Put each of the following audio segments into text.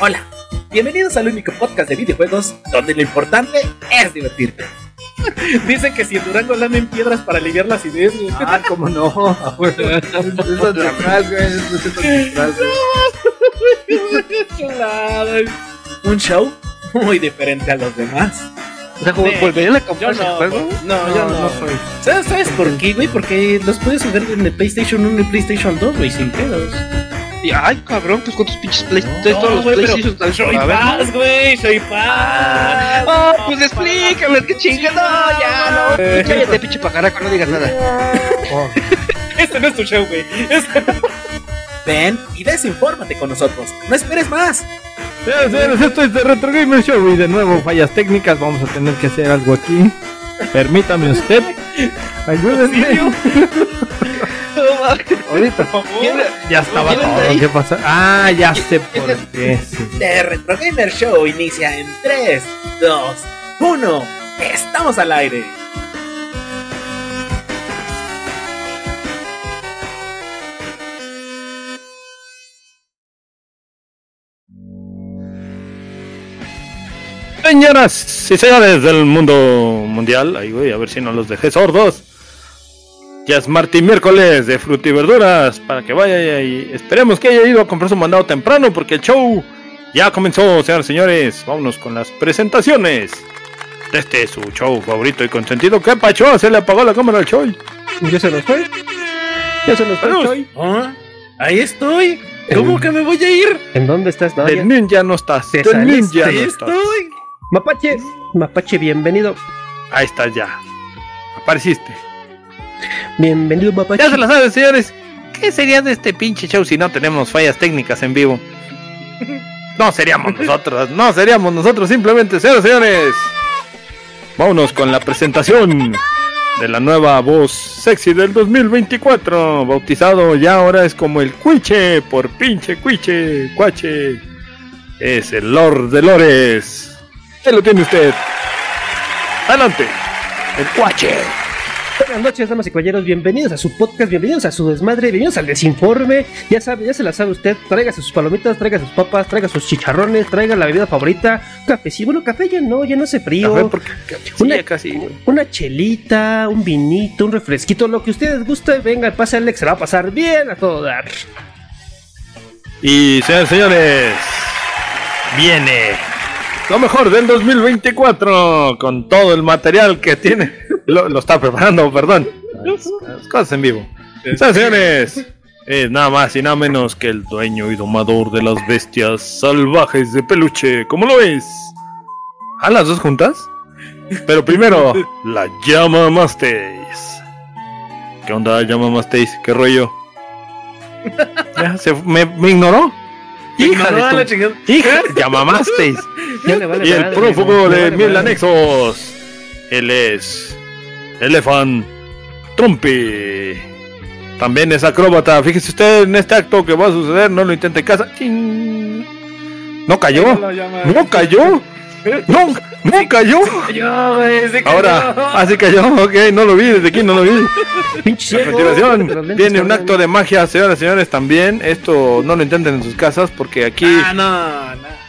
Hola, bienvenidos al único podcast de videojuegos donde lo importante es divertirte. Dicen que si en Durango en piedras para aliviar las ideas, güey. Ah, cómo no. Eso es natural, güey. Eso es natural, güey. Un show muy diferente a los demás. O sea, Sí. volverían a Yo comprar ese no, juego. no, yo no. soy. ¿Sabes, ¿Sabes por qué, güey? Porque los puedes jugar en el PlayStation 1 y PlayStation 2, güey, sin pedos. Y, ay, cabrón, pues con tus pinches Play, No, todos los pero PlayStation están Soy paz, güey, soy paz. Ah, pues explícame, qué chinga, no, ya, no. Cállate, pinche pajaraco, no digas nada. Este no es tu show, güey. Este- Ven y desinfórmate con nosotros. No esperes más. Señores, señores, esto es de Retro Gamer Show y de nuevo fallas técnicas. Vamos a tener que hacer algo aquí. Permítame usted. Ayúdenme. Ahorita. Ya estaba ¿Quién anda todo. ¿Qué pasa? Ah, ya sé por qué. The Retro Gamer Show inicia en 3, 2, 1. Estamos al aire. Señoras y señores del mundo mundial, ahí güey, a ver si no los dejé sordos. Ya es martes y miércoles de fruta y verduras para que vaya y esperemos que haya ido a comprar su mandado temprano porque el show ya comenzó, señores y señores. Vámonos con las presentaciones de este su show favorito y consentido. ¿Qué pacho? Se le apagó la cámara al show. ¿Ya se nos fue? ¿Ya se nos fue. Choy? Ah, Ahí estoy. ¿Cómo que me voy a ir? ¿En dónde estás? No, ya- Del ninja no estás. Te Del ninja no Ahí estás. estoy. Mapache, Mapache, bienvenido. Ahí estás ya. Apareciste. Bienvenido, Mapache. Ya se la saben, señores. ¿Qué sería de este pinche show si no tenemos fallas técnicas en vivo? No seríamos nosotros, no seríamos nosotros, simplemente, señores, señores. Vámonos con la presentación de la nueva voz sexy del 2024. Bautizado ya ahora es como el Cuiche, por pinche Cuiche, Cuache. Es el Lord de Lores. ¿Qué lo tiene usted? Adelante, el Cuache. Buenas noches, damas y caballeros. Bienvenidos a su podcast, bienvenidos a su desmadre, bienvenidos al desinforme. Ya sabe, ya se la sabe usted. Traiga sus palomitas, traiga sus papas, traiga sus chicharrones, traiga la bebida favorita. Un cafecito, bueno, café ya no, ya no hace frío. Café porque- sí, Una- ya casi. Una chelita, un vinito, un refresquito, lo que ustedes guste, venga, pásale, que se la va a pasar bien a todo dar. Y señores, señores, viene lo mejor del 2024 con todo el material que tiene. Lo, lo está preparando, perdón. Las, cosas en vivo. Señores, señores, es nada más y nada menos que el dueño y domador de las bestias salvajes de peluche. ¿Cómo lo ves? ¿A las dos juntas? Pero primero, la llama Mastéis. ¿Qué onda, llama Mastéis? ¿Qué rollo? Ya, se, me, me ignoró. Hija No, de la tu... chingada. Hija, ya mamasteis. Ya le vale Y el prófugo de vale mil anexos. Él es. Elefant Trumpy. También es acróbata. Fíjese usted en este acto que va a suceder. No lo intente en casa. Chin. No cayó. No cayó. No, no cayó. Ahora, así cayó. Ok, no lo vi. Desde aquí no lo vi. A continuación, viene un acto de magia, señoras y señores, también. Esto no lo intenten en sus casas porque aquí Ah, no, no.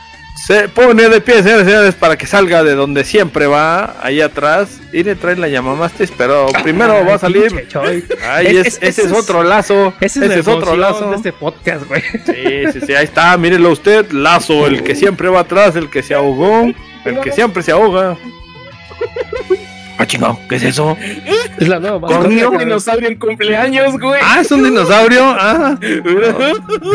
Se pone de pie, señores y señores, para que salga de donde siempre va, ahí atrás. Y le trae la llamamastes, pero primero va a salir. Ay, Es- es- es- ese es es- otro lazo. Ese es, otro lazo. de este podcast, güey. Sí, sí, sí, ahí está, mírelo usted. Lazo, el que siempre va atrás, el que se ahogó, el que siempre se ahoga. Ah, chingado, ¿qué es eso? Es la nueva Cornio. mascota, Un dinosaurio en cumpleaños, güey. Ah, es un dinosaurio. Ah.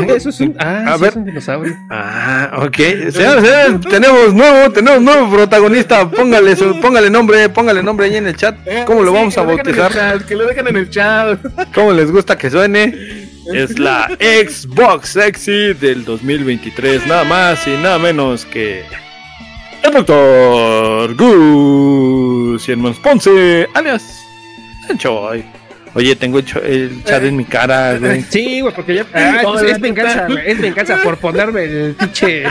Eso es un. Ah, A sí, ver. es un dinosaurio. Ah, ok. Señores, señores, tenemos nuevo, tenemos nuevo protagonista. Póngale su, póngale nombre, póngale nombre ahí en el chat. ¿Cómo lo Sí, vamos a lo dejen en el bautizar? chat, Que lo dejen en el chat. ¿Cómo les gusta que suene? Es la Xbox Sexy del 2023, nada más y nada menos que el doctor Gus y Hermanos Ponce, alias el Choy. Oye, tengo el, el chat en mi cara, güey. Sí, güey, porque ya. Ah, Hola, es, es ¿qué venganza. Es venganza por ponerme el pinche.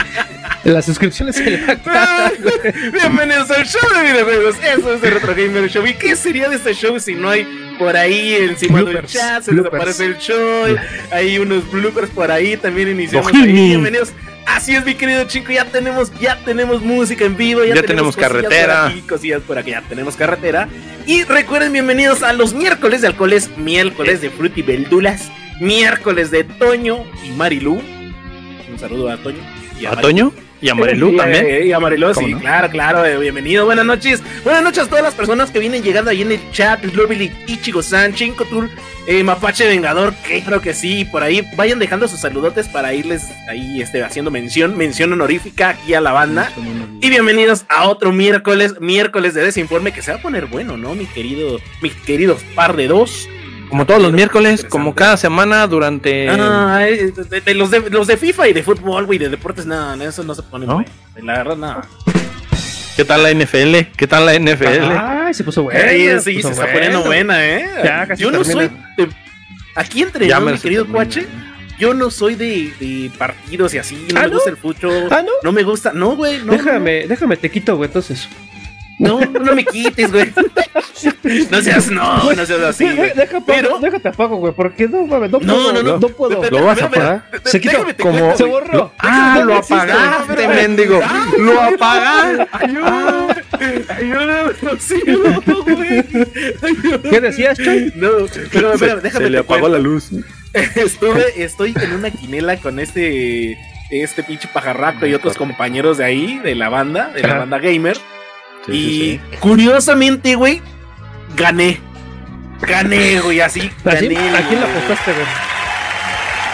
Las suscripciones en la cara, güey. Bienvenidos al show de videojuegos. Eso es el Retro Gamer Show. ¿Y qué sería de este show si no hay por ahí encima del Bloopers, chat? Se bloopers. desaparece el show. Hay unos bloopers por ahí. También iniciamos ahí. Bienvenidos Así es, mi querido chico, ya tenemos, ya tenemos música en vivo, ya, Ya tenemos carretera. por aquí, cosillas por aquí, ya tenemos carretera. Y recuerden, bienvenidos a los miércoles de alcoholes, miércoles de frutiveldulas, miércoles de Toño y Marilú. Un saludo a Toño y ¿A. Toño? ¿Y a Marilu Sí, también? eh, Y a Marilú, ¿Cómo sí, no? claro, claro, eh, bienvenido, buenas noches. Buenas noches a todas las personas que vienen llegando ahí en el chat, Lovely, Ichigo-san, Chinkotul, eh, Mapache Vengador, que creo que sí, por ahí vayan dejando sus saludotes para irles ahí este, haciendo mención, mención honorífica aquí a la banda. Y bienvenidos a otro miércoles, miércoles de desinforme que se va a poner bueno, ¿no? Mi querido, mis queridos par de dos. Como todos los miércoles, como cada semana durante... Ah, eh, de, de los, de, los de FIFA y de fútbol, güey, de deportes, no, no, eso no se pone ¿No? bueno. La verdad, no. ¿Qué tal la NFL? ¿Qué tal la NFL? Ay, se puso se sí, puso se está poniendo buena, ¿eh? Ya, casi yo no termina. soy. de- aquí entre Ya me mi querido. Cuache, yo no soy de, de partidos y así. No ¿Ah, me no? gusta el fucho. Ah, ¿no? No me gusta. No, güey. No, déjame, déjame, te quito, güey, entonces. No, no, me quites, güey. No seas, no, no seas así, Güey, deja, apago- Pero- déjate apago, güey, porque no, mames, no, No, puedo, no, no. no puedo. Espera, ¿Lo vas a espera, apagar? espera, Se te como- cuento, Se borró. Ah, No lo apagaste, mendigo. Lo apagaste. Ayuda, ayuda, sí, no, güey. ¿Qué decías, Choy? No, pero espérame, déjame Se le apagó cuento. la luz. Estuve, estoy en una quinela con este, este pinche pajarraco y otros compañeros de ahí, de la banda, de la banda gamer. Sí, y sí, sí. curiosamente, güey, gané. Gané, güey, así. ¿Así? Gané, ¿A quién la apostaste, güey?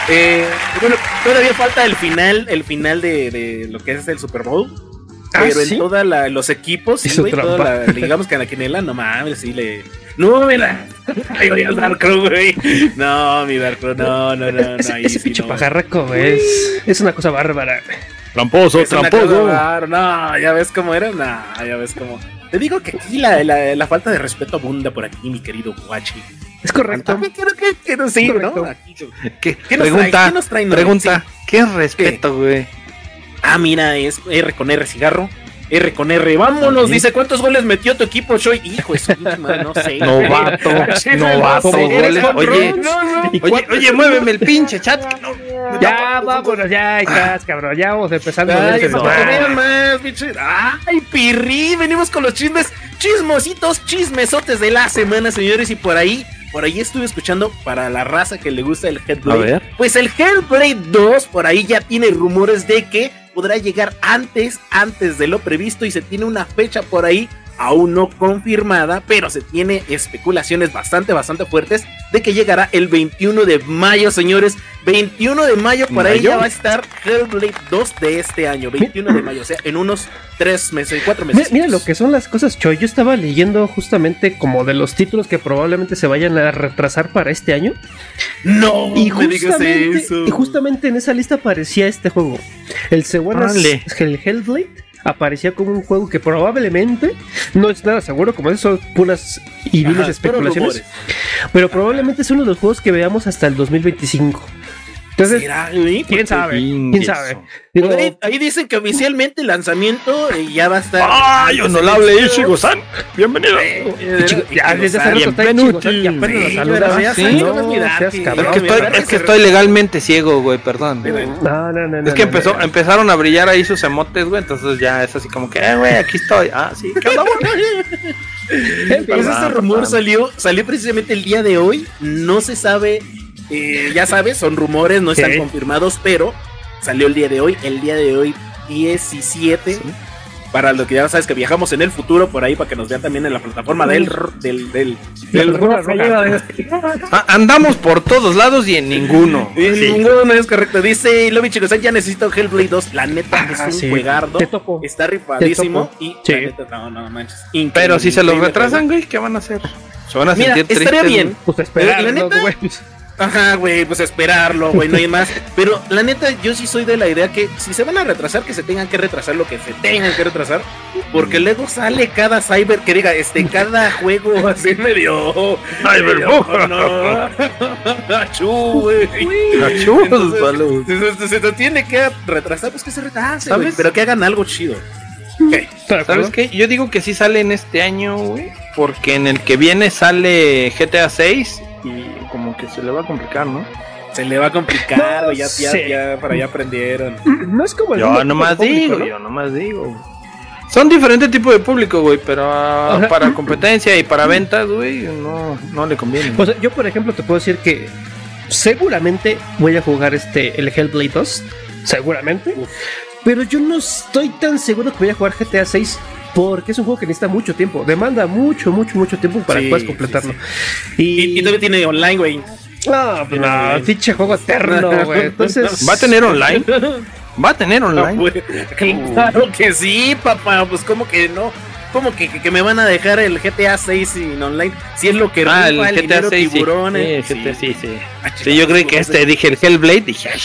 Eh, bueno, todavía falta el final, el final de, de lo que es el Super Bowl. Ah, pero ¿sí? en todos los equipos, sí, Hizo güey, toda trampa. la- digamos que en la quinela, no mames, sí le. No, mira. Ay, voy al Darkrow, güey. No, mi Darkrow, no, no, no. no Ese, ahí ese sí pinche no. pajarraco, güey, es, es una cosa bárbara. Tramposo, tramposo. rara, No, ya ves cómo era. No, ya ves cómo. Te digo que aquí la, la, la falta de respeto abunda por aquí, mi querido Guachi. Es correcto. También quiero que, que no sí. ¿no? Aquí, ¿Qué? ¿Qué nos Pregunta, trae? ¿Qué nos trae, pregunta. ¿Qué respeto, güey? Ah, mira, es R con R cigarro. R con R, vámonos. Dice, ¿cuántos goles metió tu equipo, Choy? Hijo de su pinche madre, no sé. Novato, novato, goles. Oye, control, no, no. ¿Y Oye, oye, muéveme el pinche chat. no- Ya, vámonos, ya, ahí estás, cabrón. Ya vamos empezando. Ay, este no, desmadre. vean más, pinche. Ay, pirri, venimos con los chismes, chismositos, chismesotes de la semana, señores, y por ahí, por ahí estuve escuchando para la raza que le gusta el A Hellblade. ver. Pues el Hellblade 2, por ahí ya tiene rumores de que podrá llegar antes, antes de lo previsto, y se tiene una fecha por ahí aún no confirmada, pero se tiene especulaciones bastante, bastante fuertes de que llegará el 21 de mayo, señores. 21 de mayo, por ahí ¿Mayo? ya va a estar Hellblade 2 de este año. 21 de mayo, o sea, en unos 3 meses, 4 Mira, meses. mira lo que son las cosas, Choy. Yo estaba leyendo justamente como de los títulos que probablemente se vayan a retrasar para este año. No, Y me digas justamente, eso. y justamente en esa lista aparecía este juego. El Órale. el Hellblade, aparecía como un juego que probablemente, no es nada seguro, como eso, son puras y viles especulaciones, pero probablemente es uno de los juegos que veamos hasta el 2025. Entonces, quién sabe, quién sabe. Digo, Ahí, ahí dicen que oficialmente el lanzamiento eh, ya va a estar. ¡Ay, honorable Ichigo-san! Bienvenido. Eh, ya desde hace rato está chico, y apenas lo Sí, saludas. ya Sí, sabes, no, no, mira, seas que- cabrón. Es que que estoy, es que legalmente ciego, güey, perdón. No, no, no, no, Es que no, empezó, no. empezaron a brillar ahí sus emotes, güey, entonces ya es así como que, eh, güey, aquí estoy. Ah, sí, ¿qué onda, güey? Pues este rumor salió, salió precisamente el día de hoy. No se sabe, eh, ya sabes, son rumores, no están confirmados, pero salió el día de hoy. El día de hoy, 17. Para lo que ya sabes que viajamos en el futuro por ahí para que nos vean también en la plataforma del del del, roja. Ah, andamos por todos lados y en ninguno. Y Sí. ninguno es correcto. Dice Lobby Chicos, ya necesito Hellblade 2. La neta Ah, es un sí. juegardo. Te topo. Está rifadísimo. Te topo. Y Sí. la neta, no, no manches. Increíble, Pero si se lo increíble retrasan, güey, ¿qué van a hacer? Se van a Mira, sentir estaría bien. Pues esperar, La. Ajá, güey, pues esperarlo, güey, no hay más. Pero la neta, yo sí soy de la idea que si se van a retrasar, que se tengan que retrasar lo que se tengan que retrasar. Porque luego sale cada cyber, que diga, este, cada juego así medio. Cyberpunk. medio, No. Achú, güey. Achú. Si se, se te tiene que retrasar, pues que se retrase, ¿Sabes? Pero que hagan algo chido. ¿Sabes qué? Yo digo que sí sale en este año, güey. Porque en el que viene sale GTA 6 y como que se le va a complicar, ¿no? Se le va a complicar, No ya, ya, ya, para allá aprendieron. No es como el Yo nomás público, digo, ¿no? yo nomás digo. Son diferentes tipos de público, güey, pero ah, para competencia y para ventas, güey, no, no le conviene. Sea, yo por ejemplo te puedo decir que seguramente voy a jugar este el Hellblade 2, seguramente. Pero yo no estoy tan seguro que voy a jugar GTA 6 porque es un juego que necesita mucho tiempo, demanda mucho, mucho, mucho tiempo para Sí, que puedas sí, completarlo. Y, y todavía tiene online, güey. No, pues no, pinche juego eterno, güey. Entonces ¿Va a tener online? ¿Va a tener No, online? güey. Claro que sí, papá. Pues como que no. Como que, que, que me van a dejar el GTA 6 sin online. Si es lo que Ah, el rifa GTA dinero 6, sí. tiburones. Sí, GTA, sí, sí. Ah, Sí, yo creí que chicos, este, dije el Hellblade, dije, ah.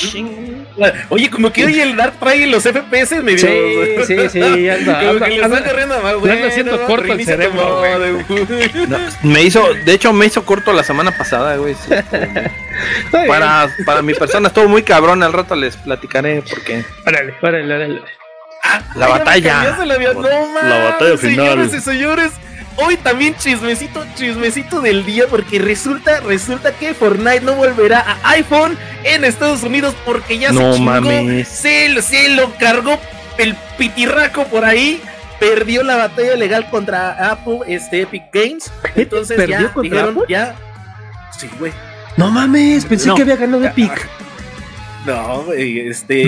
Oye, como que hoy el Dark trae los FPS medio. Sí, sí, sí, anda, Como anda, que le anda. está corriendo más, le güey. anda haciendo no, corto el cerebro, modo, No, me hizo, de hecho me hizo corto la semana pasada, güey. sí. Para, para mi persona estuvo muy cabrón, al rato les platicaré porque Órale, órale, órale. la Ay, batalla. la vida. No, La mames, batalla final. Señores y señores, hoy también chismecito, chismecito del día, porque resulta, resulta que Fortnite no volverá a iPhone en Estados Unidos porque ya No se chingó, se, lo- se lo cargó el pitirraco por ahí. Perdió la batalla legal contra Apple, este Epic Games. Entonces ¿Perdió ya contra dijeron, Apple? ya. Sí, güey. No mames, pensé No. que había ganado Epic. No, este.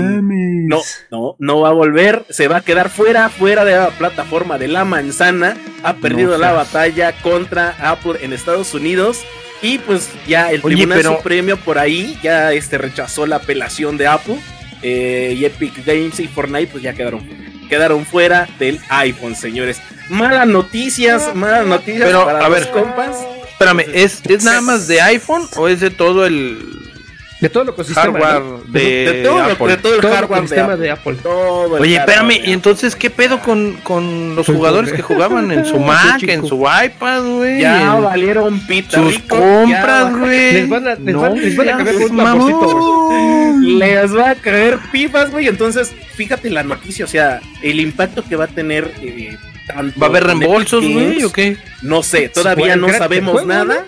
No, no, no va a volver, se va a quedar fuera, fuera de la plataforma de la manzana. Ha perdido No la batalla contra Apple en Estados Unidos. Y pues ya el Oye, Tribunal pero- Supremo por ahí ya este rechazó la apelación de Apple. eh, y Epic Games y Fortnite pues ya quedaron quedaron fuera del iPhone, señores. Malas noticias, malas noticias Pero, para a los ver. compas. Espérame, ¿es, ¿es nada más de iPhone o es de todo el De todo lo ecosistema. hardware ¿no? de, de, todo, lo- Apple? de todo el Todo el hardware de Apple. de Apple. Todo el Oye, espérame, de ¿y entonces qué pedo con, con los Pues, jugadores ¿por que jugaban en su Mac, en su iPad, güey? Ya en valieron pita sus rico, compras, güey. Les van a- les No van- les van a. Les va a caer pipas, güey. Entonces, fíjate la noticia, o sea, el impacto que va a tener. eh, tanto ¿Va a haber reembolsos, güey, o qué? No sé, todavía Bueno, no sabemos juego, nada.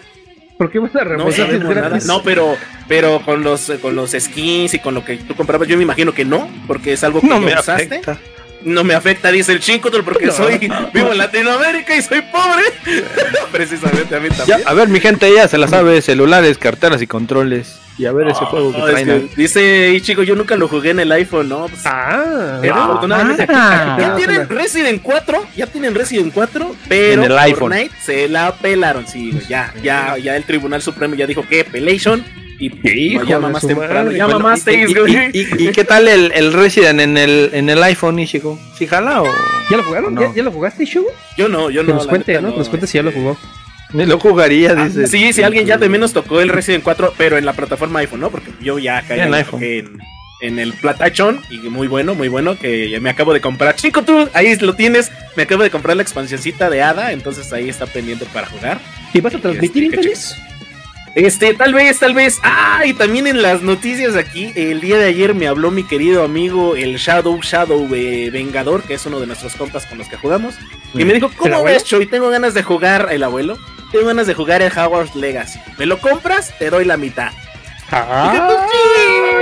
¿Por qué van a No sabemos nada. No, pero, pero con los con los skins y con lo que tú comprabas, yo me imagino que no, porque es algo que No ya me usaste. afecta. No me afecta, dice el Chincotol, porque No. soy vivo en Latinoamérica y soy pobre. Precisamente a mí también. Ya, a ver, mi gente, ya se la sabe, celulares, carteras y controles. Y a ver ese juego que No, es traen. que dice y chico, yo nunca lo jugué en el iPhone, ¿no? Pues, Ah, Pero Ah. afortunadamente Ah. ya Ah. tienen Resident 4, ya tienen Resident 4, pero En el iPhone. Fortnite se la pelaron, sí, ya, ya, ya el Tribunal Supremo ya dijo que pelation y Hijo mamás su temprano, Bueno, y, qué tal el, el Resident en el, en el iPhone, Ishiko? ¿Sí jala o...? ¿Ya lo jugaron? No. ¿Ya, ya lo jugaste, Shu? Yo no, yo Que no. nos cuente, ¿no? Que nos cuente si ya lo jugó. Ni lo jugaría, Ah, dice. sí, si alguien ya de menos tocó el Resident 4, pero en la plataforma iPhone, ¿no? Porque yo ya ya En iPhone. en, en el Platachón y muy bueno, muy bueno, que me acabo de comprar. Chico, tú ahí lo tienes, me acabo de comprar la expansioncita de Hada, entonces ahí está pendiente para jugar. ¿Y vas a transmitir Este, infeliz? Este, tal vez, tal vez. Ah, y también en las noticias aquí, el día de ayer me habló mi querido amigo, el Shadow Shadow eh, Vengador, que es uno de nuestros compas con los que jugamos. Y me dijo, ¿El ¿cómo ves, Choy? Tengo ganas de jugar, el abuelo. Tengo ganas de jugar el Hogwarts Legacy. ¿Me lo compras? Te doy la mitad. Ah,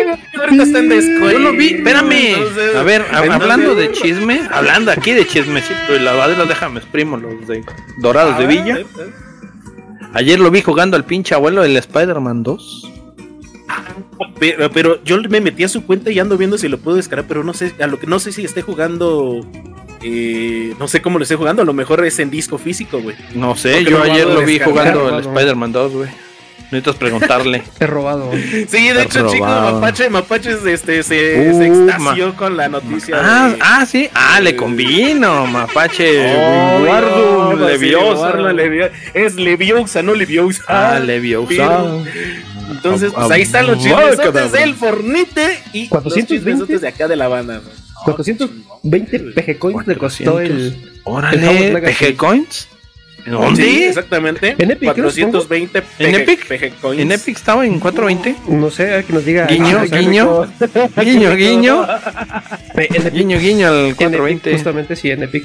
Dije, "Sí, ahorita está en descuento. Yo lo vi, espérame. Entonces, A ver, a- hablando de chisme, hablando aquí de chismecito y lavaderos, déjame exprimo los de Dorados de Villa. eh, eh. Ayer lo vi jugando al pinche abuelo del Spider-Man 2. Pero, pero yo me metí a su cuenta y ando viendo si lo puedo descargar, pero no sé, a lo que no sé si esté jugando. eh, no sé cómo lo esté jugando, a lo mejor es en disco físico, güey. No sé, Porque yo lo ayer lo vi jugando el. Spider-Man 2, güey. Necesitas preguntarle. he robado. Sí, de hecho, chico, Aprobado. Mapache, Mapache este, se, Uh, se extasió con la noticia. ah, de- ah, sí. Ah, le convino, mapache. Oh, Wingardium no, Leviosa. sí, Warlo Levio- Es Leviosa, no Leviosa. Ah, Leviosa. Pero- Entonces, pues Ah, ahí están los chismes cabrón. del Fornite y los 420. chismesotes de acá de la banda. ¿no? 420 PG coins le costó el. Órale. PG Coins. ¿En Sí, dónde? exactamente. En Epic, ¿no? 420 ¿En PG Epic? ¿En Epic estaba en 420? No sé, a ver que nos diga. Guiño, Ah, guiño. Guiño, guiño. En Epic. Guiño, guiño al En Epic, 420. justamente sí, en Epic.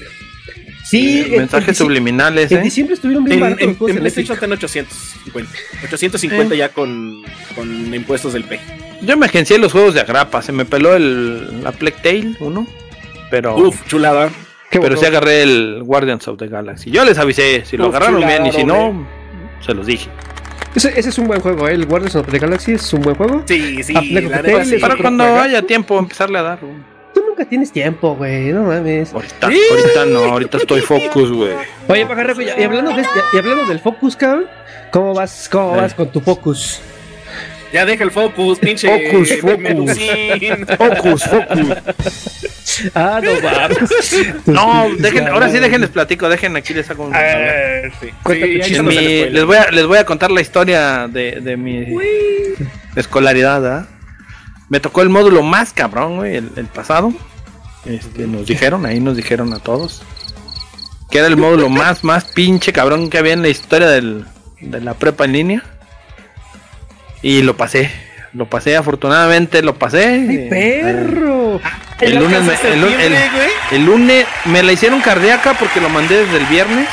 Sí, en Mensajes subliminales, En ¿eh? diciembre estuvieron bien En, baratos en, en en PlayStation Epic. están 850. 850 ya con, con impuestos del P. Yo me agencié los juegos de agrapa. Se me peló el, la Plague Tale 1. Pero, Uf, chulada. Qué pero sí agarré el Guardians of the Galaxy. Yo les avisé. Si lo Uf, agarraron bien y si hombre. no, se los dije. Ese, ese es un buen juego, ¿eh? el Guardians of the Galaxy es un buen juego. Sí, sí, Ah, la neta sí. Para cuando juego. haya tiempo empezarle a dar. Tú nunca tienes tiempo, güey, no mames. Ahorita, ahorita no, ahorita estoy focus, güey. Oye, Pajarraco, y y hablando, de, y hablando del Focus, cabrón, ¿cómo vas, cómo Eh. vas con tu Focus? Ya deja el focus, pinche. Focus, focus. Focus, focus. Ah, no mames. No, dejen, ahora sí déjenles platico, dejen aquí les hago un... A ver, Sí, Cuéntame, sí, mi- les, voy a, les voy a contar la historia de, de mi escolaridad. ¿ah? Me tocó el módulo más cabrón, güey, el, el pasado. Este, nos dijeron, ahí nos dijeron a todos. Que era el módulo más, más pinche cabrón que había en la historia del- de la prepa en línea. Y lo pasé. Lo pasé, afortunadamente lo pasé. ¡Ay, Eh, perro! El ¿El lunes, me, el, lunes me la hicieron cardíaca porque lo mandé desde el viernes.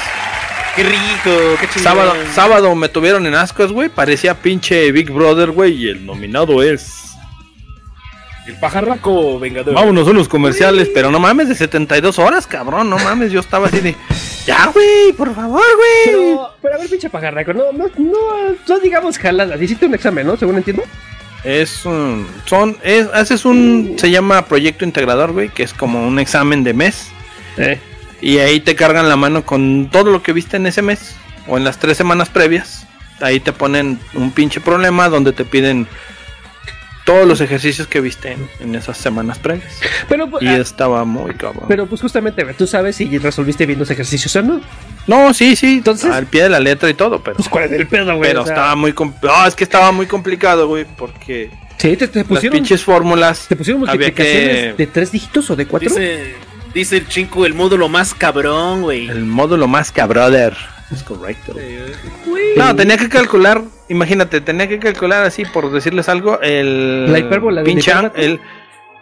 Qué rico, qué chingón. Sábado, sábado me tuvieron en ascos, güey. Parecía pinche Big Brother, güey. Y el nominado es. El pajarraco vengador. Vámonos a los comerciales, pero no mames, de 72 horas, cabrón. No mames, yo estaba así de. Ya, güey, por favor, güey. Pero, pero a ver, pinche Pajarraco, no, no, no, no digamos jaladas. Hiciste un examen, ¿no? Según entiendo. Es un. Son. Es, haces un. Se llama proyecto integrador, güey. Que es como un examen de mes. Eh. Y ahí te cargan la mano con todo lo que viste en ese mes. O en las tres semanas previas. Ahí te ponen un pinche problema donde te piden todos los ejercicios que viste en, en esas semanas previas. Pero, pues, Y ah, estaba muy cabrón. pero pues justamente, tú sabes si resolviste bien los ejercicios o no. no, sí, sí. Entonces- al pie de la letra y todo, pero. Pues, ¿cuál es el pedo, güey? Pero O sea, estaba muy complicado. es que estaba muy complicado, güey. Porque Sí, te, te las pusieron, pinches fórmulas. te pusieron multiplicaciones que- de tres dígitos o de cuatro. Dice, dice el chinco el módulo más cabrón, güey. El módulo más cabrother. Es correcto. Eh, No, tenía que calcular, imagínate, tenía que calcular así, por decirles algo, el La hipérbola el,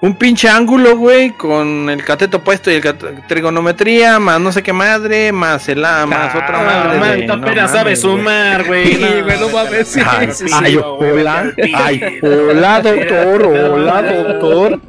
un pinche ángulo, güey, con el cateto puesto y el trigonometría, más no sé qué madre, más el A, más otra Ah, madre. man, de- no apenas sabes güey. sumar, güey. Sí, güey, no mames, sí, Ay, sí, ay, sí, hola, ay, hola, doctor, hola, doctor.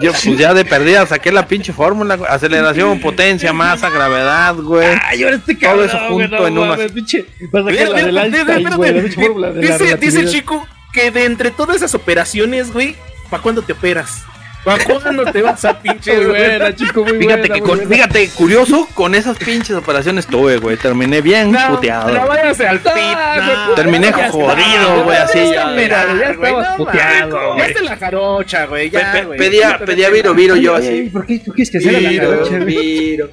Yo, pues ya de perdida saqué la pinche fórmula, güey, aceleración, potencia, masa, gravedad, güey. Ay, ahora este Todo cabrón, eso güey, junto no en uno mames, así. pinche. Vas a Mira, sacar la mira, del mira, Einstein, mira, güey, la mira, pinche fórmula de la Dice, dice el chico que de entre todas esas operaciones, güey, ¿para cuándo te operas? ¿Para cuándo te vas a pinche buena, chico, muy Fíjate buena, que muy con, buena. fíjate, curioso, con esas pinches operaciones tuve, güey. Terminé bien No, puteado. no váyase al pit. No. güey, Terminé ya jodido, güey, así, Ya ya. estabas no puteado. Ya está la jarocha, güey, ya, Pe- pe- güey. pedía, No pedía viro, viro, yo así. ¿Por qué tú quieres que sea la Viro, garocha, güey? viro.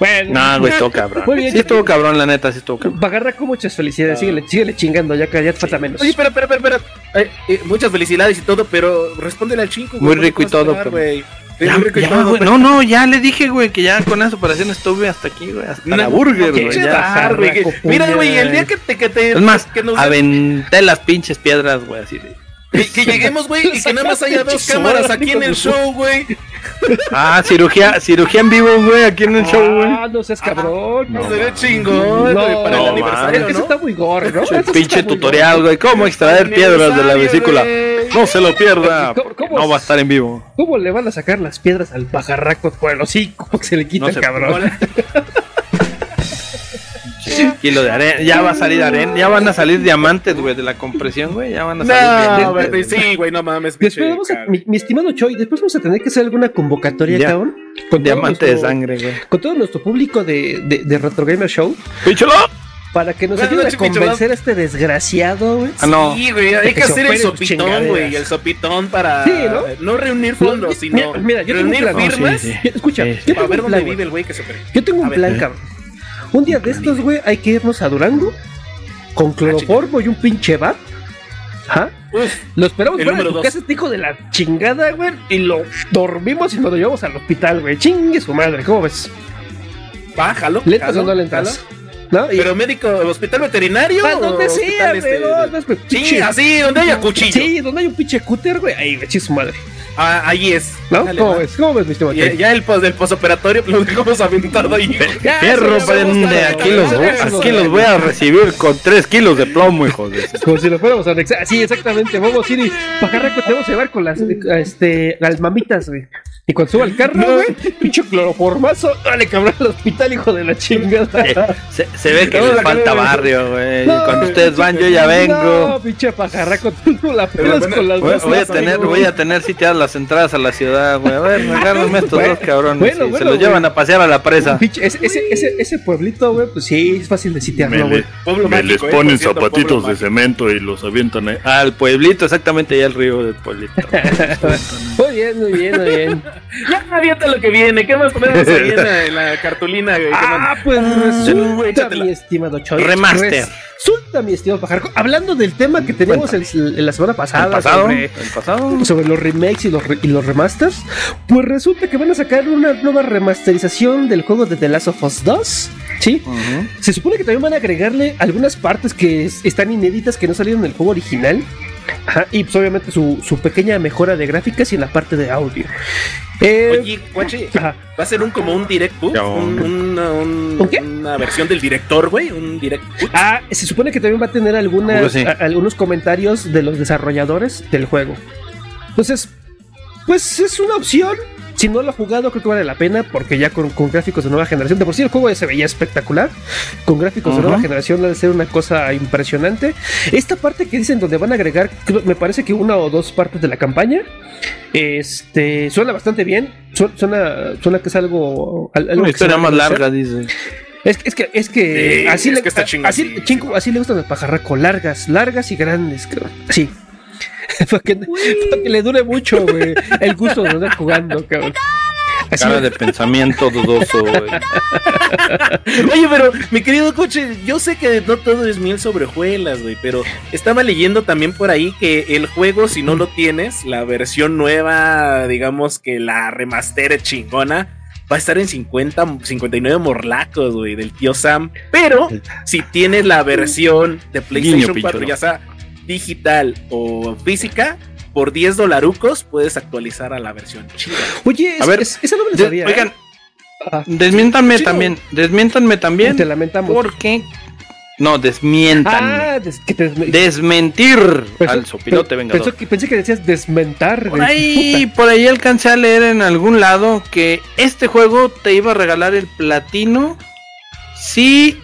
Bueno, No, güey, estuvo cabrón. Muy bien, sí estuvo cabrón, la neta, sí estuvo cabrón. Pagarraco, muchas felicidades. Síguele, síguele chingando, ya, ya te falta menos. Oye, espera, espera, espera, espera. Eh, eh, muchas felicidades y todo, pero respóndele al chingo. güey, Muy ¿cómo rico y todo, güey? Ya, muy rico y ya, todo, no, no, ya le dije, güey, que ya con esas operaciones estuve hasta aquí, güey. Hasta No, la burger, güey. Mira, güey, el día que te, que te Es más, que, nos- aventé las pinches piedras, güey, así de. Que- que lleguemos, güey, y que nada más haya dos cámaras aquí en el show, güey. Ah, cirugía, cirugía en vivo, güey, aquí en el show, güey. Ah, no seas cabrón. No, No, sería chingón, No, güey, para el no, aniversario, es que eso ¿no? está muy gore, ¿no? Eso Pinche tutorial, güey. ¿Cómo extraer piedras de la vesícula? No se lo pierda. ¿Cómo- No va a es? estar en vivo. ¿Cómo le van a sacar las piedras al pajarraco por el hocico? Que se le quita No el se- cabrón. Kilo de arena. Ya va a salir arena. Ya van a salir diamantes, güey, de la compresión, güey. Ya van a salir No, sí, güey, no mames, Después vamos a, mi, mi estimado Choi, después vamos a tener que hacer alguna convocatoria, Ya. cabrón. Con Diamante de nuestro- sangre, güey. Con todo nuestro público de, de, de Retro Gamer Show, ¡Píchalo! para que nos ayude a convencer a este desgraciado, güey. Ah, no. Sí, güey, hay Que que hacer el sopitón, güey, el sopitón para Sí, ¿no? no reunir fondos, sino Mira, mira, yo tengo un reunir plan. firmas Sí, sí. Escucha, Sí, yo tengo para ver un dónde plan, vive el güey que se. Yo tengo un plan, cabrón. Un día de estos, güey, hay que irnos a Durango con cloroformo y un pinche bat. Uf, Lo esperamos fuera de casa, este hijo de la chingada, güey. Y lo dormimos y nos lo llevamos al hospital, güey. Chingue su madre, ¿cómo ves? bájalo. ¿Lentas o no lentas? ¿No? Y- Pero médico, hospital veterinario. Ah, o donde sea, hospital, este, Sí, así, donde haya cuchillo. Sí, donde hay un pinche cúter, güey, ahí, chis su madre. Ah, ahí es. ¿No? Dale, ¿Cómo ves? ¿Cómo ves, mi estimado? Ya, ya el pos del posoperatorio lo dejamos aventado ahí. A- aquí los, aquí los voy a recibir con 3 kilos de plomo, hijo de su- Como si lo fuéramos a anexar. Sí, exactamente. Vamos a ir y pajarraco te vamos a llevar con las este, las mamitas, güey. Y cuando suba al carro, güey, pinche cloroformazo, dale cabrón al hospital, hijo de la chingada. Se, se ve que Vamos les falta barrio, güey. No, Cuando ustedes van, yo ya No, vengo. pinche pajarraco, tú no la pelas bueno, con las Voy, dos. voy a tener, amigo. voy a tener sitiadas las entradas a la ciudad, güey. A ver, agárrenme estos Bueno, dos cabrones. bueno, y se los güey. llevan a pasear a la presa. Pinche, ese, ese, ese, ese pueblito, güey, pues sí, es fácil de sitiarlo, Me, güey. me mágico, les eh, ponen cierto, zapatitos de cemento y los avientan ahí. Al pueblito, exactamente allá al río del pueblito. Muy bien, muy bien, muy bien. Ya, avienta lo que viene. ¿Qué más tenemos ahí en la, en la cartulina, güey? ¿Qué Ah, más? pues resulta, güey, échatela. mi estimado Choy. Remaster. Resulta, mi estimado Pajarco. Hablando del tema que teníamos el- el- la semana pasada ¿El pasado? sobre, ¿El pasado? sobre los remakes y los, y los remasters, pues resulta que van a sacar una nueva remasterización del juego de The Last of Us 2. Sí, Ujú. se supone que también van a agregarle algunas partes que es- están inéditas que no salieron en el juego original. Ajá, y pues obviamente su, su pequeña mejora de gráficas y en la parte de audio. Eh, Oye, va a ser un como un direct un- hombre. una, un- ¿Un qué? una versión del director, güey, un direct. Ah, se supone que también va a tener algunas, Seguro sí. a- algunos comentarios de los desarrolladores del juego. Entonces, pues es una opción. Si no lo ha jugado, creo que vale la pena porque ya con, con gráficos de nueva generación, de por sí el juego ya se veía espectacular. Con gráficos de nueva generación debe ser una cosa impresionante. Esta parte que dicen donde van a agregar, creo- me parece que una o dos partes de la campaña, este suena bastante bien. Su- Suena, suena que es algo, al- algo Una historia más larga, dice. Es, es que, es que Sí, así, es le, que así, chingo, así le gustan al pajarraco, largas, largas y grandes, cabrón. Sí. para, que, para que le dure mucho, güey, el gusto de andar jugando, cabrón. Así Cara de pensamiento dudoso, güey. Oye, pero mi querido coche, yo sé que no todo es miel sobre hojuelas, güey, pero estaba leyendo también por ahí que el juego, si no lo tienes, la versión nueva, digamos que la remaster chingona, va a estar en 50, 59 morlacos, güey, del tío Sam. Pero si tienes la versión de PlayStation Guiño, 4, picholo. ya sea digital o física, por 10 dolarucos puedes actualizar a la versión chida. Oye, es, A ver, es- esa no me De- sabía. oigan, ¿eh? Desmiéntanme Chido. también. Desmiéntanme también. Te lamentamos. Porque. No, desmiéntanme. Ah, des- que te desme- Desmentir pensé- al sopilote vengador. pensé que, pensé que decías desmentar, Por ahí, Puta. por ahí alcancé a leer en algún lado que este juego te iba a regalar el platino si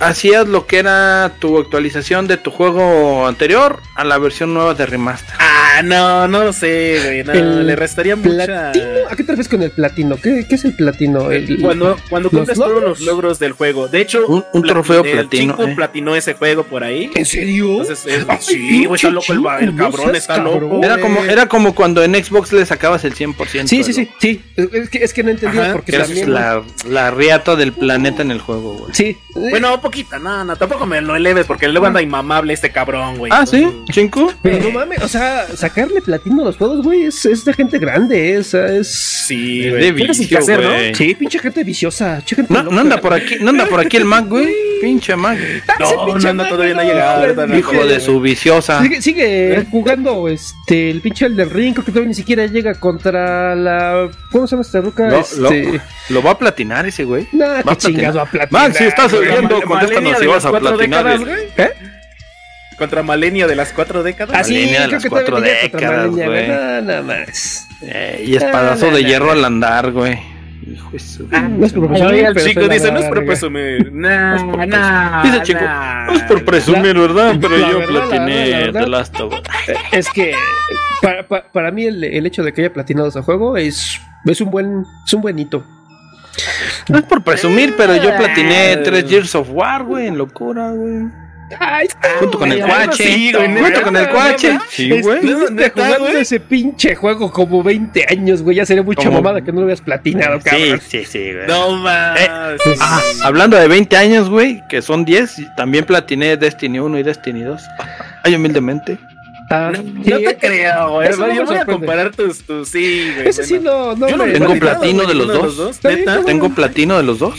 hacías lo que era tu actualización de tu juego anterior a la versión nueva de remaster. Ah, no, no lo sé, güey. No, El le restaría mucha. ¿Platino? ¿A qué te refieres con el platino? ¿Qué, qué es el platino? El- Cuando, cuando ¿Los cumples todos los logros del juego. De hecho, Un- trofeo el platino, Chico eh. platinó ese juego por ahí. ¿En serio? Entonces, es- Ay, sí, güey, está loco el, el cabrón, está cabrón. loco. Era como, güey. era como cuando en Xbox le sacabas el 100%. Sí, sí, sí, sí. Es que, es que no entendía Ajá, porque también. la, la riata del planeta en el juego, güey. Sí. Bueno, poquita, no, no, tampoco me lo eleves porque luego anda inmamable este cabrón, güey. Ah, sí, chinco. Pero no mames, o sea, sacarle platino a los juegos, güey, es, es de gente grande, es. es... Sí, Es güey. de vicio, que hacer, ¿no? Sí, pinche gente viciosa. pinche gente No, no anda por aquí, no anda por aquí el Mac, güey. Pinche Mac. No, pinche no, no, Mac, todavía no ha no, llegado. no. Hijo de su viciosa. Sigue, sigue jugando este el pinche Elden Ring, creo que todavía ni siquiera llega contra la. ¿Cómo se llama esta ruca? Lo, este... lo- lo va a platinar ese güey. Nah, va a qué platinar. chingado a platinar. Max, si estás oyendo, Mal- contéstanos Malenia si de vas las a cuatro platinar. décadas, ese. güey. ¿Eh? Contra Malenia de las cuatro décadas. Ah, sí, línea de creo las que todavía cuatro llega contra décadas, Malenia, güey. No, nada más. Eh, y espadazo Ah, de no, hierro no. al andar, güey. Hijo de su- No es por presumir, el chico dice, no es por verga". presumir. Nah, por nah, Dice chico, nah. no es por presumir, ¿verdad? Pero La yo verdad, platiné. The Last of Us. Es que para, para, para mí el, el hecho de que haya platinado ese juego es, es un buen es un buen hito. No es por presumir, pero yo platiné Ah. tres Years of War, güey, en locura, güey. Ay, Junto con el cuache. sí, Junto con el cuache. no, Sí, güey. Estuviste ¿Neta, jugando ese pinche juego como 20 años, güey. Ya sería mucha Como- mamada que no lo hubieras platinado, Sí, cabrón. sí, sí, güey. No más. Ah, hablando de 20 años, güey, que son 10, y también platiné Destiny 1 y Destiny 2. Ay, humildemente. Ah, No, sí, no te creo, güey. eso no Yo voy a comparar tus, tus sí, güey. Ese sí no, no Yo he Tengo platino de los dos. ¿Neta? Tengo platino de los dos.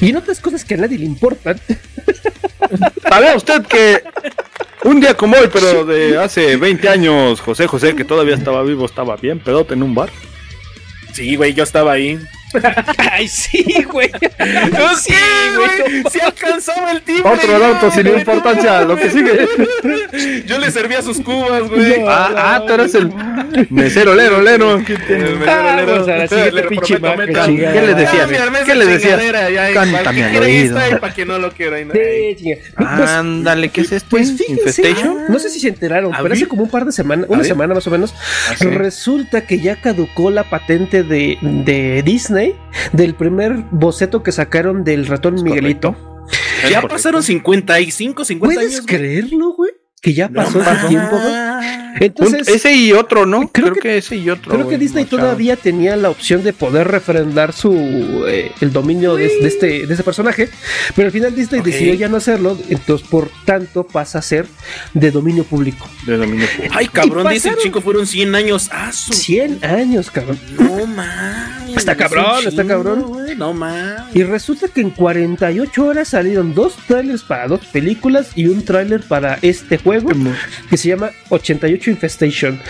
Y en otras cosas que a nadie le importan. ¿Sabía usted que un día como hoy, pero de hace 20 años, José José, que todavía estaba vivo, estaba bien pedote en un bar? Sí, güey, yo estaba ahí. Ay, sí, güey. No sí, güey. Sí alcanzaba el tiempo. Otro dato sin importancia, lo que sigue. Yo le servía sus cubas, güey. No. Ah, ah, tú eres el mesero, lero, lero. ¿Qué le decía? Ah, ¿Qué de le decía? Cántame al oído. que no lo no. Sí, chinga. Pues, Ándale, ¿qué es esto? pues fíjense, ¿Infestation? no sé si se enteraron, pero hace como un par de semanas, una semana más o menos, sí. resulta que ya caducó la patente de, de Disney del primer boceto que sacaron del ratón Es Miguelito. Ya correcto. pasaron 55, 50 ¿Puedes años. güey. creerlo, güey? Que ya No pasó ese mames. tiempo, güey. Un- Entonces, ese y otro, ¿no? creo Creo, que- que, ese y otro. Creo que Disney todavía tenía la opción de poder refrendar su eh, el dominio de, de este de ese personaje, pero al final Disney decidió ya no hacerlo, entonces por tanto pasa a ser de dominio público. De dominio público. Ay, cabrón, dice el chico, fueron 100 años. Ah, su 100 años, cabrón. No mames. Está es cabrón, está cabrón. No mames. Y resulta que en 48 horas salieron dos trailers para dos películas y un trailer para este juego que se llama 88 Infestation.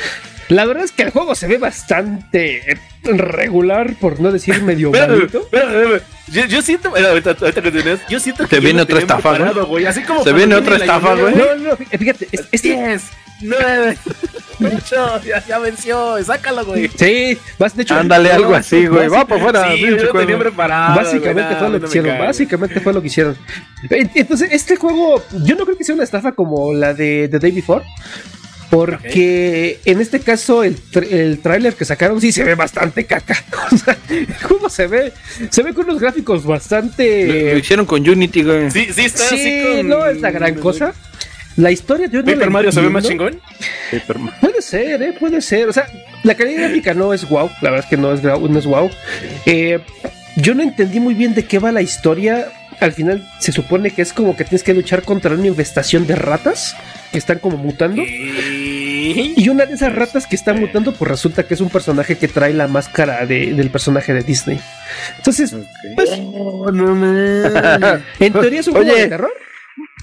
La verdad es que el juego se ve bastante regular, por no decir medio Espérame, malito. espérame, espérame. Yo, yo siento, ahorita, ahorita que yo siento que viene otra estafa, ¿no? güey, Así como Se viene otra estafa, güey. No, no, fíjate, es- este, 10, 9, 8, ya, ya venció, sácalo, güey. Sí, vas, de hecho, Ándale, no, algo así, güey. Va para afuera, Sí, yo tenía preparado. Básicamente güey, fue lo no que hicieron. Básicamente fue lo que hicieron. Eh, Entonces, este juego, yo no creo que sea una estafa como la de The Day Before. Porque en este caso el, tr- el tráiler que sacaron sí se ve bastante caca. O sea, el juego se ve, se ve con unos gráficos Lo, lo bastante. hicieron con Unity, güey. Sí, sí, está Sí, así con. no es la gran cosa. La historia yo no ¿Paper la Mario se ve más chingón? Puede ser, ¿eh? Puede ser. O sea, la calidad gráfica no es wow. La verdad es que no es, no es wow. Eh, yo no entendí muy bien de qué va la historia. Al final se supone que es como que tienes que luchar contra una infestación de ratas que están como mutando. ¿Qué? Y una de esas ratas que está mutando, pues resulta que es un personaje que trae la máscara de- del personaje de Disney. Entonces, pues, Oh, no en teoría es un juego Oye. de terror.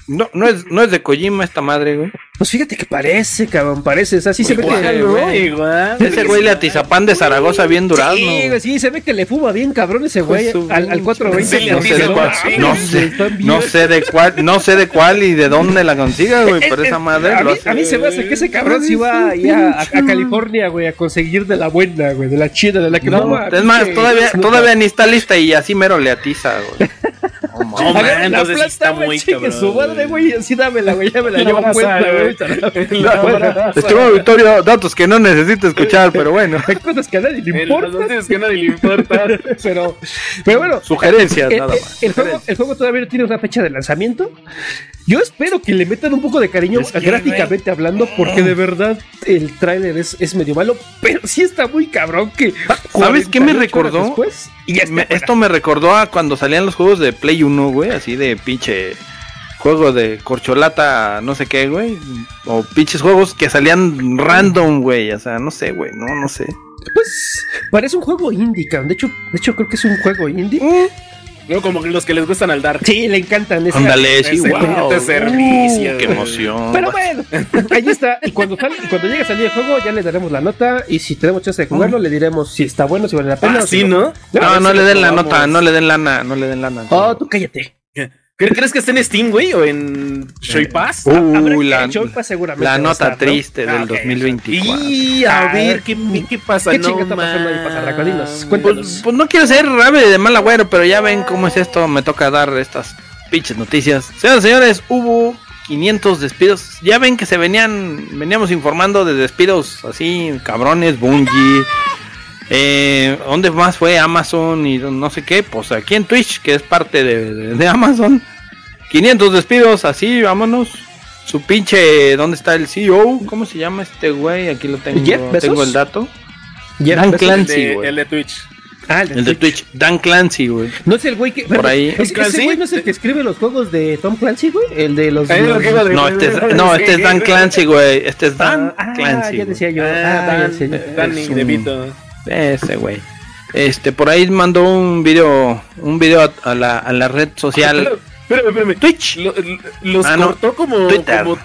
No, no es, no es de Kojima esta madre, güey. Pues fíjate que parece, cabrón, parece. O sea, sí se ve que. Ese güey le atizapán de Zaragoza bien durazno. Sí, güey, sí, se ve que le fuma bien cabrón ese güey Pues su al, al 420. Sí, no sé de cuál, no sé, están bien. no sé de cuál, no sé de cuál y de dónde la consiga, güey, Eh, pero eh, esa madre a, lo mí, hace. a mí se me hace que ese cabrón sí va ahí a, a- a California, güey, a conseguir de la buena, güey, de la chida, de la que No, fuma, es más, todavía, todavía ni está lista y así mero le atiza, güey. No, man, entonces sí planta, está muy cabrón. su madre, güey, así dámela, güey, ya me la La llevo cuenta, güey. Estimado Victorio, datos que no necesito escuchar, pero bueno. Hay cosas que a nadie le importan, dos que a nadie le importa. pero, pero bueno, Sugerencias, el, nada el- más. el juego, el juego todavía no tiene una fecha de lanzamiento. Yo espero que le metan un poco de cariño Es que, gráficamente hablando, porque de verdad el tráiler es, es medio malo, pero sí está muy cabrón que. ¿Sabes qué me 48 horas recordó? Después, y Me- esto me recordó a cuando salían los juegos de Play 1, güey, así de pinche juego de corcholata, no sé qué, güey. O pinches juegos que salían random, güey. O sea, no sé, güey, no, no sé. Pues parece un juego indie, cabrón. De hecho, de hecho creo que es un juego indie. No, como los que les gustan al Dark. Sí, le encantan. ese- Ándale, sí, ese wow. servicio, Uh, qué emoción. Pero bueno, ahí está. Y cuando, sal- y cuando llegue a salir el juego, ya le daremos la nota. Y si tenemos chance de jugarlo, le diremos si está bueno, si vale la pena. Ah, o si sí, ¿no? No, no si le den la nota, no le den lana, no le den lana. Oh, tú cállate. ¿Cre- ¿Crees que esté en Steam, güey? ¿O en Shoy Pass? Uh, la, seguramente la nota estar, ¿no? triste Ah, del ok. 2024. Y a Ah, ver, ¿qué, qué pasa? ¿Qué no, chinga está pasando ahí? Dinos, mames. cuéntanos. Pues, pues no quiero ser rave de mal agüero, pero ya ven cómo es esto. Me toca dar estas pinches noticias. Señoras y señores, hubo 500 despidos. Ya ven que se venían, veníamos informando de despidos así, cabrones, Bungie. Eh, ¿Dónde más fue Amazon y no sé qué? Pues aquí en Twitch, que es parte de, de- de Amazon. 500 despidos, así, vámonos. Su pinche, ¿dónde está el CEO? ¿Cómo se llama este güey? Aquí lo tengo, ¿Jeff Bezos? tengo el dato. Jeff Dan Bezos. Clancy, El de, güey. el de Twitch. Ah, El de Twitch. Dan Clancy, güey. No es el güey que. Por ahí. ¿Es, ¿Clancy? ¿Ese güey no es el que escribe los juegos de Tom Clancy, güey? El de los. No, este es, no, este es Dan Clancy, güey. Este es Dan Ah, Clancy. ya güey. decía yo. Ah, Ah, ya Dan. Danny Es un- DeVito. Ese, güey. Este, por ahí mandó un video, un video a, a la, a la red social Espérame, espérame. Twitch. Lo- lo- los Ah, no. cortó como, Twitter. como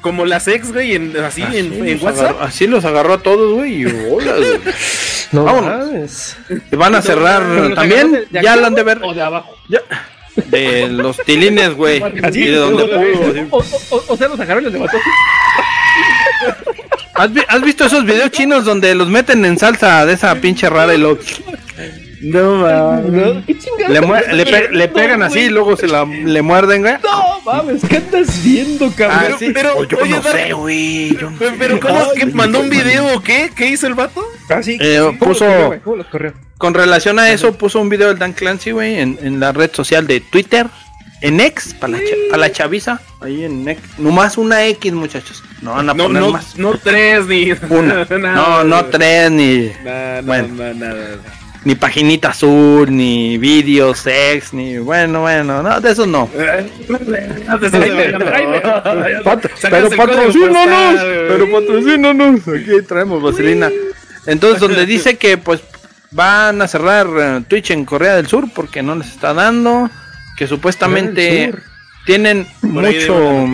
como las ex, güey, en, así Así en, en WhatsApp. agarró- así los agarró a todos, güey. y hola, güey. No Vámonos. Van a cerrar también. agarró de- de ya lo han de ver. O de abajo. ya. De los tilines, güey. Así. Y de donde o, o- o- o sea, los agarró y los levantó. ¿Has, vi- has visto esos videos chinos donde los meten en salsa de esa pinche rara y lo No, mames. No, ¿Qué chingados le, le, pe- le pegan así y luego se la le muerden, güey? No mames, ¿qué andas viendo, Ah, cabrón? sí. pero, yo oye, no sé, güey. Yo no Pero, sé. pero ¿cómo? Ay, ¿Qué, ¿Mandó un video o qué? ¿Qué hizo el vato? Ah, sí, Eh, sí, ¿cómo puso- corrió? Con relación a eso, puso un video del Dan Clancy, güey, en, en la red social de Twitter. En X, para la, cha- pa' la chaviza. Ahí en X. Nomás una X, muchachos. No van a No, poner no, más. no tres ni. Una. No, no tres, ni, Nada, nada, Bueno. nada, nada. ni paginita azul, ni vídeos, sex, ni. Bueno, bueno, no, de eso no. Pero patrocínanos, pero patrocínanos. Aquí traemos vaselina. Entonces, donde dice que pues van a cerrar eh, Twitch en Corea del Sur porque no les está dando, que supuestamente tienen mucho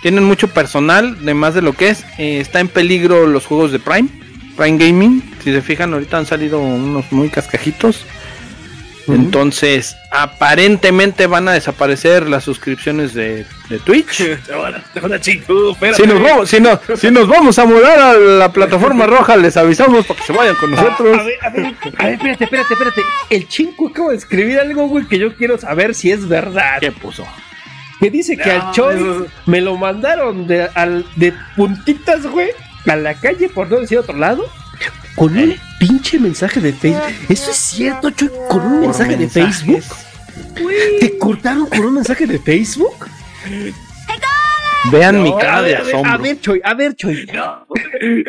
tienen mucho personal, además de lo que es, eh, está en peligro los juegos de Prime, Prime Gaming, si se fijan ahorita han salido unos muy cascajitos. Entonces, aparentemente van a desaparecer las suscripciones de, de Twitch. Chico. Si nos, vamos, si, no- si nos vamos a mudar a la plataforma roja, les avisamos para que se vayan con nosotros. A ver, a ver, a ver, espérate, espérate, espérate. El chinco acaba de escribir algo, güey, que yo quiero saber si es verdad. ¿Qué puso? Que dice que al eso- me lo mandaron de, al, de puntitas, güey, a la calle, por no decir otro lado, con un pinche mensaje de Facebook. ¿Eso es cierto, Choi? ¿Con un mensaje de. Facebook? ¿Te cortaron con un mensaje de Facebook? Vean mi No, cara a de ver, a ver, asombro. A ver, Choi, a ver, Choi.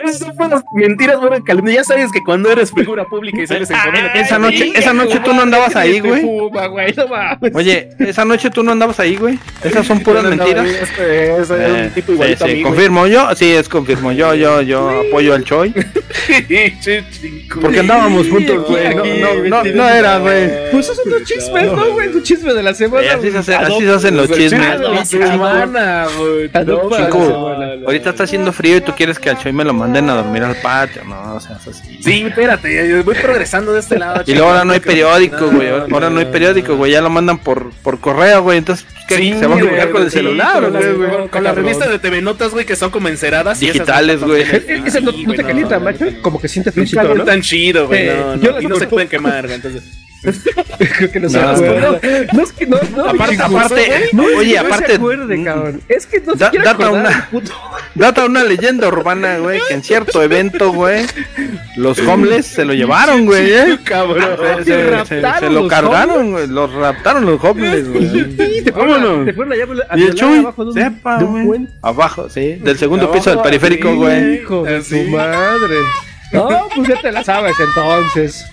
Esas son puras mentiras, güey, calumnia. Ya sabes que cuando eres figura pública y sales en comida. esa noche- esa noche tú no andabas ahí, güey. Güey, no. Oye, esa noche tú no andabas ahí, güey. Esas son puras mentiras. Este, ese era Eh, un tipo sí, igualito sí, a mí, güey. confirmo yo, sí, es confirmo yo, yo, yo apoyo al Choi. Porque andábamos juntos, güey. No, no, no, no era, güey. Pues esos son los chismes, ¿no, güey? Tu chisme de la semana. Eh, así se hace- güey. así se hacen los chismes. chido, la semana, güey. Chico, ahorita está haciendo frío y tú quieres que al Choi me lo manden a dormir al patio, no, o sea, es así. Sí, espérate, yo voy progresando de este lado. Y luego ahora no hay periódico, güey. Ahora no hay periódico, güey. Ya lo mandan por, por correo, güey. Entonces, ¿qué? Sí, ¿Se va a jugar con el sí, celular con, las- güey? con- con la revista de TV Notas, güey, que son como enceradas. Digitales, no güey. Ese no, te calienta, no. macho. Como que siente Nunca fresito, fue ¿no? tan chido, güey. No, no, las y no se pueden quemar, güey. Entonces, Creo que no se No, acuerda. güey. No es que no, no, Aparte, aparte, güey. No es oye, que no aparte, se acuerde, cabrón. Es que no se da- quiere data acordar una- puto. Data una leyenda urbana, güey, que en cierto evento, güey, los homeless se lo llevaron, güey, ¿eh? cabrón. Se, se- se- raptaron se lo cargaron, güey. Los raptaron los homeless, güey. Te fueron Vámonos. a- te fueron allá a Y el abajo de un, sepa, de un güey. puente. Abajo, sí. Del segundo piso del periférico, güey. Hijo de su madre. No, pues ya te la sabes entonces.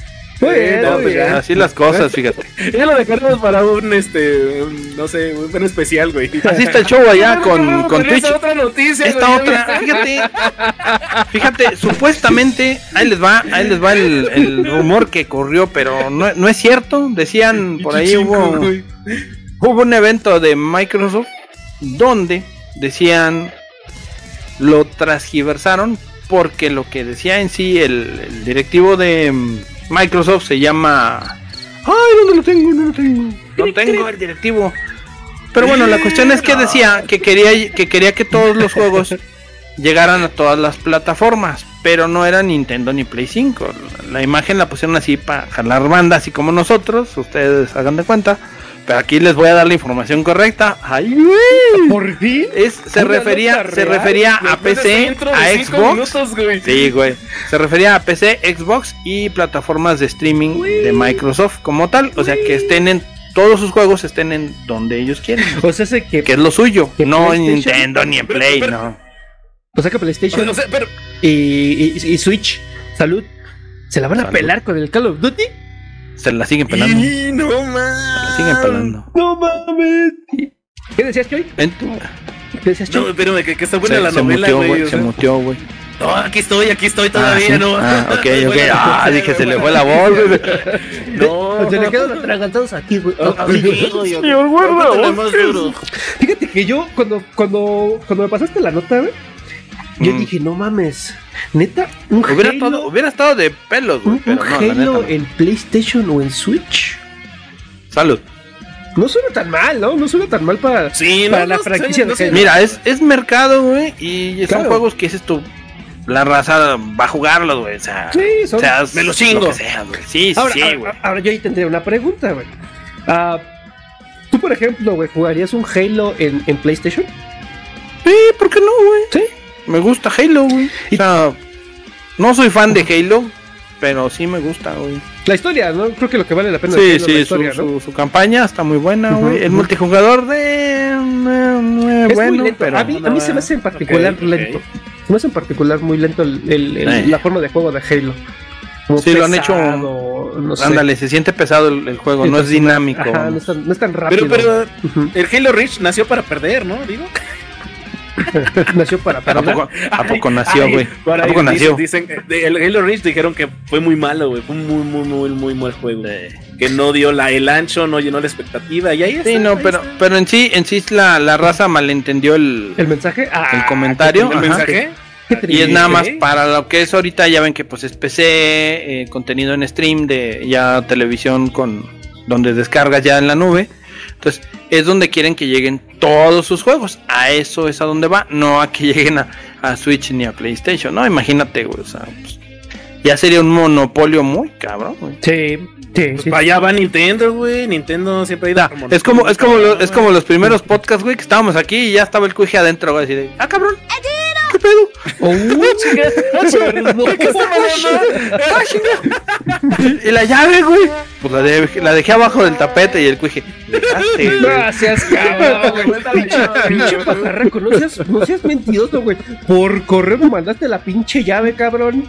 Muy bien, no, muy pues bien. Así las cosas, fíjate. Ya lo dejaremos para un, este, un, no sé, un especial, güey. Así está el show allá con, con Twitch. Esa otra noticia, Esta güey, otra, fíjate, fíjate, supuestamente, ahí les va, ahí les va el, el rumor que corrió, pero no, no es cierto, decían por ahí hubo, güey. hubo un evento de Microsoft donde decían, lo transgiversaron porque lo que decía en sí el, el directivo de mm, Microsoft se llama... Ay, ¿dónde lo tengo? No lo tengo. No tengo el directivo. Pero bueno, la cuestión es que decía que quería que quería que todos los juegos llegaran a todas las plataformas, pero no era Nintendo ni Play 5. La imagen la pusieron así para jalar banda, así como nosotros, ustedes hagan de cuenta. Pero aquí les voy a dar la información correcta. Ay, güey. Por fin. Es, se refería, se real. refería a PC, a Xbox. minutos, güey. Sí, güey. Se refería a PC, Xbox y plataformas de streaming de Microsoft como tal. O sea, que estén en todos sus juegos estén en donde ellos quieren. O sea, ese que, Que es lo suyo. ¿Que No en? Nintendo ni en Play, pero- no. o sea que PlayStation O sea, pero, y, y- y Switch, salud, ¿Se la van a pelar con el Call of Duty? Se la siguen pelando. Se Y no más. la siguen pelando. No mames. ¿Qué decías, Choy? En- ¿Qué decías, No, Choy? espérame, que, que está buena se, la se novela, güey. Se sea. muteó, güey. No, aquí estoy, aquí estoy Ah, todavía, sí. no. Ah, ok, ok. Bueno, Ah, dije, se le fue la voz, güey. No. Se le quedan atragantados aquí, güey. Señor, guarda. Fíjate que yo, cuando, cuando, cuando me pasaste la nota, güey, yo Mm. dije, no mames, neta, un Hubiera, Halo, estado, hubiera estado de pelos, güey. un, Pero un no, la neta. Halo no. en PlayStation o en Switch. Salud. No suena tan mal, ¿no? No suena tan mal para, Sí, para no, la no, franquicia no, de. Halo. Mira, es, es mercado, güey. Y son Claro. juegos que dices tú. La raza va a jugarlos, güey. O sea, Sí, son- o sea, Me lo chingo. Lo que sea, güey. Sí, sí, Ahora, sí, ahora- güey. ahora yo ahí tendría una pregunta, güey. Ah, Tú, por ejemplo, güey, ¿jugarías un Halo en, en PlayStation? Sí, ¿por qué no, güey? Sí. Me gusta Halo, güey. O sea, no soy fan de Halo, pero sí me gusta, güey. La historia, ¿no? Creo que lo que vale la pena Sí, es la sí, su, historia, ¿no? su- su campaña está muy buena, güey. El multijugador de... Es bueno, muy lento. pero... a, mí, a mí se me hace en particular lento. Se me hace en particular muy lento el- el- el- Eh. la forma de juego de Halo. Como Sí, lo han hecho- pesado, No sé. Ándale, se siente pesado el, el juego, no es dinámico. Ajá, no, es tan, no es tan rápido. Pero, pero el Halo Reach nació para perder, ¿no? Digo. Nació para ¿A poco, a poco nació, güey? ¿A poco nació? Dicen, de- el Halo Reach dijeron que fue muy malo, güey. Fue muy, muy, muy, muy mal juego. Que no dio la, el ancho, no llenó la expectativa. Y ahí está. Sí, no, ahí pero, está. pero en sí, en sí la, la raza malentendió el, ¿El mensaje? Ah, el comentario. ¿El ajá. mensaje? Y es nada más para lo que es ahorita, ya ven que pues es PC, eh, contenido en stream, de ya televisión con donde descargas ya en la nube. Entonces, es donde quieren que lleguen todos sus juegos. A eso es a donde va, no a que lleguen a, a Switch ni a PlayStation, ¿no? Imagínate, güey, o sea, pues, ya sería un monopolio muy cabrón, güey. Sí, sí, Pues sí. para allá va Nintendo, güey. Nintendo siempre ha ido Da, es como, es como, lo- es como los primeros podcasts, güey, que estábamos aquí y ya estaba el cuije adentro, güey, así de, ah, cabrón, ¿qué pedo? Oh. ¿Qué está pasando? Y la llave, güey. Pues la, de- la dejé abajo del tapete y el cuije. Dejaste, seas cabrón, güey. Pinche, pinche pajarraco, no seas, no seas mentiroso, güey. Por correo me mandaste la pinche llave, cabrón.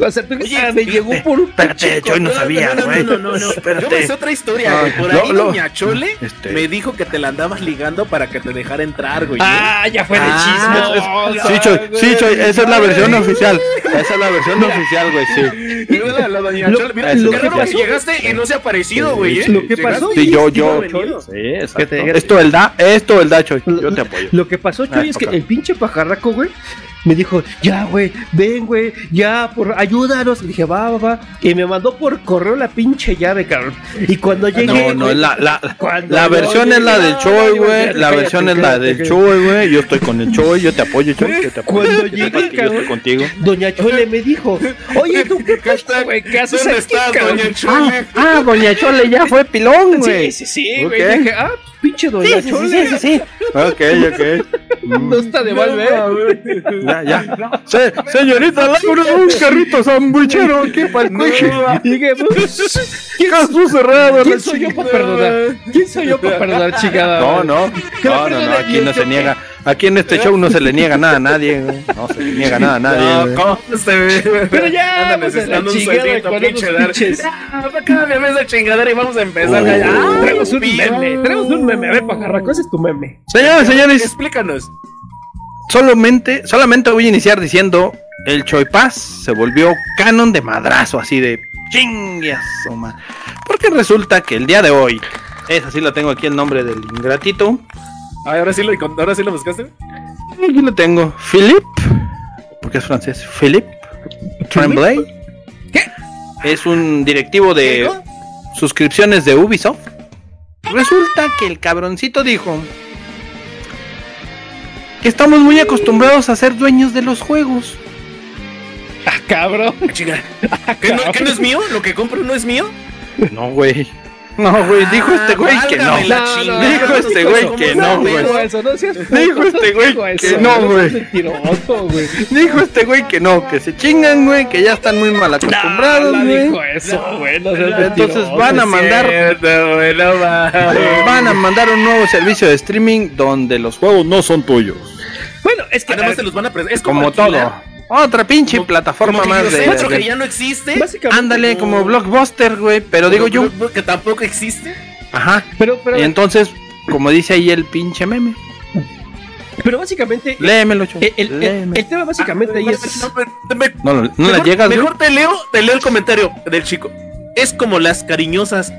O sea, tú- Oye, me llegó por un espérate, pinche yo no sabía, no, güey. no, no, no, no. Espérate. Yo me sé otra historia, güey. Por ahí lo- Doña Chole Este- me dijo que te la andabas ligando para que te dejara entrar, güey. Ah, ya fue de Ah, chisme. Sí, Choy, sí, Choy, esa es la versión oficial. Esa es la versión oficial, güey, sí. Mira, la Doña Lo- Chole, mira, lo que raro que pasó- llegaste y no se ha aparecido, güey. ¿eh? Lo que pasó- Sí, yo, yo. Sí, exacto. Esto el da, esto el da, Choy. Yo te apoyo. Lo que pasó, Choy, Ah, es que el pinche pajarraco, güey, me dijo, ya, güey, ven, güey, ya, por ayúdanos. Le dije, va, va, va. Y me mandó por correo la pinche llave, cabrón. Y cuando llegué. No, no, güey, la, la, la versión es la del Choy, güey. La versión es la del. Choy, güey. Yo estoy con el Choy, yo te apoyo, Choy. Yo te apoyo. Cuando llegué, que yo cabrón. estoy contigo. Doña Chole me dijo, oye, ¿tú qué pasa, güey? ¿Qué haces ¿Dónde aquí, estás, cabrón? Doña Chole? Ah, Doña Chole ya fue pilón, güey. Sí, sí, sí, güey. Ok. Dije, ah, pinche Doña Sí, sí, Chole. sí, sí, sí. Ok, ok. No está de mal, ¿eh? Ya, ya. Se- señorita Laura, un carrito sandwichero aquí para el ¿quién, Caso cerrado. quién soy yo para perdonar? ¿Quién soy yo para perdonar, chingada? No, no. No, no, no. Aquí no se niega. Aquí en este show no se le niega nada a nadie, güey. No se le niega nada a nadie. güey. No, ¿cómo se ve? Pero ya, Anda pues, a la necesitando un chingada sueldito, con pinche pinches. Cámbiame esa chingadera y vamos a empezar. Oh. Ah, Tenemos un meme, tenemos un meme. A ver, pajarraco, ese es tu meme. Señoras señores, Explícanos. solamente, solamente voy a iniciar diciendo el Choi Paz se volvió canon de madrazo, así de chingas, Porque resulta que el día de hoy, es así lo tengo aquí el nombre del ingratito. Ay, ahora sí lo, ahora sí lo buscaste. Aquí lo tengo. Philip, porque es francés. Philip Tremblay. ¿Qué? Es un directivo de suscripciones de Ubisoft. Resulta que el cabroncito dijo que estamos muy acostumbrados a ser dueños de los juegos. Ah, cabrón. Ah, chinga. ¿Qué no, qué no es mío? ¿Lo que compro no es mío? No, güey. No, güey, dijo este güey que no. dijo este güey que no, ¿Cómo güey. Dijo este güey dijo que no, güey. Dijo este güey que no, que se chingan, güey, que ya están muy mal acostumbrados, no, no güey. dijo eso, güey. No Entonces van a mandar van a mandar un nuevo servicio de streaming donde los juegos no son tuyos. Bueno, es que. Además te los van a presentar. Es Como como, todo. Otra pinche plataforma Como más de. otro de- que ya no existe. Básicamente. Ándale, como Blockbuster, güey. Pero digo yo. Que tampoco existe. Ajá. Pero, pero, Y entonces, como dice ahí el pinche meme. pero básicamente. Léemelo, el, el- el- tema básicamente ahí es. No, me- No, lo- no la mejor, llegas, güey. Mejor te leo, te leo el comentario del chico. Es como las cariñosas.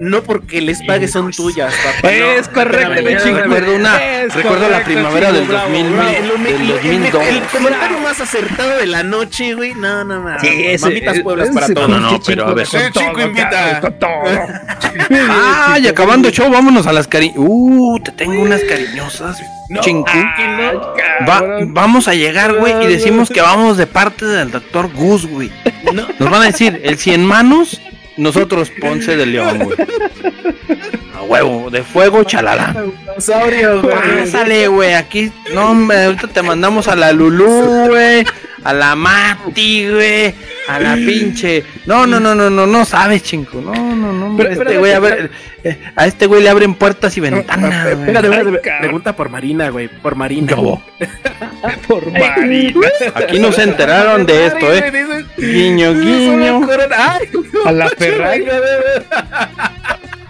No porque les pagues son tuyas, papá. Es No, correcto, espérame. Recuerdo una. Es Recuerdo la primavera chico, del bravo, 2000, bravo. El, el- del el- el- 2002. el comentario más acertado de la noche, güey. No, no, no. Sí, ese- Mamitas pueblas ese para todos. No, no, pero a ver. Ese chico todo, invita. todo. Ah, y acabando el show, vámonos a las cari... Uh, te tengo unas cariñosas. No. Va- vamos a llegar, güey, y decimos que vamos de parte del doctor Gus, güey. No. Nos van a decir, el cien manos, nosotros Ponce de León, güey. A huevo, de fuego, chalala. Dinosaurio, güey. Pásale, güey, aquí, no, hombre, ahorita te mandamos a la Lulú, güey, a la Mati, güey, a la pinche. No, no, no, no, no, no sabes, chingo. No, no, no, hombre, Pero- este güey, a ver, eh, a este güey le abren puertas y ventanas, güey. Espérate. Pregunta por Marina, güey. Por Marina. Por Marina. Aquí no se enteraron de esto, eh. Guiño, guiño. Ay, A la Ferrari.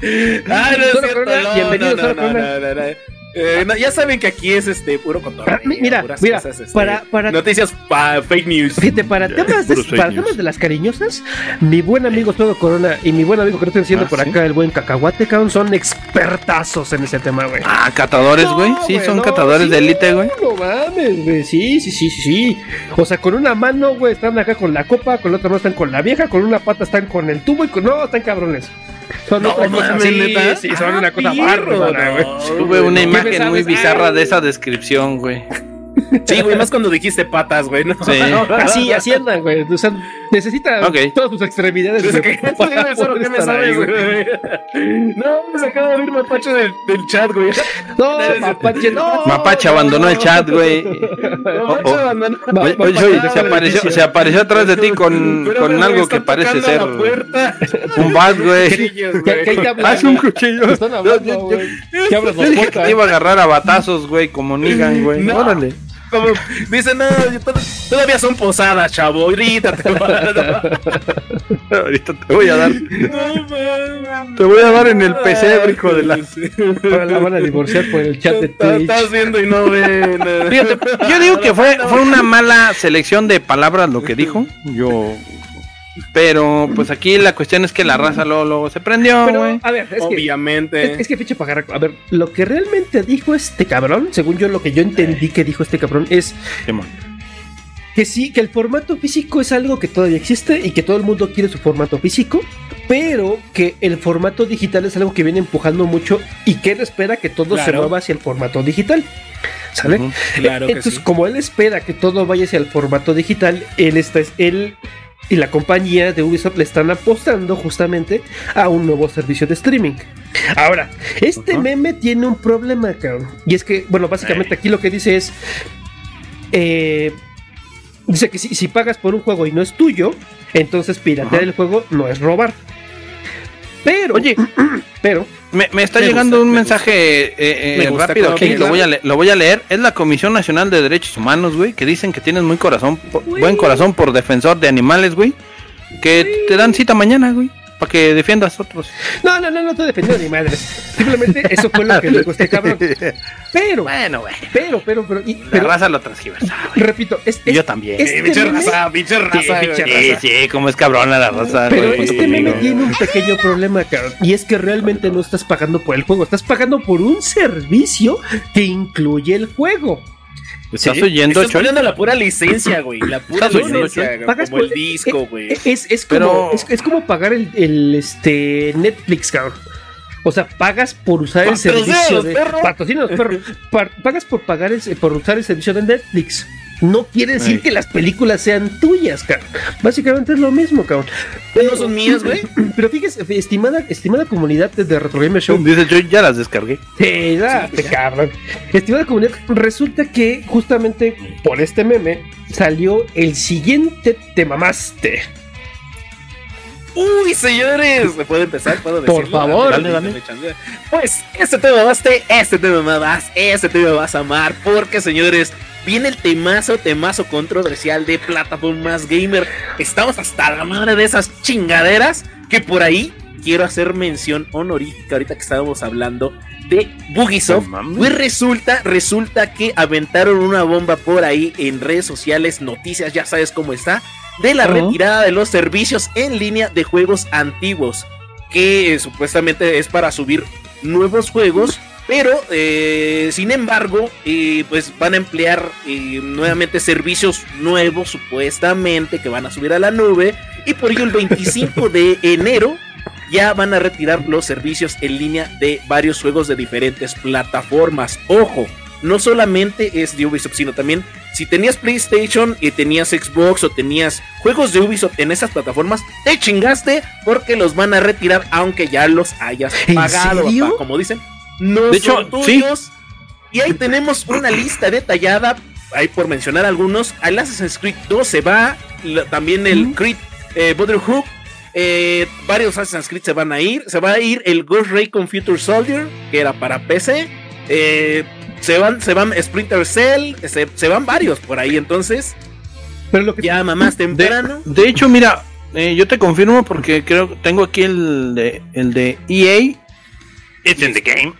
Ay, no no, no, no, no. Eh, no, ya saben que aquí es este puro cotorreo. Ah, mi- mira, puras mira, cosas, este, para- para- noticias pa- fake news. Fíjate, para temas, de, fake para news. temas de las cariñosas, mi buen amigo Todo Corona y mi buen amigo que no estoy diciendo Ah, por ¿sí? acá, el buen Cacahuate, cabrón, son expertazos en ese tema, güey. Ah, catadores, güey. No, Sí, son no, catadores sí, de élite, güey. No mames, güey. Sí, sí, sí, sí, sí. O sea, con una mano, güey, están acá con la copa, con la otra mano están con la vieja, con una pata están con el tubo y con. No, están cabrones. Son No otra cosa. Sí, ¿neta? sí, son Ah, una cosa bárbara, güey. Tuve una imagen muy bizarra Ay. de esa descripción, güey. Sí, güey, más cuando dijiste patas, güey. ¿no? Sí. Así, así andan, güey. O sea, necesita Ok. todas sus extremidades. Que para que me sabes, güey. No, me acaba de abrir mapache del, del chat, güey. No, mapache, no. Mapache abandonó el chat, güey. Mapache oh. abandonó. Mapache, oye, ah, se apareció, se apareció atrás de ti con, Pero, con güey, algo que parece ser un bat, güey. Haz un cuchillo. Te Están hablando, güey. Te iba a agarrar a batazos, güey, como Nigan, güey. No. Órale. Como, dice, no, todavía son posadas, chavo. Ahorita te voy a dar. Ahorita te voy a dar. No. Te voy a dar en el pesebre, hijo de la. Ahora la van a divorciar por el chat de Estás- Twitch. Estás viendo y no ven. Fíjate, yo digo que fue, fue una mala selección de palabras lo que dijo. Yo. Pero, pues aquí la cuestión es que la raza luego, luego se prendió, Pero, güey. a ver, es que, Obviamente. es, es que pinche pajarraco. A ver, lo que realmente dijo este cabrón, según yo lo que yo entendí que dijo este cabrón, es que sí, que el formato físico es algo que todavía existe y que todo el mundo quiere su formato físico, pero que el formato digital es algo que viene empujando mucho y que él espera que todo se mueva hacia el formato digital. ¿Sale? Claro que Entonces, sí. como él espera que todo vaya hacia el formato digital, él está, él y la compañía de Ubisoft le están apostando justamente a un nuevo servicio de streaming. Ahora, este meme tiene un problema, cabrón. Y es que, bueno, básicamente aquí lo que dice es. eh, dice que si, si pagas por un juego y no es tuyo, entonces piratear Ajá. el juego no es robar. Pero, Oye, pero, me, me está Me llegando gusta, un me mensaje eh, eh, Me rápido aquí, lo voy, a le- lo voy a leer. Es la Comisión Nacional de Derechos Humanos, güey, que dicen que tienes muy corazón, buen corazón por defensor de animales, güey. Que te dan cita mañana, güey, para que defiendas otros. no, no, no, no estoy defendiendo ni madres. Simplemente eso fue lo que dijo este cabrón. Pero, Bueno, güey. pero, pero, pero, y- La pero raza lo transgiversaba, repito, es, Y es- yo también. este pinche meme- raza, pinche raza. pinche güey. Sí, sí, como es cabrona la raza, Pero güey. este meme tiene un pequeño problema, cabrón. Y es que realmente no estás pagando por el juego, estás pagando por un servicio que incluye el juego. ¿Estás Sí. oyendo, Estás poniendo la pura licencia, güey. La pura licencia, Choy? güey, Pagas como por- el disco, eh, güey. eh, Es, es, Pero- es, es como pagar el, el, este Netflix, cabrón. O sea, pagas por usar el servicio de. perro. Perro. Pa- pagas por pagar el, por usar el servicio de Netflix. No quiere decir que las películas sean tuyas, cabrón. Básicamente es lo mismo, cabrón. No son mías, güey. Pero fíjese, estimada, estimada comunidad de Retro Gamer Show, Dice Choy, ya las descargué. Sí, date, cabrón. Estimada comunidad, resulta que justamente por este meme salió el siguiente te mamaste. Uy, señores. ¿Me puedo empezar? ¿Puedo Por decirlo? favor. Dale, Dale, dale. Pues, este te mamaste, este te mamaste, este te vas a amar. Porque, señores, viene el temazo, temazo controversial de plataformas gamer. Estamos hasta la madre de esas chingaderas que por ahí quiero hacer mención honorífica ahorita que estábamos hablando de Bugisoft. Pues resulta, resulta que aventaron una bomba por ahí en redes sociales, noticias, ya sabes cómo está, de la retirada de los servicios en línea de juegos antiguos, que eh, supuestamente es para subir nuevos juegos. Pero, eh, sin embargo, eh, pues van a emplear nuevamente servicios nuevos, supuestamente, que van a subir a la nube. Y por ello, el 25 de enero ya van a retirar los servicios en línea de varios juegos de diferentes plataformas. Ojo, no solamente es de Ubisoft, sino también si tenías PlayStation y tenías Xbox o tenías juegos de Ubisoft en esas plataformas, te chingaste porque los van a retirar aunque ya los hayas pagado, como dicen. No de son hecho, tuyos. Y ahí tenemos una lista detallada, ahí por mencionar algunos. El Assassin's Creed 2 se va, también el Creed eh, Brotherhood eh, varios Assassin's Creed se van a ir. Se va a ir el Ghost Recon Future Soldier, que era para PC. Eh, se van, se van Sprinter Cell, se, van varios por ahí. Entonces, pero lo que ya más temprano. De, hecho, mira, eh, yo te confirmo porque creo que tengo aquí el de, el de EA. It's in the game.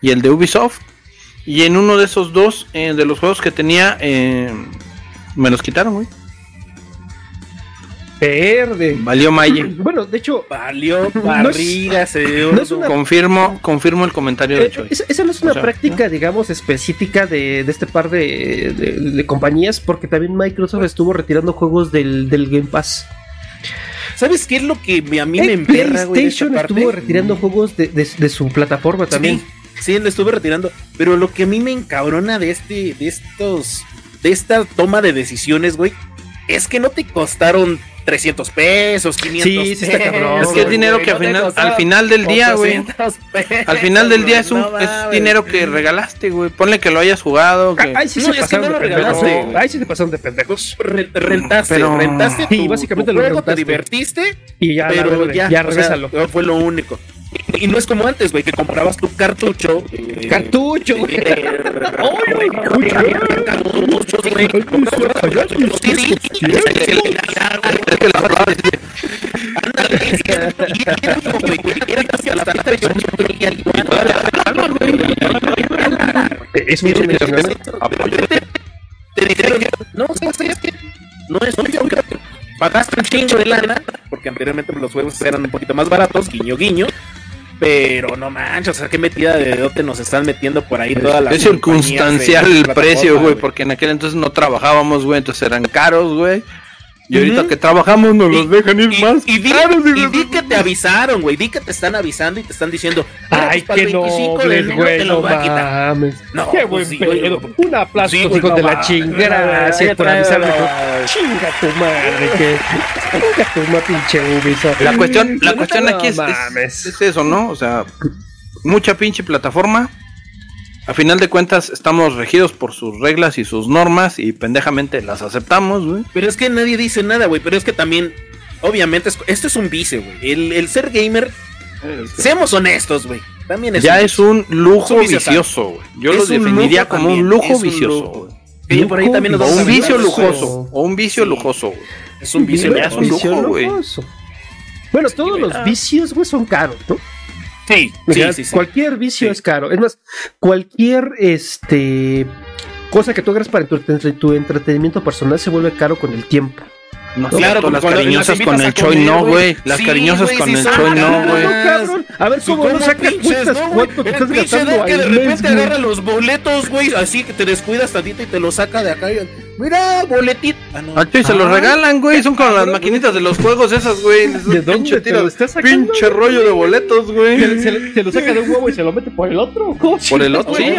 Y el de Ubisoft. Y en uno de esos dos, de los juegos que tenía, me los quitaron, güey. Verde. Valió Maye. Bueno, de hecho. Valió barriga, se dio. confirmo, confirmo el comentario de eh, Esa no es una práctica, digamos, específica de, este par de, compañías, porque también Microsoft estuvo retirando juegos del, Game Pass. ¿Sabes qué es lo que a mí me emperra, PlayStation estuvo retirando juegos de, su plataforma también. Sí, lo estuve retirando. Pero lo que a mí me encabrona de este, de estos, de esta toma de decisiones, güey, es que no te costaron 300 pesos, 500 sí, sí está cabrón, Es que es dinero que al final, al final del día, güey. Al final del día es un es dinero que regalaste, güey. Ponle que lo hayas jugado. Que... Ay, sí, no, se es que no lo regalaste. Ay, sí se pasaron de pendejos. rentaste, pero... rentaste. Y básicamente lo juego, te divertiste. Y ya, pero ya, ya regresalo. fue lo único. Y no es como antes, güey, que comprabas tu cartucho. cartucho, güey. ¡Ay, cartuchos, güey! Es dijeron, no, ¿sabes qué? No es obvio, pagaste un chingo de lana, porque anteriormente los juegos eran un poquito más baratos, guiño guiño, pero no manches, o sea, qué metida de dote nos están metiendo por ahí toda la Es circunstancial el precio, güey, porque en aquel entonces no trabajábamos, güey, entonces eran caros, güey. Y ahorita que trabajamos nos los dejan ir más y di, y di que te avisaron, güey. Di que te están avisando y te están diciendo. Ay, pues, qué nobles, güey. No mames. No, qué buen pues, pedo. Un aplauso, sí, hijo de la chingada. Gracias por avisarme. Chinga tu madre, que. Chinga tu madre, pinche Ubisoft. La cuestión, la cuestión aquí es, es, es eso, ¿no? O sea, mucha pinche plataforma a final de cuentas estamos regidos por sus reglas y sus normas y pendejamente las aceptamos, güey. Pero es que nadie dice nada, güey. Pero es que también, obviamente, esto es un vice, güey. El, ser gamer, seamos honestos, güey. También es ya es un lujo vicioso, güey. Yo lo definiría como un lujo vicioso, güey. por ahí también o un vicio lujoso. O un vicio lujoso, güey. Es un vicio, es un lujo, güey. Bueno, todos los vicios, güey, son caros, ¿no? Sí, sí, sí, Cualquier vicio es caro. Es más, cualquier este cosa que tú hagas para tu, tu entretenimiento personal se vuelve caro con el tiempo. No, claro, las cariñosas con el Choi no, güey. Las cariñosas con el Choi no, güey. A ver cómo no saca cuentas cuánto te estás gastando que de repente agarra los boletos, güey, así que te descuidas tantito y te lo saca de acá. Mira, boletito. Ah, no. Se los regalan, güey. Son como las maquinitas de los juegos esas, güey. ¿De dónde te lo estás sacando? Pinche rollo de boletos, güey. Se, lo saca de un huevo y se lo mete por el otro. Por el otro, sí.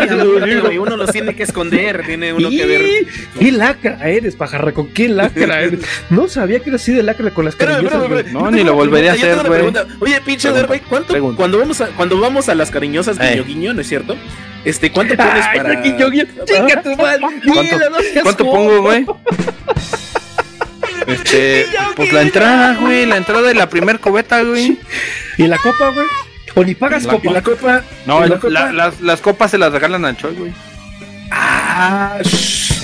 Uno los tiene que esconder, tiene uno que ver. ¿Qué lacra eres, pajarraco? ¿Qué lacra eres? No sabía que era así de lacra con las cariñosas, güey. No, ni lo volvería a hacer, güey. Oye, pinche güey, ¿cuánto cuando vamos a cuando vamos a las cariñosas guiño guiño, no es cierto? Este, ¿cuánto pones para...? Chinga tu madre. ¿Cuánto, pongo, güey? Este, pues la entrada, güey, la entrada de la primer cobeta, güey. ¿Y la copa, güey? ¿O ni pagas la, copa? ¿La copa? No, la, las, las copas se las regalan a Choi, güey. Ah, shh.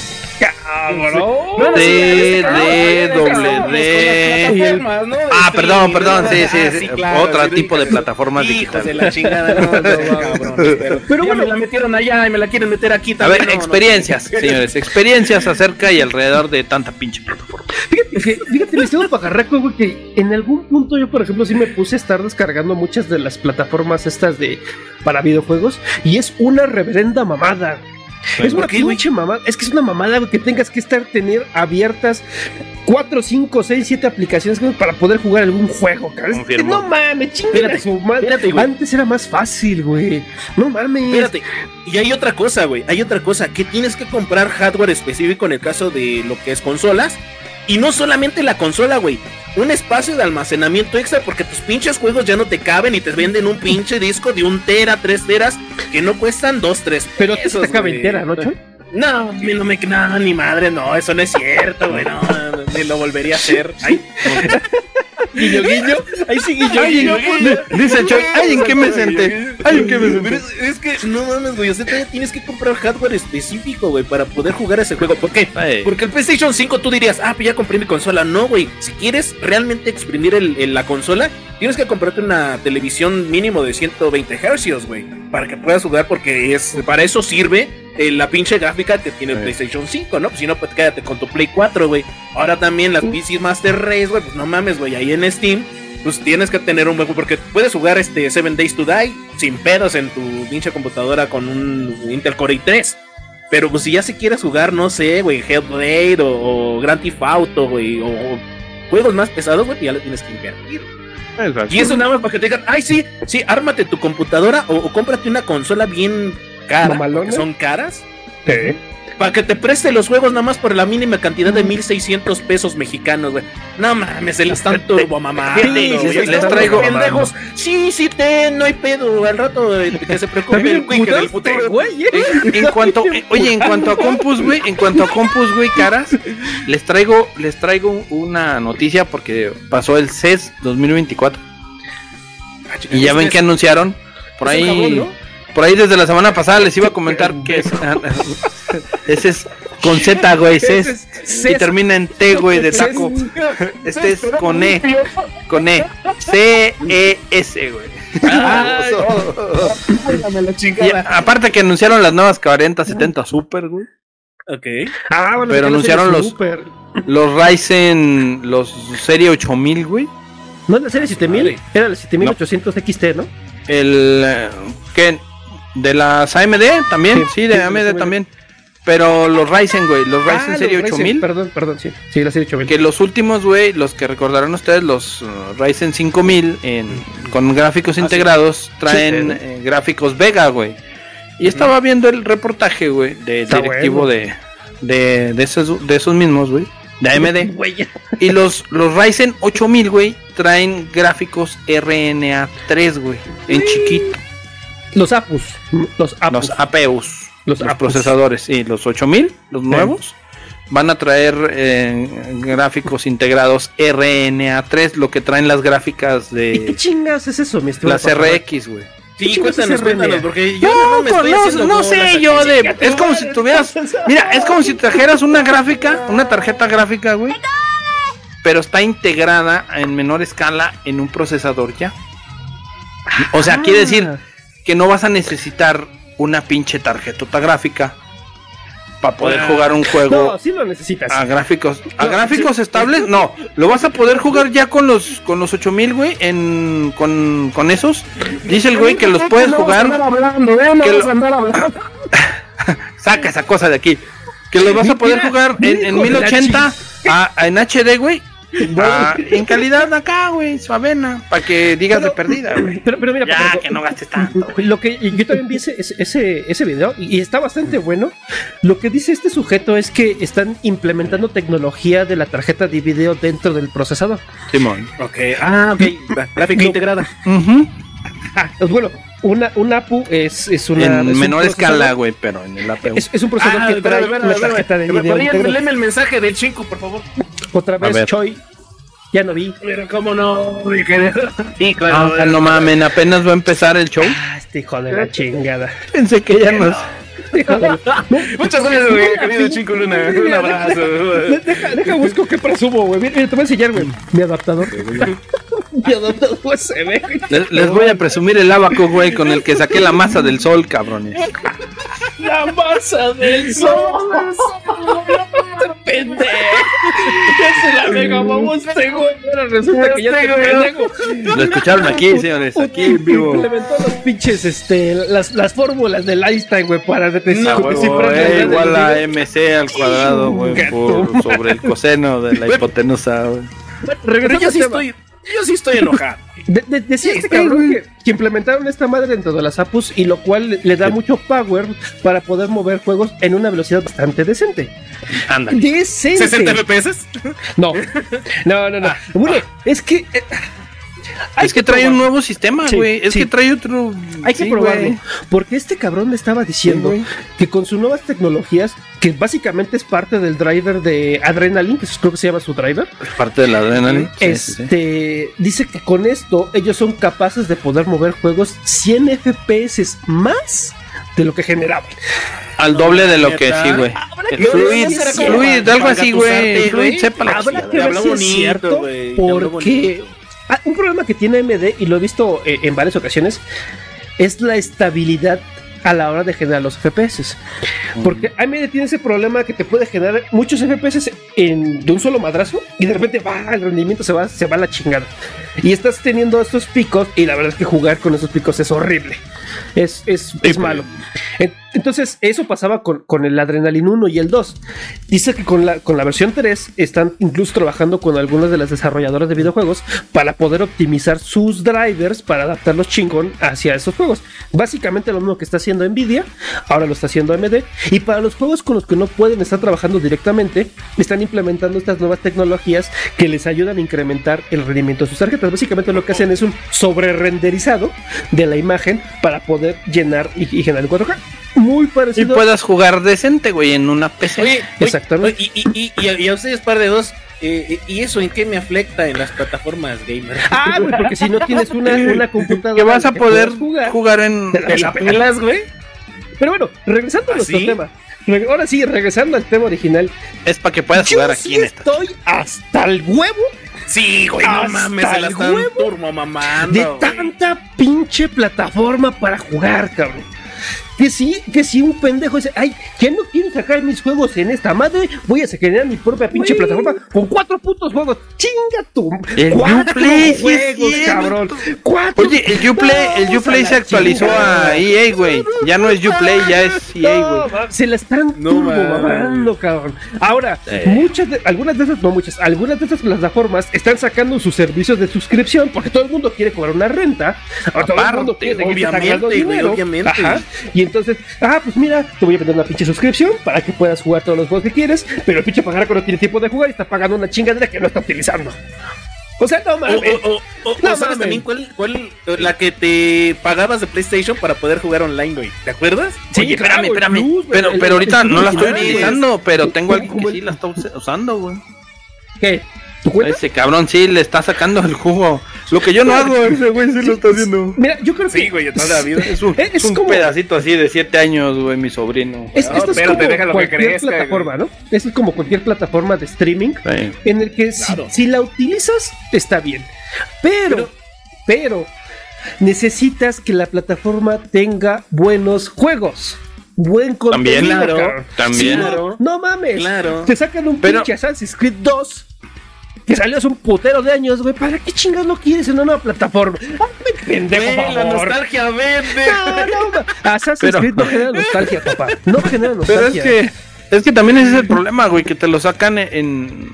No, D, D, doble D. Ah, Este, perdón, perdón, sí, sí, ah, sí, otro tipo de plataformas digitales. cabrón, pero, bueno. me la metieron allá y me la quieren meter aquí A también. ver, no, no. experiencias, señores, experiencias acerca y alrededor de tanta pinche plataforma. Fíjate, que- fíjate, mi estimado pajarraco, güey, que en algún punto yo, por ejemplo, sí me puse a estar descargando muchas de las plataformas estas de para videojuegos y es una reverenda mamada. Es una pinche mamada. Es que es una mamada que tengas que estar tener abiertas 4, 5, 6, 7 aplicaciones para poder jugar algún juego, que Confirmo. No mames, chingada Espérate, su madre. espérate, güey. Antes era más fácil, güey. No mames. Espérate, y hay otra cosa, güey. Hay otra cosa, que tienes que comprar hardware específico en el caso de lo que es consolas. Y no solamente la consola, güey. Un espacio de almacenamiento extra porque tus pinches juegos ya no te caben y te venden un pinche disco de un tera, tres teras que no cuestan dos, tres Pero pesos, te acaba güey. entera, ¿no, Choy? No, a mí no me no, ni madre, no, eso no es cierto, güey, no, ni lo volvería a hacer. Ay, Guiño, guiño. Ahí sí, guiño, Ay, guiño. Dice Choy, ay, ¿en qué me senté? Ay, ¿en qué me senté? es, es que no mames, güey, o sea, todavía tienes que comprar hardware específico, güey, para poder jugar ese juego. ¿Por qué? Ay. Porque el PlayStation 5 tú dirías, ah, pues ya compré mi consola. No, güey, si quieres realmente exprimir el, el- la consola, tienes que comprarte una televisión mínimo de 120 Hz, güey, para que puedas jugar, porque es para eso sirve eh, la pinche gráfica que tiene el Sí. PlayStation 5, ¿no? Pues si no, pues quédate con tu Play 4, güey. Ahora también las PC Master Race, güey, pues no mames, güey, ahí en Steam pues tienes que tener un buen juego, porque puedes jugar este Seven Days to Die sin pedos en tu pinche computadora con un Intel Core i3. Pero pues si ya si quieres jugar, no sé, güey, Hellblade o, o Grand Theft Auto, güey, o, o juegos más pesados, güey, ya le tienes que invertir. Y eso nada más para que te digan, ay, sí, sí, ármate tu computadora o, o cómprate una consola bien cara, porque son caras, Sí. para que te preste los juegos nada más por la mínima cantidad de 1600 pesos mexicanos, güey. No mames, se están turbo mamá. Sí, les traigo- pendejos. Sí, sí, te, no hay pedo. Al rato eh, que se preocupe el del güey. ¿eh? En, cuanto, eh, oye, en cuanto a compus, güey, en cuanto a compus, güey, caras, les traigo, les traigo una noticia porque pasó el CES 2024 Ah, chica, y ya ven es- que anunciaron por ahí, cabrón, ¿no? Por ahí desde la semana pasada les iba a comentar que es, ese es con Z, güey, CES y termina en T, güey, de taco. Este es con E, con E, C E S, güey. Y aparte que anunciaron las nuevas 4070 Super, güey. Ok. Ah, bueno, Pero anunciaron los- Super. Los Ryzen, los serie 8000, güey. No es la serie 7000, Madre. era la 7800 XT, ¿no? El eh, que de las AMD también, Sí, sí, sí, de las AMD también. Pero los Ryzen, güey, los Ryzen Ah, serie los Ryzen, 8000, Perdón, perdón, sí. Sí, la serie 8000. que los últimos, güey, los que recordarán ustedes, los uh, Ryzen 5000 en, con gráficos integrados, traen Ah, Sí, eh, gráficos Vega, güey. Y estaba viendo el reportaje, güey, del Está directivo bueno. de, de, de, esos, de esos mismos, güey, de AMD. Y los, los Ryzen 8000, güey, traen gráficos RNA 3, güey, en chiquito. Los APUs. Los APUs. Los APUs, Los los, APUs. procesadores, sí, los 8000, los nuevos, van a traer eh, gráficos integrados RNA 3, lo que traen las gráficas ¿Y qué de chingas es eso, mi estimado? las? RX, güey. Sí, cuéntanos, cuéntanos, porque yo No, más me estoy no, no sé yo de. Es como si tuvieras. Mira, es como si trajeras una gráfica, una tarjeta gráfica, güey. Pero está integrada en menor escala en un procesador ya. O sea, quiere decir que no vas a necesitar una pinche tarjetota gráfica para poder Ah. jugar un juego No, sí lo necesitas. a gráficos a No, gráficos sí. estables. No, lo vas a poder jugar ya con los con los 8000, güey, en con, con esos. Dice el güey que los puedes No jugar andar hablando, ¿eh? No que vamos lo- a andar hablando. Saca esa cosa de aquí. Que los vas a poder Mira, jugar en, en hijo de la 1080 a- a- en HD, güey. A- en calidad acá, güey, suavena. Para que digas de perdida, güey. Pero, pero mira, Ya, papá, que no gastes tanto. Lo que yo también vi ese, ese- ese, ese video y, y está bastante bueno. Lo que dice este sujeto es que están implementando tecnología de la tarjeta de video dentro del procesador. Simón. Ok, ah, ok. Gráfica No. integrada. Ah, pues bueno, una, una APU es, es una. En un menor escala, güey, pero en el APU. Es, es un procesador Ah, que trae una espérame. tarjeta de ¿Me video. podrían integrada. leerme el mensaje del chico, por favor? Otra vez. Choi. Ya no vi. Mira, cómo no. dije, Sí, claro. Ah, no mamen, apenas va a empezar el show. Ah, este hijo de la chingada. Pensé que ya nos. Muchas gracias, güey, querido Chinco Luna. Un abrazo. Deja, deja busco qué presumo, güey. Mira, te voy a enseñar, güey. Mi adaptador. Mi adaptador USB, güey. Les, les voy a presumir el abaco, güey, con el que saqué la masa del sol, cabrones. La masa del sol. Pendejo. Se la mega mamó este güey. Ahora resulta que ya te pendejo. Lo escucharon aquí, señores, aquí en vivo. Implementó los pinches, este, las, las fórmulas del Einstein, güey, para güey, igual a MC al cuadrado, güey, sobre el coseno de la hipotenusa, güey. Pero Regresando yo sí estoy, yo sí estoy enojado. De- de- decía este cabrón que, que implementaron esta madre dentro de las APUs y lo cual le, da mucho power para poder mover juegos en una velocidad bastante decente. Decente. 60 FPS. No, no, no, no. Bueno, es que. eh, hay Es que trae un nuevo sistema, Sí, güey. Es sí. que trae otro. Hay que Sí, probarlo. Porque este cabrón me estaba diciendo que con sus nuevas tecnologías, que básicamente es parte del driver de Adrenaline, que creo que se llama su driver, Es parte de la adrenalina. Sí, sí, sí. este dice que con esto ellos son capaces de poder mover juegos 100 FPS más de lo que generaban. Al doble de lo que sí, güey. Fluid, como Fluid, algo así, güey. Fluid, sepa la Habrá que ver si es cierto, porque ah, un problema que tiene AMD, y lo he visto eh, en varias ocasiones, es la estabilidad a la hora de generar los FPS. Porque AMD tiene ese problema que te puede generar muchos FPS en, de un solo madrazo y de repente va, el rendimiento se va, se va a la chingada. Y estás teniendo estos picos y la verdad es que jugar con esos picos es horrible. Es, es, es malo. En- Entonces, eso pasaba con, el Adrenaline 1 y el 2. Dice que con la, con la versión 3 están incluso trabajando con algunas de las desarrolladoras de videojuegos para poder optimizar sus drivers para adaptarlos chingón hacia esos juegos. Básicamente lo mismo que está haciendo Nvidia, ahora lo está haciendo AMD. Y para los juegos con los que no pueden estar trabajando directamente, están implementando estas nuevas tecnologías que les ayudan a incrementar el rendimiento de sus tarjetas. Básicamente lo que hacen es un sobre renderizado de la imagen para poder llenar y, y generar en 4K. Muy Y parecido. puedas jugar decente, güey, en una PC. Oye, oye, Exactamente. oye, Y, y, y, y a ustedes, par de dos, eh, ¿y eso en qué me afecta en las plataformas gamer? Ah, güey, porque si no tienes una, una computadora. que vas a poder jugar. jugar en. Te la ¿Te la pelas, güey? Pero bueno, regresando a ¿Ah, nuestro sí? tema. Ahora sí, regresando al tema original. Es para que puedas jugar aquí sí en esta. estoy hasta el huevo Sí, güey, no Hasta mames, se la el están huevo turbo mamando. de güey. tanta pinche plataforma para jugar, cabrón. Que sí, que si un pendejo dice, ay, que no quiero sacar mis juegos en esta madre, voy a generar mi propia pinche plataforma con cuatro putos juegos. Chinga tu. El cuatro Uplay, juegos, cabrón. Cuatro. Oye, el Uplay, el Uplay se actualizó chingada. a EA, güey. Ya no es Uplay, ya es EA, No, güey. se la están No turbo mamando, cabrón. Ahora, Eh. muchas de, algunas de esas, no muchas, algunas de esas plataformas están sacando sus servicios de suscripción porque todo el mundo quiere cobrar una renta. Ahora todo el Aparte, mundo quiere obviamente, dinero. obviamente. Ajá. Y entonces, ah, pues mira, te voy a vender una pinche suscripción para que puedas jugar todos los juegos que quieres, pero el pinche pagar no tiene tiempo de jugar y está pagando una chingadera que no está utilizando. O sea, no mames. o, o, o- No sabes mames. también cuál, cuál, la que te pagabas de PlayStation para poder jugar online, güey. ¿Te acuerdas? Sí, Oye, claro, espérame, espérame. Güey, pero, el- pero ahorita el no la estoy utilizando, pero tengo alguien que sí la está us- usando, güey. ¿Qué? Ese cabrón sí le está sacando el jugo. Lo que yo no hago, ese güey sí lo está haciendo. Mira, yo creo que Sí, güey, toda la vida. Es un, Es- es es un como- pedacito así de 7 años, güey, mi sobrino. Es, No, esto es como déjalo que cualquier crezca, plataforma, ¿no? Esto es como cualquier plataforma de streaming Sí. en el que si- Claro. si, la utilizas está bien. Pero, pero, necesitas que la plataforma tenga buenos juegos. Buen contenido. También, claro, también. Si no, no mames. Claro. Te sacan un Pero- pinche Assassin's Creed 2 que salió hace un putero de años, güey. ¿Para qué chingas lo quieres en una nueva plataforma? Hazme pendejo, por la favor. nostalgia vende. No, no, Assassin's Pero- Creed no genera nostalgia, papá. No genera Pero nostalgia. es que, es que también ese es el problema, güey, que te lo sacan en,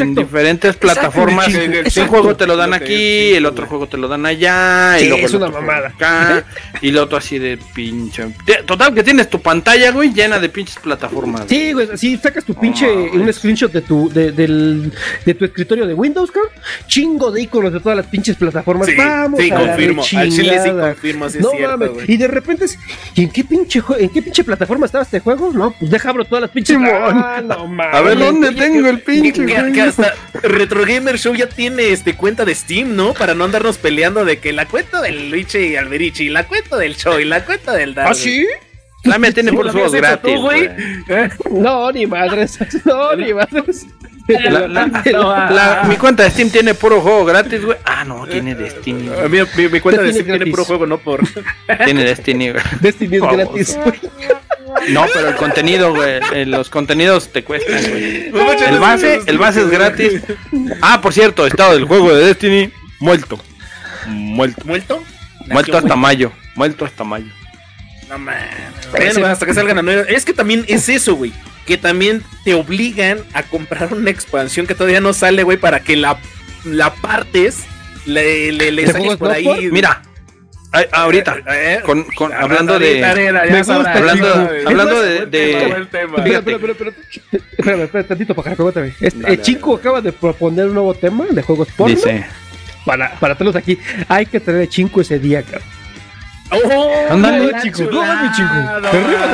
en diferentes plataformas. Exacto, Un juego te lo dan aquí, el otro juego te lo dan allá, Sí, y luego es una mamada. acá, y el otro así de pinche. Total, que tienes tu pantalla, güey, llena de pinches plataformas. Sí, güey, si sacas tu pinche, un screenshot de tu, de, del, de tu escritorio de Windows, cabrón, chingo de iconos de todas las pinches plataformas. Sí, Vamos sí, a la confirmo. Al chile sí confirmo, sí es no cierto, mames, güey. y de repente, es- ¿y en qué pinche en qué pinche plataforma estaba este juego? No, pues deja abro todas las pinches. Ah, no mames. A ver, ¿dónde tengo el pinche, Retro Gamer Show ya tiene este cuenta de Steam, ¿no? Para no andarnos peleando de que la cuenta del Luigi y Alberici, la cuenta del Show y la cuenta del Darwin. ¿Ah, sí? La mía tiene puros juegos ¿Habías hecho tú, gratis, güey. ¿Eh? No, ni madres. No, ni madres. La- la- la- mi cuenta de Steam tiene puro juego gratis, güey. Ah, no, tiene Destiny. A mí- mi, mi cuenta de Destiny Steam tiene puro juego, no por. Tiene Destiny, güey. Destiny es Vamos. gratis, güey. No, pero el contenido, güey. eh, Los contenidos te cuestan, güey. El base, el base es gratis. Ah, por cierto, estado del juego de Destiny, muerto. Muerto. ¿Muerto? Muerto hasta mayo. Muerto hasta mayo. No mames. Hasta que salgan a nueva. Es que también es eso, güey. Que también te obligan a comprar una expansión que todavía no sale, güey, para que la, la partes, le, le, le ¿De saques por ahí. por? Mira, ay, ahorita, Eh, con, con- ahorita, hablando de. hablando- de- tema, de-. Espera, espera, espera, espera. Espérame, espera, tantito para acá, aguántame. Este, Dale, el chico acaba de proponer un nuevo tema de juegos porno Dice. para, para tenerlos aquí. Hay que tener chinco ese día, cabrón. ¡Oh! Ándale, chico, no, mi chico.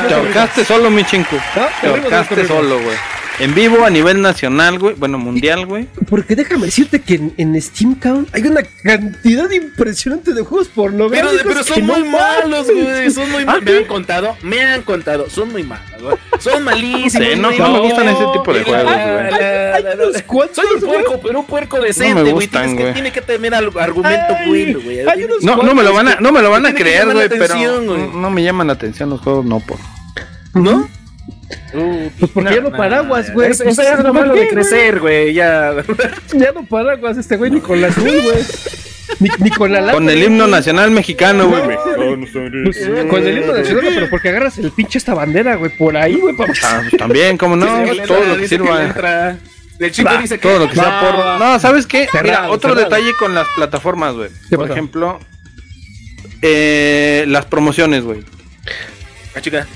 Te ahorcaste solo, mi chinco. ¿Ah? Te ahorcaste solo, güey. En vivo a nivel nacional, güey. Bueno, mundial, güey. Porque déjame decirte que en, en Steam Count hay una cantidad impresionante de juegos Pero, pornográficos. pero que son no muy malos, güey. Son muy Ah, malos. Me ¿sí? han contado, me han contado. Son muy malos, güey. Son malísimos. Sí, no, no me gustan ese tipo de juegos, güey. Soy un puerco, pero un puerco decente, me güey. gustan, Tienes que- güey. Tiene que tener algo- argumento bueno, güey. hay unos No, no me lo van a, no me lo van a creer, güey, pero no, no me llaman la atención los juegos, no por. ¿No? Pues porque ya no paraguas, güey. Eso eso ya es lo malo de crecer, güey. Ya. Ya no paraguas este güey ni con la azul, güey. Ni, ni con la lata. Con el himno nacional mexicano, güey. Pues, con el himno nacional, pero porque agarras el pinche esta bandera, güey, por ahí, güey, para Ah, también, como no, todo lo que sirva. entra. El chico dice que. Todo lo que sea Va, por. va. No, ¿sabes qué? Mira, Cerrado, otro cerrado. detalle con las plataformas, güey. ¿Qué Por ejemplo, eh, las promociones, güey. Ah, chica.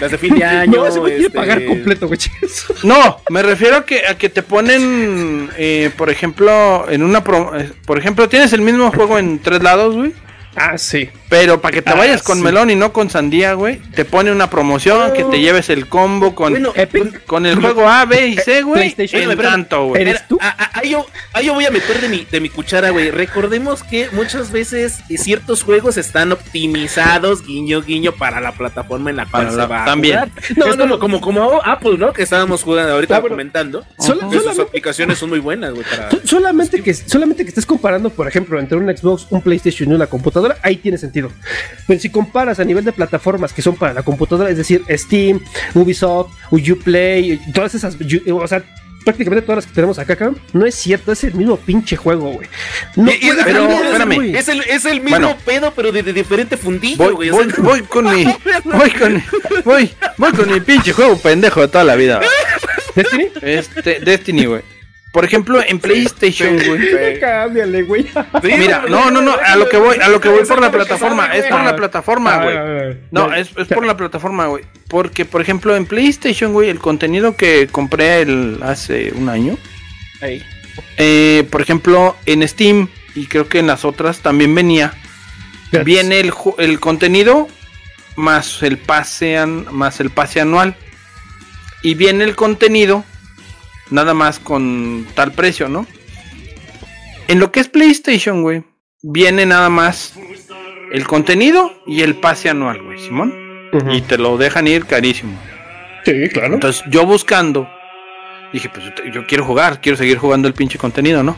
Las de fin de año. No, güey quiere este, pagar completo, güey. No, me refiero a que, a que te ponen, eh, por ejemplo, en una pro- eh, por ejemplo, tienes el mismo juego en tres lados, güey. Ah, sí. Pero para que te Ah, vayas con sí. melón y no con sandía, güey, te pone una promoción que te lleves el combo con, Bueno, Epic. con el juego A, B y C, güey. PlayStation. En tanto, güey. ¿Eres tú? Ah, ah, Ahí yo, ahí yo voy a meter de mi, de mi cuchara, güey. Recordemos que muchas veces eh, ciertos juegos están optimizados, guiño, guiño, para la plataforma en la cual Para se la- va a también. jugar. No, es no, como, no. como, como Apple, ¿no? Que estábamos jugando ahorita Ah, bueno. comentando. Solo- que sus aplicaciones son muy buenas, güey. Para... Solamente que, solamente que estés comparando, por ejemplo, entre un Xbox, un PlayStation y una computadora, ahí tiene sentido. Pero si comparas a nivel de plataformas que son para la computadora, es decir, Steam, Ubisoft, Uplay, todas esas, o sea, prácticamente todas las que tenemos acá, cabrón, no es cierto, es el mismo pinche juego, güey. No Y- y- puede pero, espérame. Es el, es el mismo Bueno. pedo, pero de, de diferente fundillo, Voy, güey. voy, sea, voy con mi. Voy con, voy, voy con mi pinche juego pendejo de toda la vida. ¿Destiny? Este, Destiny, güey. Por ejemplo, en PlayStation, güey. Cámbiale, güey. sí, Mira, no, no, no, a lo que voy, a lo que voy por la plataforma, es por la plataforma, Ah, güey. No, es, es por la plataforma, güey. Porque, por ejemplo, en PlayStation, güey, el contenido que compré el, hace un año, Ahí. eh, por ejemplo, en Steam y creo que en las otras también venía, viene el, el contenido más el pase an- más el pase anual y viene el contenido nada más con tal precio, ¿no? En lo que es PlayStation, güey, viene nada más el contenido y el pase anual, güey, Simón. Y te lo dejan ir carísimo. Sí, claro. Entonces yo buscando, dije, pues yo quiero jugar, quiero seguir jugando el pinche contenido, ¿no?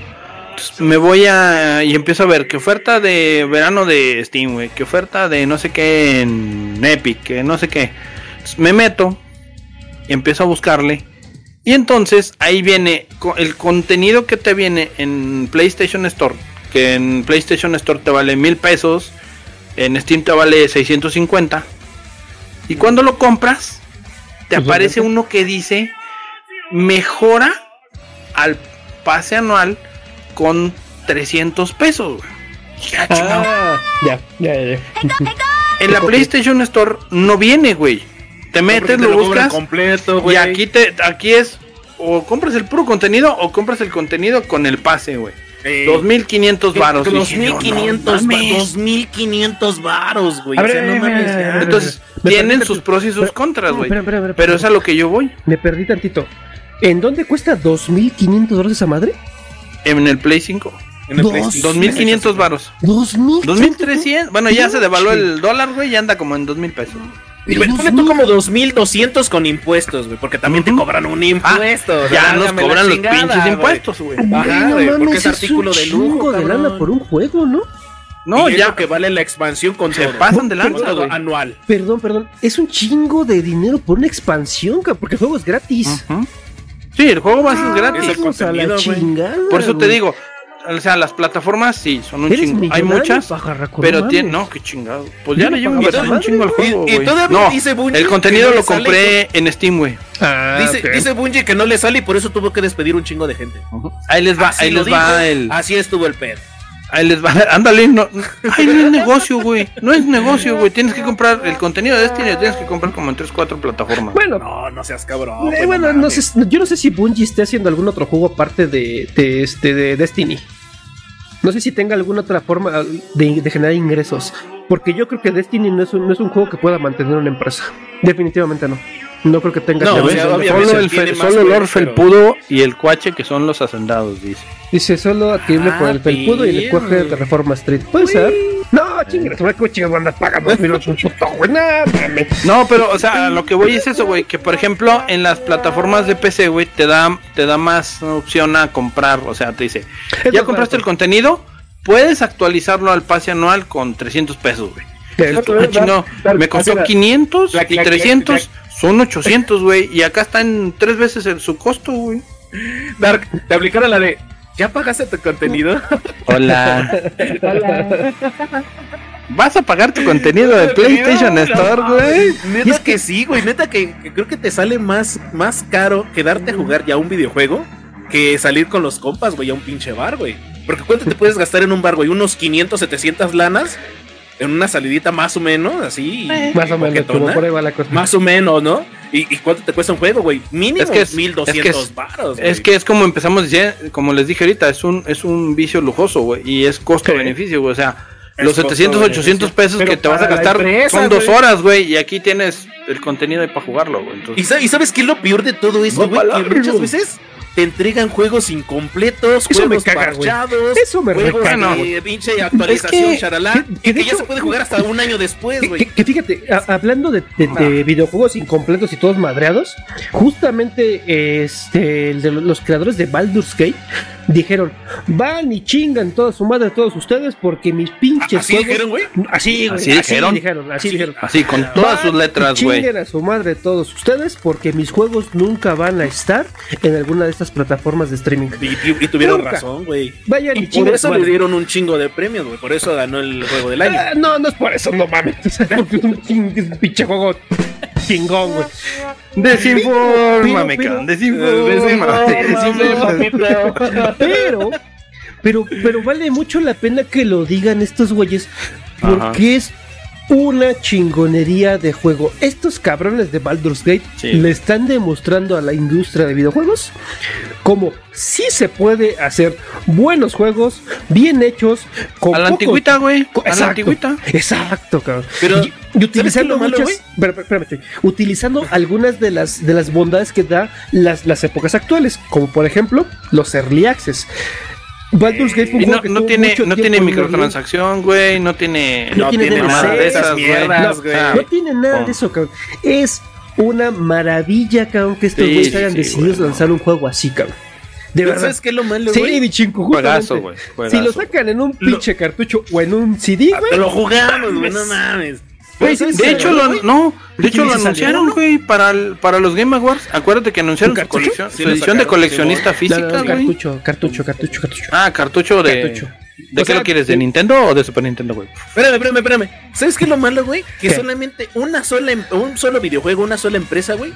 Entonces me voy a... y empiezo a ver qué oferta de verano de Steam, güey, qué oferta de no sé qué en Epic, que no sé qué. Entonces, me meto y empiezo a buscarle. Y entonces ahí viene el contenido que te viene en PlayStation Store, que en PlayStation Store te vale mil pesos, en Steam te vale 650. Y cuando lo compras, te Pues, aparece uno que dice mejora al pase anual con 300 pesos. Dije, "Ah, chingado". Ya, ya, ya. ya. en la PlayStation Store no viene, güey. Te metes, lo buscas completo, y aquí te aquí es o compras el puro contenido o compras el contenido con el pase, güey. Eh, 2500 varos. Dije, yo, 2500 no va- mames. 2500 varos, güey. A O ver, sea, no ver, mames. ver, ya. ver. Entonces, Me tienen sus pros y sus pero- contras, No, güey. espera, Pero es a lo que yo voy. Me perdí tantito. ¿En dónde cuesta 2500 dólares esa madre? En el Play 5. En el Dos. PlayStation. 2500 varos. 2000. 2300. Bueno, ya No se devaluó el dólar, güey, ya anda como en 2000 pesos. Y me pone tú como 2200 con impuestos, güey, porque también te Ujú. cobran un impuesto. sea, Ya nos cobran los pinches güey. impuestos, güey. Ajá, no güey, porque es artículo un de lujo, chingo de lana por un juego, ¿no? No, Y ya. lo que vale la expansión con Se todo. pasan de lanza, güey. anual. Perdón, perdón. Es un chingo de dinero por una expansión, porque el juego es gratis. Ujú. Sí, el juego base es gratis. Es el Vamos a la contenido, güey. chingada. Por eso te güey. digo, o sea, las plataformas sí, son un Eres chingo. Hay muchas, pajarraco, pero no tiene, no, qué chingado. Pues ya le no llevo un chingo al juego, Y- todavía No, dice Bungie el contenido no lo compré en Steam, güey. Ah, Dice, ok. dice Bungie que no le sale y por eso tuvo que despedir un chingo de gente. Ahí les va, Así ahí les va el, Así estuvo el pedo. Ahí les va, ándale, no, ay, no es negocio, güey, no es negocio, güey, tienes que comprar el contenido de Destiny, tienes que comprar como en 3, 4 plataformas. Bueno, No, no seas cabrón. eh, bueno, no sé, yo no sé si Bungie esté haciendo algún otro juego aparte de, de este de Destiny. No sé si tenga alguna otra forma de, de generar ingresos. Porque yo creo que Destiny no es, un, no es un juego que pueda mantener una empresa. Definitivamente no. No creo que tenga No, o sea, obviamente Solo el, fe- solo pero- Felpudo y el Cuache que son los hacendados, dice. Dice solo adquirible Ah, por el pelpudo y el cuaje de. Reforma Street. Puede ser. No, chingas. No, pero, o sea, lo que voy es eso, güey, que por ejemplo en las plataformas de PC, güey, te da, te da más opción a comprar, o sea, te dice, ya compraste el contenido, puedes actualizarlo al pase anual con 300 pesos, güey. Pero- Ah, chingado, me costó 500 la- y la- 300, son 800, güey, y acá está en tres veces el, su costo, güey. Dark, te aplicaron la de. ¿Ya pagaste tu contenido? Hola. ¿Vas a pagar tu contenido de PlayStation Store, güey? Neta que sí, güey. Neta que, que creo que te sale más, más caro quedarte a jugar ya un videojuego que salir con los compas, güey, a un pinche bar, güey. Porque cuánto te puedes gastar en un bar, güey, unos 500, 700 lanas en una salidita más o menos, así. Más o menos, coquetona. como por ahí va la cosa. Más o menos, ¿no? ¿Y, y cuánto te cuesta un juego, güey? Mínimo Es que es- 1200 es que es- baros. Es que es como empezamos diciendo, como les dije ahorita, es un, es un vicio lujoso, güey, y es costo-beneficio, güey, o sea, los 700, costo-beneficio. 800 pesos Pero que te vas a gastar empresa, son dos horas, güey, y aquí tienes el contenido ahí para jugarlo, güey. ¿Y, Entonces, sa- y sabes qué es lo peor de todo eso, Va güey? Que muchas veces te entregan juegos incompletos, Eso me juegos caga, parchados, Eso me juegos recaga, de pinche actualización, Es que- charalá, que- que que ya hecho- se puede jugar hasta un año después, Que, güey. que- que fíjate, a- hablando de, de- de videojuegos incompletos y todos madreados, justamente este, el de lo- los creadores de Baldur's Gate dijeron, van y chingan toda su madre todos ustedes porque mis pinches ¿Así juegos... dijeron, güey? Así, güey, ¿Así así dijeron? dijeron, así dijeron. así, con todas Van sus letras, güey. Chinguen a su madre todos ustedes porque mis juegos nunca van a estar en alguna de estas plataformas de streaming. Y, y- y tuvieron Nunca. razón, güey. Vayan y, Y por eso le dieron un chingo de premios, güey. Por eso ganó el juego del año. Ah, no, no es por eso, no mames. un ching- pinche juego chingón, güey. Desinfórmame, cabrón, pero- desinfórmame. Pero, pero, pero vale mucho la pena que lo digan estos güeyes Ajá. porque es una chingonería de juego. Estos cabrones de Baldur's Gate Sí. le están demostrando a la industria de videojuegos como sí se puede hacer buenos juegos bien hechos con A la poco- antigüita, güey, a la Exacto. antigüita. Exacto, cabrón. Pero, y, y utilizando malo, muchas, utilizando algunas de las de las bondades que da las, las épocas actuales, como por ejemplo los early access. Baldur's Gate fue un juego no, que no tiene, mucho no tiempo tiene microtransacción, güey, no tiene... No tiene nada DLC, de esas, güey. mierdas, No, güey. ah, No tiene nada Oh. de eso, cabrón. Es una maravilla, cabrón, que estos Sí, güeyes sí, hayan sí, decidido güey, no. lanzar un juego así, cabrón. De ¿Pero verdad. ¿Sabes qué es lo malo, Sí, güey? bichinco, Juegazo, justamente. güey, Si lo sacan en un pinche cartucho o en un CD, güey. Te lo jugamos, güey, no mames. Güey, ¿sabes De hecho, lo, no, de hecho ¿Quién lo anunciaron, no? güey, para, el- para los Game Awards. Acuérdate que anunciaron ¿Un su colección, Sí, su edición de coleccionista física, no, cartucho, cartucho, cartucho, cartucho. Ah, cartucho de. Cartucho. ¿De O qué sea, lo quieres? ¿De sí. Nintendo o de Super Nintendo, güey? Espérame, espérame, espérame. ¿Sabes qué es lo malo, güey? Que ¿Qué? solamente una sola, em- un solo videojuego, una sola empresa, güey,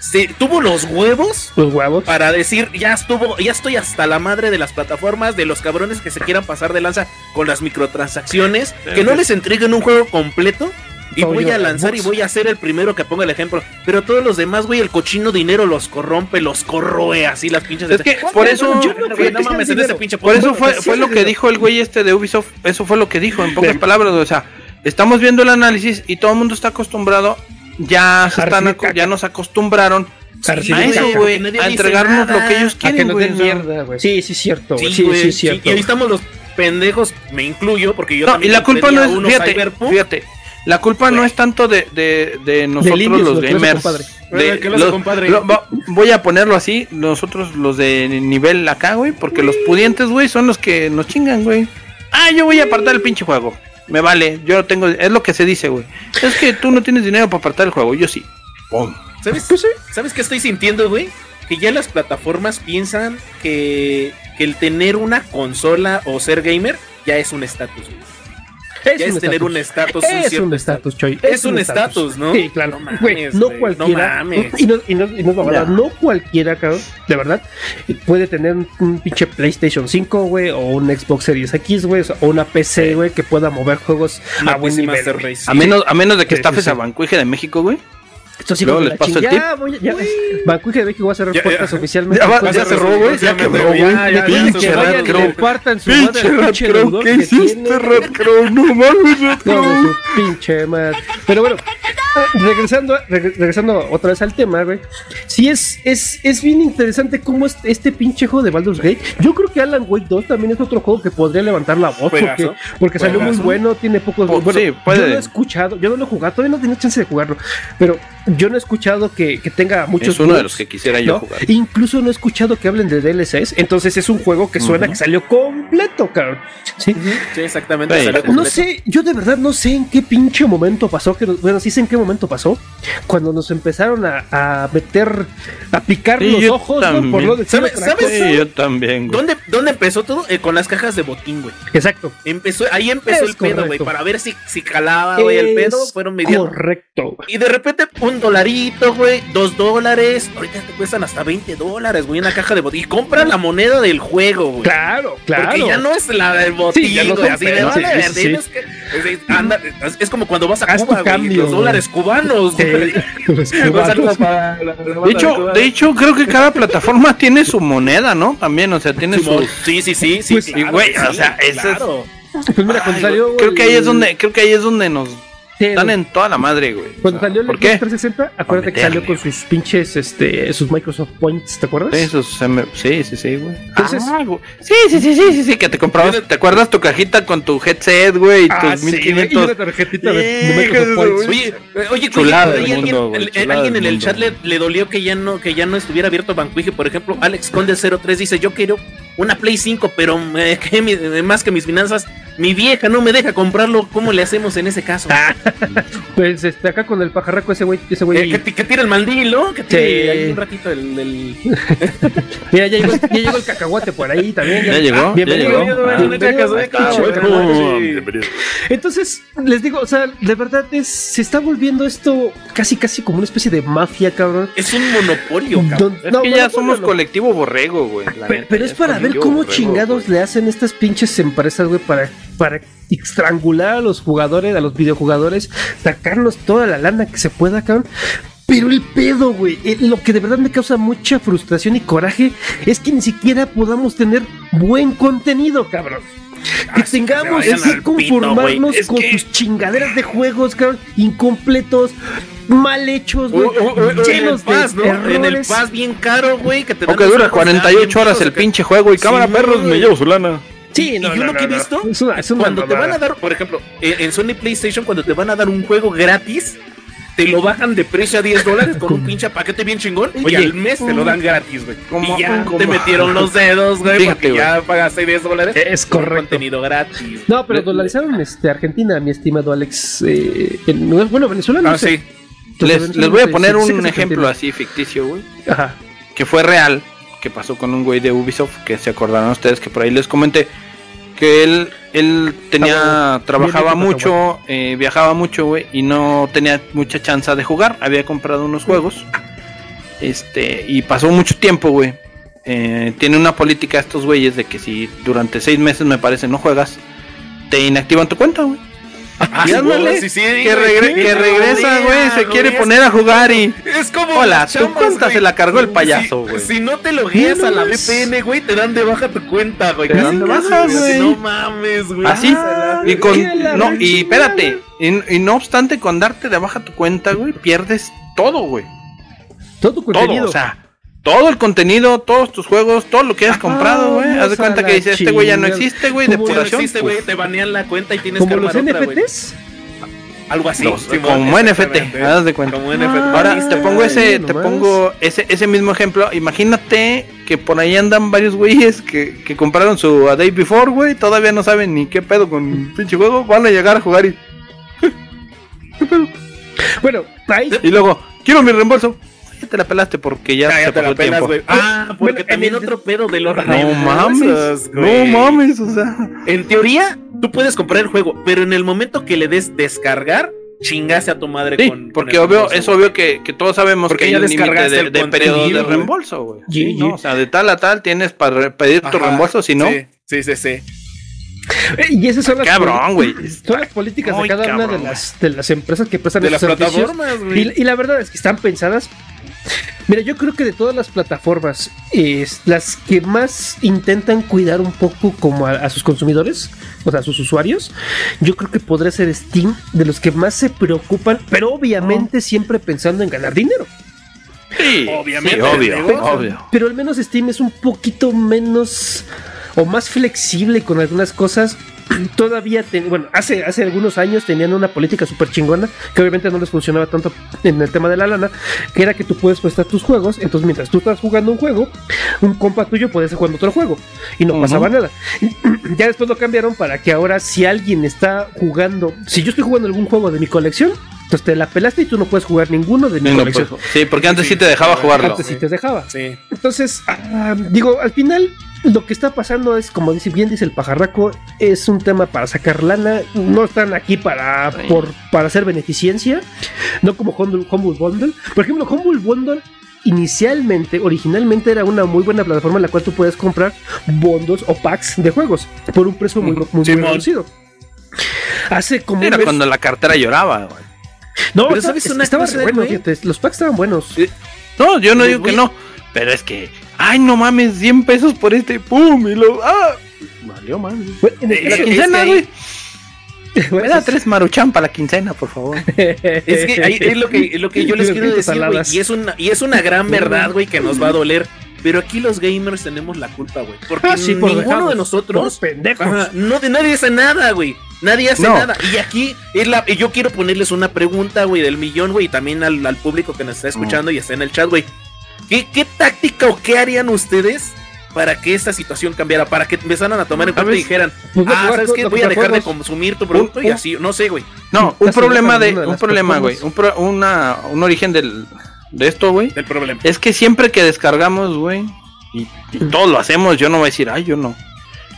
se tuvo los huevos Los huevos. para decir, ya estuvo, ya estoy hasta la madre de las plataformas, de los cabrones que se quieran pasar de lanza con las microtransacciones, que no les entreguen un juego completo. Y voy yo, a lanzar y voy a ser el primero que ponga el ejemplo. Pero todos los demás, güey, el cochino dinero los corrompe, los corroe así las pinches. Es que por eso. yo no Güey, mames, en ese dinero. pinche Por eso fue, fue lo que dijo el güey este de Ubisoft. Eso fue lo que dijo, en pocas Bien. palabras. O sea, estamos viendo el análisis y todo el mundo está acostumbrado. Ya se están, ya nos acostumbraron A eso, güey. A entregarnos nada. lo que ellos A que quieren, nos güey. den o sea. mierda, güey. Sí, sí, es cierto. Sí, Sí, y- cierto. Y ahí estamos los pendejos, me incluyo, porque yo No, y también la culpa no es. Fíjate, fíjate. La culpa no es tanto de, de, de nosotros los lo gamers. de lo- voy a ponerlo así, nosotros los de nivel acá, güey, porque los pudientes, güey, son los que nos chingan, güey. Ah, yo voy a apartar el pinche juego. Me vale, yo tengo, es lo que se dice, güey. Es que tú no tienes dinero para apartar el juego, yo sí. Pum. ¿Sabes, Pues. ¿Sabes qué estoy sintiendo, güey? Que ya las plataformas piensan que, que el tener una consola o ser gamer ya es un estatus, güey. Ya es tener un estatus, un Es un estatus, Choy. Es un estatus, ¿no? Sí, claro. No mames, cualquiera. no mames. y no, y no, y no cualquiera, cabrón, de verdad, puede tener un, un pinche PlayStation 5, güey, o un Xbox Series X, güey, o una PC, güey, que pueda mover juegos Una a buen nivel. Master güey. Race. A menos, a menos de que Sí, estafes sí, sí. a Bancuije de México, güey. Estos Luego les la paso el chingada, voy a- ya, Bancuije de México va a cerrar Ya, puertas ya. oficialmente. Ya ya de- cerró, güey, ya quebró, güey. Ya, ya, Pinche ya, ya, Crow. Pinche Red Crow, ¿qué hiciste. Red Crow? No mames, Red Crow. pinche madre. Pero bueno, ah, regresando, reg- regresando otra vez al tema, güey. Sí, es, es, es bien interesante cómo es este pinche juego de Baldur's Gate. Yo creo que Alan Wake 2 también es otro juego que podría levantar la voz. Porque, porque salió muy bueno, tiene pocos. Po- bueno, sí, puede. Yo no he escuchado, yo no lo he jugado, todavía no tenido chance de jugarlo. Pero yo no he escuchado que, que tenga muchos. Es uno de los que quisiera yo ¿no? jugar. Incluso no he escuchado que hablen de DLCs. Entonces es un juego que suena que salió completo, cabrón. Sí. Sí, exactamente. Sí. salió No sé, yo de verdad no sé en qué pinche momento pasó, que nos- bueno, sí sé en qué momento pasó, cuando nos empezaron a, a meter, a picar Sí, los ojos, ¿no? también. Por no decir ¿Sabe- sabes? yo también, güey. ¿Dónde, ¿Dónde empezó todo? Eh, con las cajas de botín, güey. Exacto. Empezó, ahí empezó Es el pedo, güey. correcto. Para ver si, si calaba, güey, el pedo. Fueron midiendo. Correcto. Y de repente, un dolarito, güey, dos dólares. Ahorita te cuestan hasta 20 dólares, güey, una caja de botín. Y compra la moneda del juego, güey. Claro, claro. Porque ya no es la del botín, Sí, ya no güey, así de vale, sí, ver, sí, sí. tienes que- es, es- anda- es- es como cuando vas a Haz Cuba, güey, cambio, los güey. dólares cubanos, güey. Los Un saludo cubanos. para la- la banda De hecho, de hecho, creo que cada plataforma tiene su moneda, ¿no? También, o sea, tiene su. Sí, sí, sí, sí. Pues, y, güey, o sea, eso es- claro. Pues mira, cuando Ay, salió. Creo que ahí es donde, creo que ahí es donde nos Sí, dan en toda la madre, güey. Cuando salió el ¿Por Xbox qué? 360, acuérdate que salió con sus pinches, este, sus Microsoft Points, ¿te acuerdas? Sí, sí, sí, sí, güey. Entonces- Ah, güey. sí, sí, sí, sí, sí, sí, que te comprabas, ¿te acuerdas tu cajita con tu headset, güey? y Ah, tus sí, y 1500. una tarjetita de, Microsoft Points. Oye, eh, oye, Chulada oye, del alguien, mundo, güey, el- chulada alguien en el chat le, dolió que ya no que ya no estuviera abierto Banquije, por ejemplo, Alex Conde 03 dice, "Yo quiero una Play 5, pero eh, que mi- eh, más que mis finanzas, mi vieja no me deja comprarlo, ¿cómo le hacemos en ese caso?" Pues este, acá con el pajarraco ese güey, ese Eh, güey. que, que tire el mandil, ¿no? Que tire Sí. ahí un ratito el, el- Mira, ya llegó, ya llegó el cacahuate por ahí también. ¿Ya llegó? Bienvenido, ¿Ya llegó? bienvenido. Entonces, les digo, o sea, de verdad es, se está volviendo esto casi casi como una especie de mafia, cabrón. Es un monopolio, cabrón. Don- Es no, que bueno, ya somos no, colectivo borrego, güey. Pero, es para ver cómo borrego, chingados güey. le hacen estas pinches empresas, güey, para, para estrangular a los jugadores, a los videojugadores, sacarnos toda la lana que se pueda, cabrón. Pero el pedo, güey, eh, lo que de verdad me causa mucha frustración y coraje es que ni siquiera podamos tener buen contenido, cabrón. Que sí, tengamos que que pito, conformarnos con que- tus chingaderas de juegos, cabrón, incompletos, mal hechos, güey, o- en el llenos de Paz, ¿no? En el errores. Paz bien caro, güey, que te dan O que dura esos- 48 horas el bien pinche juego y Sí, cámara perros, me güey. llevo su lana. Sí, y no, yo no, lo que he no, no. visto, Es una- es una cuando te van a dar, por ejemplo, eh, en Sony PlayStation, cuando te van a dar un juego gratis, te lo bajan de precio a 10 dólares con un pinche paquete bien chingón y al mes te lo dan gratis, güey. ¿cómo- Y ya cómo? te metieron los dedos, güey, porque ya pagaste 10 dólares. Es correcto. contenido gratis. No, pero dolarizaron este, Argentina, mi estimado Alex. eh, en- bueno, Venezuela no Ah, sé. sí. Entonces, Les, Venezuela les voy no a poner un ejemplo así ficticio, güey. Ajá. que fue real, que pasó con un güey de Ubisoft, que se acordarán ustedes que por ahí les comenté, que él, él tenía, trabajaba mucho, eh, viajaba mucho, güey, y no tenía mucha chance de jugar, había comprado unos juegos, este, y pasó mucho tiempo, güey. Eh, tiene una política estos güeyes de que si durante seis meses me parece no juegas, te inactivan tu cuenta, güey. Y ándale, sí, sí, que, regre- regresa, güey, se quiere poner a jugar y... Es como Hola, chamas, cuenta se la cargó el payaso, güey. Si, no te logueas a la VPN, güey, te dan de baja tu cuenta, güey. Te dan de baja, güey. No mames, güey. Así, Ah, y con no, y espérate, y, y no obstante con darte de baja tu cuenta, güey, pierdes todo, güey. Todo tu Todo, contenido. o sea, todo el contenido, todos tus juegos, todo lo que hayas Ajá, comprado, güey. Haz de cuenta que dice, este güey ya no existe, güey, Ya no depuración. existe, güey, te banean la cuenta y tienes que los armar otra, güey. NFTs. Algo así. Los- como NFT, exactamente. haz de cuenta. Como NFT. Ahora Ah, te pongo ese, te pongo ese, ese mismo ejemplo. Imagínate que por ahí andan varios güeyes que, que compraron su A Day Before, güey. Todavía no saben ni qué pedo con pinche juego. Van a llegar a jugar y, Bueno, ahí. y luego, quiero mi reembolso. Ya te la pelaste porque ya, Ya, se ya te pasó la el pelas, tiempo. güey. Ah, porque Bueno, también el- otro pedo de los No mames, no mames, o sea. En teoría, tú puedes comprar el juego, pero en el momento que le des descargar, chingase a tu madre Sí, con. porque obvio, reembolso, es obvio que, que todos sabemos Porque que hay ya un límite de, de periodo de güey. reembolso, güey. Sí, Sí, ¿no? sí. O sea, de tal a tal tienes para pedir tu reembolso, si no, Sí, sí, sí. sí. Eh, Y esas son las, cabrón, güey. son las políticas de cada una de las, de las empresas que prestan De las esos servicios. plataformas, güey. Y, y la verdad es que están pensadas. Mira, yo creo que de todas las plataformas, es las que más intentan cuidar un poco como a, a sus consumidores, o sea, a sus usuarios, yo creo que podría ser Steam de los que más se preocupan, pero obviamente siempre pensando en ganar dinero. Sí, Obviamente, sí, obvio, obvio. Pero al menos Steam es un poquito menos o más flexible con algunas cosas. Todavía, ten- bueno, hace, hace algunos años tenían una política súper chingona que obviamente no les funcionaba tanto en el tema de la lana, que era que tú puedes prestar tus juegos, entonces mientras tú estás jugando un juego, un compa tuyo puede estar jugando otro juego y no pasaba nada. Ya después lo cambiaron para que ahora si alguien está jugando, si yo estoy jugando algún juego de mi colección, entonces te la pelaste y tú no puedes jugar ninguno de mi Sí, colección. pues, sí, porque antes sí te dejaba jugarlo. Antes sí te dejaba. Sí. Entonces, ah, digo, al final lo que está pasando es, como dice bien dice el pajarraco, es un tema para sacar lana. No están aquí para, por, para hacer beneficencia, no como Humble, Humble Bundle. Por ejemplo, Humble Bundle inicialmente, originalmente era una muy buena plataforma en la cual tú puedes comprar bundles o packs de juegos por un precio muy, muy, reducido. Hace como Era cuando la cartera lloraba, güey. No, Pero ¿sabes una estaba cosa, bueno, los packs estaban buenos. No, yo no digo que no. Pero es que, ay, no mames, 100 pesos por este, pum, y lo. ¡Ah! Valió, mames. Bueno, La quincena, güey. bueno, Me da tres maruchan para la quincena, por favor. Es que ahí es lo que, es lo que yo les quiero decir, güey. Y es una, y es una gran verdad, güey, que nos va a doler. Pero aquí los gamers tenemos la culpa, güey. Porque Ah, sí, por ninguno de nosotros. Pendejos. Ajá, no, de nadie hace nada, güey. Nadie hace No. nada. Y aquí es la, y yo quiero ponerles una pregunta, güey, del millón, güey, y también al, al público que nos está escuchando y está en el chat, güey. ¿Qué, ¿Qué táctica o qué harían ustedes para que esta situación cambiara? Para que empezaran a tomar en cuenta y dijeran, Pues ah, ¿sabes qué? Voy a dejar de consumir tu producto y así, no sé, güey. No, un problema de. Un problema, güey. Un, pro- una, un origen del, de esto, güey. Del problema. Es que siempre que descargamos, güey, y, y todos lo hacemos, yo no voy a decir, ay, yo no.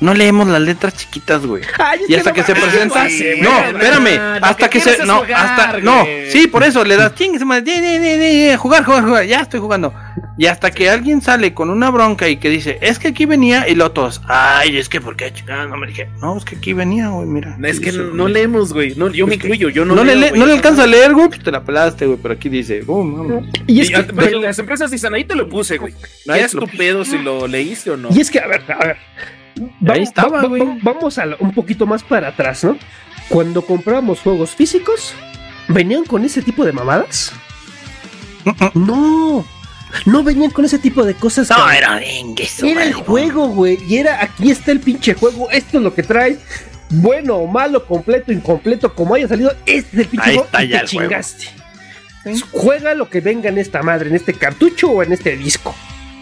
No leemos las letras chiquitas, güey. Ay, es Y hasta no que se presenta. No, güey, espérame. no, lo Hasta que se. No, jugar, hasta. No, sí, por eso le das chingue di, Jugar, jugar, jugar. Ya estoy jugando. Y hasta que alguien sale con una bronca y que dice, es que aquí venía, y los todos, ay, es que, ¿por qué chingada? No me dije, no, es que aquí venía, güey, mira. Es que Eso, no leemos, güey. No, yo me incluyo, yo no No, le, leo, le- güey. no le alcanza a leer, güey, pues te la pelaste, güey, pero aquí dice, no, Y es Y, que, ah, pero las empresas dicen, ahí te lo puse, güey. Ahí es lo tu pedo si lo leíste o no. y es que, a ver, a ver. Vamos, estaba, va- güey. va- vamos a lo- un poquito más para atrás, ¿no? Cuando comprábamos juegos físicos, ¿venían con ese tipo de mamadas? No, no venían con ese tipo de cosas. cabrón. era Era el juego, güey. Y era, aquí está el pinche juego. Esto es lo que trae. Bueno o malo, completo, incompleto, como haya salido. Este es el pinche Ahí juego. está y ya te el juego. chingaste. Juega lo que venga en esta madre, en este cartucho o en este disco.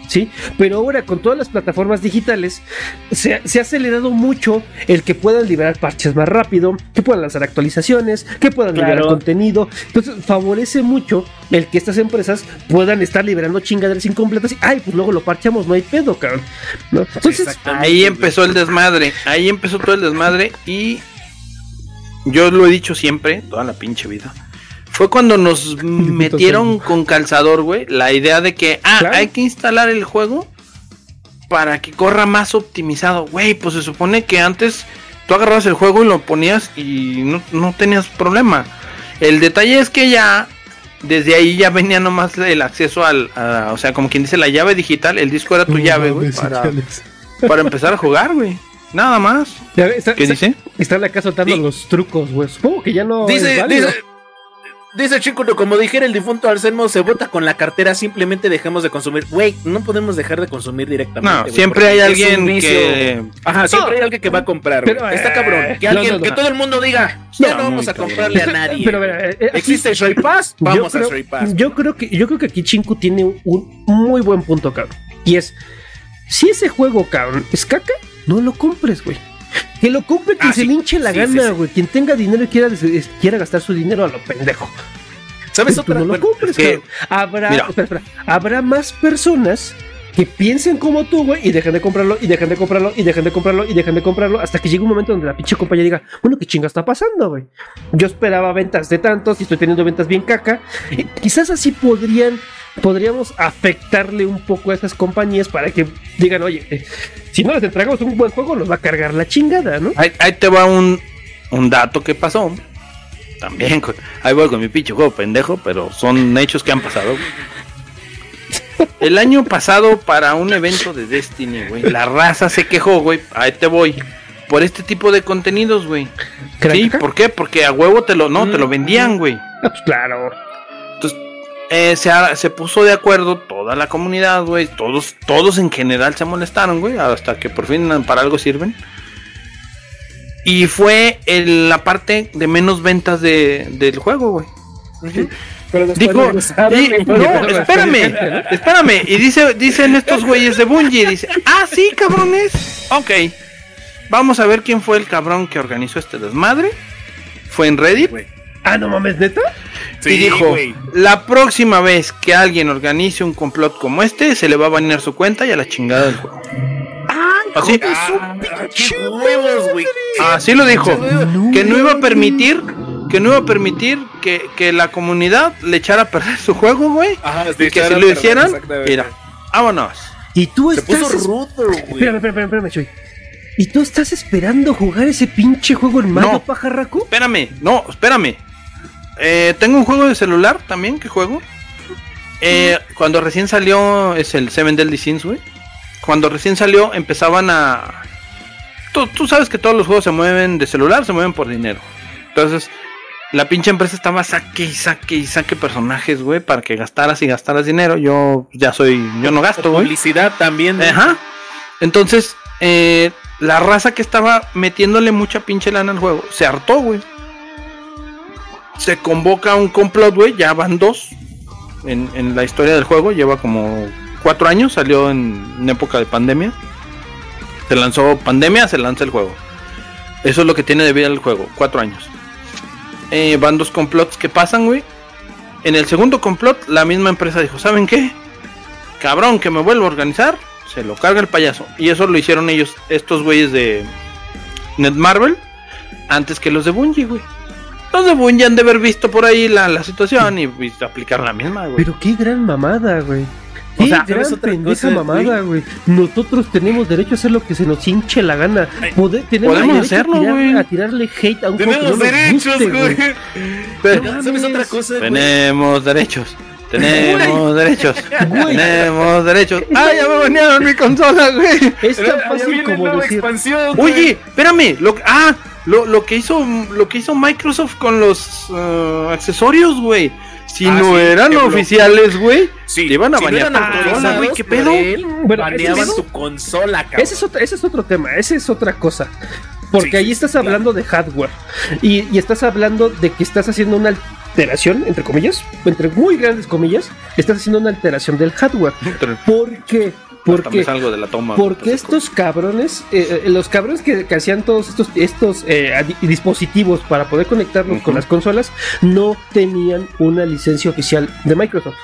¿Sí? Pero ahora con todas las plataformas digitales se, se ha acelerado mucho el que puedan liberar parches más rápido, que puedan lanzar actualizaciones, que puedan Claro. liberar contenido. Entonces favorece mucho el que estas empresas puedan estar liberando chingaderas incompletas y, ay, pues luego lo parchamos, no hay pedo, cabrón. ¿no? Entonces, Ahí empezó el desmadre, ahí empezó todo el desmadre y yo lo he dicho siempre, toda la pinche vida. Fue cuando nos metieron con calzador, güey, la idea de que, ah, Claro. hay que instalar el juego para que corra más optimizado. Güey, pues se supone que antes tú agarrabas el juego y lo ponías y no, no tenías problema. El detalle es que ya, desde ahí ya venía nomás el acceso al, a- o sea, como quien dice, la llave digital, el disco era tu llave, güey, para, para empezar a jugar, güey. Nada más. ya está, ¿Qué está- dice? Están acá soltando Di- los trucos, güey. Supongo que ya no. es Dice, válido. dice, Dice Chico, como dijera el difunto Arselmo, se vota con la cartera, simplemente dejemos de consumir. Güey, no podemos dejar de consumir directamente. No, siempre hay alguien que. Ajá, siempre No. hay alguien que va a comprar. Pero, Está eh, cabrón. Que, no, alguien, no, no. que todo el mundo diga, ya No, no vamos a cabrón. comprarle a nadie. Pero, eh, eh, ¿Existe Shoy Pass? Vamos creo, a Shoy Pass. Yo creo que yo creo que aquí Chinku tiene un, un muy buen punto, cabrón. Y es si ese juego, cabrón, es caca, no lo compres, güey. Que lo compre quien Ah, se sí. le hinche la Sí, gana, sí. güey. Quien tenga dinero y quiera, quiera gastar su dinero a lo pendejo. ¿Sabes Tú otra? no lo compres, es que-. Habrá, Mira. espera, espera. habrá más personas que piensen como tú, güey, y dejen de comprarlo, y dejen de comprarlo, y dejen de comprarlo, y dejen de comprarlo, hasta que llegue un momento donde la pinche compañía diga, bueno, ¿qué chinga está pasando, güey? Yo esperaba ventas de tantos y estoy teniendo ventas bien caca. Y quizás así podrían, podríamos afectarle un poco a esas compañías para que digan, oye, eh, si no les entregamos un buen juego, nos va a cargar la chingada, ¿no? Ahí, ahí te va un, un dato que pasó. También, con- ahí voy con mi pinche juego pendejo, pero son hechos que han pasado. El año pasado, para un evento de Destiny, güey, la raza se quejó, güey. Ahí te voy. Por este tipo de contenidos, güey. ¿Que era Sí? ¿por qué? Porque a huevo te lo, no, te lo vendían, güey. Pues claro. Eh, se, se puso de acuerdo toda la comunidad, güey. Todos, todos en general se molestaron, güey. Hasta que por fin para algo sirven. Y fue el- la parte de menos ventas de, del juego, güey. Y- y- no, espérame, espérame. Y dice, dicen estos güeyes de Bungie, dice, ah, sí, cabrones. Ok. Vamos a ver quién fue el cabrón que organizó este desmadre. Fue en Reddit. Ah, no mames, neta. Sí, y dijo, güey. la próxima vez que alguien organice un complot como este, se le va a banear su cuenta y a la chingada del juego. Así, Ah, qué huevos, güey. así lo dijo. No Que no iba a permitir, que no iba a permitir que, que la comunidad le echara a perder su juego, güey. Ajá, Y que si lo hicieran, mira, vámonos. Y tú Se estás. puso rudo, güey. Espérame, espérame, espérame, Chuy. ¿Y tú estás esperando jugar ese pinche juego en mano, No. pajarraco? Espérame, no, espérame. Eh, tengo un juego de celular también que juego. Eh, cuando recién salió, es el Seven Deadly Sins, güey. Cuando recién salió, empezaban a. Tú, tú sabes que todos los juegos se mueven de celular, se mueven por dinero. Entonces, la pinche empresa estaba saque y saque y saque personajes, güey, para que gastaras y gastaras dinero. Yo ya soy, yo no gasto, güey. Publicidad también. Ajá. Entonces, eh, la raza que estaba metiéndole mucha pinche lana al juego se hartó, güey. Se convoca un complot, güey. Ya van dos en, la historia del juego. Lleva como cuatro años. Salió en, época de pandemia. Se lanzó pandemia, se lanza el juego. Eso es lo que tiene de vida el juego. Cuatro años. Eh, van dos complots que pasan, güey. En el segundo complot, la misma empresa dijo: ¿Saben qué? Cabrón, que me vuelvo a organizar. Se lo carga el payaso. Y eso lo hicieron ellos, estos güeyes de Netmarble, antes que los de Bungie, güey. Los de Bungie han de haber visto por ahí la, la situación y, y aplicar la misma, güey. Pero qué gran mamada, güey. Qué O sea, gran ¿sabes otra pendeja mamada, güey. Nosotros tenemos derecho a hacer lo que se nos hinche la gana. Tenemos podemos derecho hacerlo, a, tirar- güey. a tirarle hate a un juego que Tenemos no derechos, guste, güey. Pero- ¿Sabes otra cosa, güey? tenemos derechos. Tenemos derechos. Güey. Tenemos derechos. ¡Ah, ya me banearon mi consola, güey! Es tan ya fácil como decir. Oye, espérame, lo, ah, lo, lo que hizo lo que hizo Microsoft con los eh, accesorios, güey. Si Ah, no sí, eran oficiales, güey, Sí, te iban a si no banear tu consola, güey, ¿qué pedo? él, Bueno, baneaban es- tu consola, cabrón. Ese es, otro, ese es otro tema, ese es otra cosa. Porque Sí, ahí estás claro. hablando de hardware y, y estás hablando de que estás haciendo una alteración, entre comillas, entre muy grandes comillas, estás haciendo una alteración del hardware. ¿Por qué? Hasta Porque me salgo de la toma. Porque estos cabrones, eh, eh, los cabrones que, que hacían todos estos, estos eh, dispositivos para poder conectarlos con las consolas, no tenían una licencia oficial de Microsoft.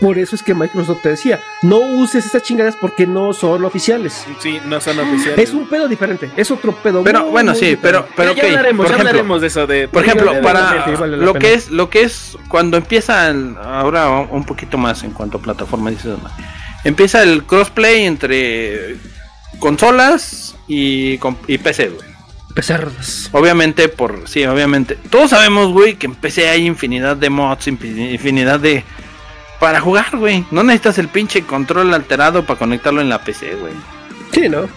Por eso es que Microsoft te decía, no uses estas chingadas porque no son oficiales. Sí, no son oficiales. Es un pedo diferente, es otro pedo. Pero muy, bueno, muy sí, diferente. pero pero ya hablaremos, por ya ejemplo, hablaremos de eso de por ejemplo, para vale lo pena. que es lo que es cuando empieza el- ahora un poquito más en cuanto a plataforma dices. Empieza el crossplay entre consolas y, y PC, güey. Pecerdas. Obviamente, por. Sí, obviamente. Todos sabemos, güey, que en PC hay infinidad de mods, infin- infinidad de. Para jugar, güey. No necesitas el pinche control alterado para conectarlo en la PC, güey. Sí, ¿no?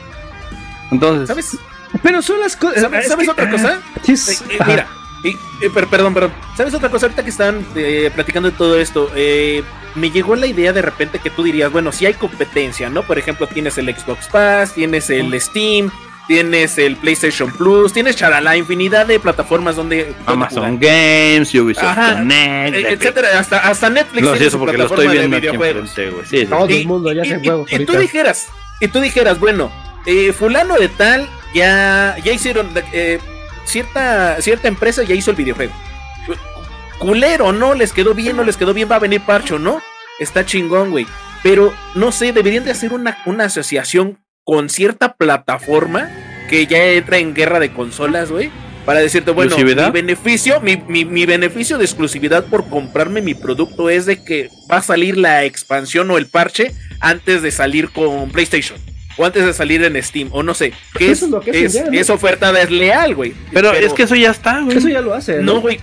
Entonces. ¿Sabes? Pero son las cosas. ¿Sabes, es sabes que- otra cosa? Es- Eh, eh, ajá. mira, Y, eh, per- perdón, perdón. ¿Sabes otra cosa? Ahorita que están eh, platicando de todo esto, eh, me llegó la idea de repente que tú dirías, bueno, si hay competencia, ¿no? Por ejemplo, tienes el Xbox Pass, tienes el Steam, tienes el PlayStation Plus, tienes charala, infinidad de plataformas donde... Amazon. Games, Ubisoft Ajá, Connect, de- etcétera, hasta, hasta Netflix No tiene eso porque lo estoy viendo aquí videojuegos. enfrente, güey. Sí, sí. Todo Y- el mundo ya y- se y- y, tú dijeras, y tú dijeras, bueno, eh, fulano de tal ya, ya hicieron eh, cierta, cierta empresa ya hizo el videojuego. Culero, ¿no? Les quedó bien, no les quedó bien, va a venir parcho, ¿no? Está chingón, güey. Pero no sé, deberían de hacer una, una asociación con cierta plataforma que ya entra en guerra de consolas, güey. Para decirte, bueno, mi beneficio, mi, mi- mi beneficio de exclusividad por comprarme mi producto es de que va a salir la expansión o el parche antes de salir con PlayStation. O antes de salir en Steam, o no sé. Que Eso es, es lo que es, ¿no? es oferta desleal, güey. Pero, es que eso ya está, güey. Eso ya lo hace. No, güey.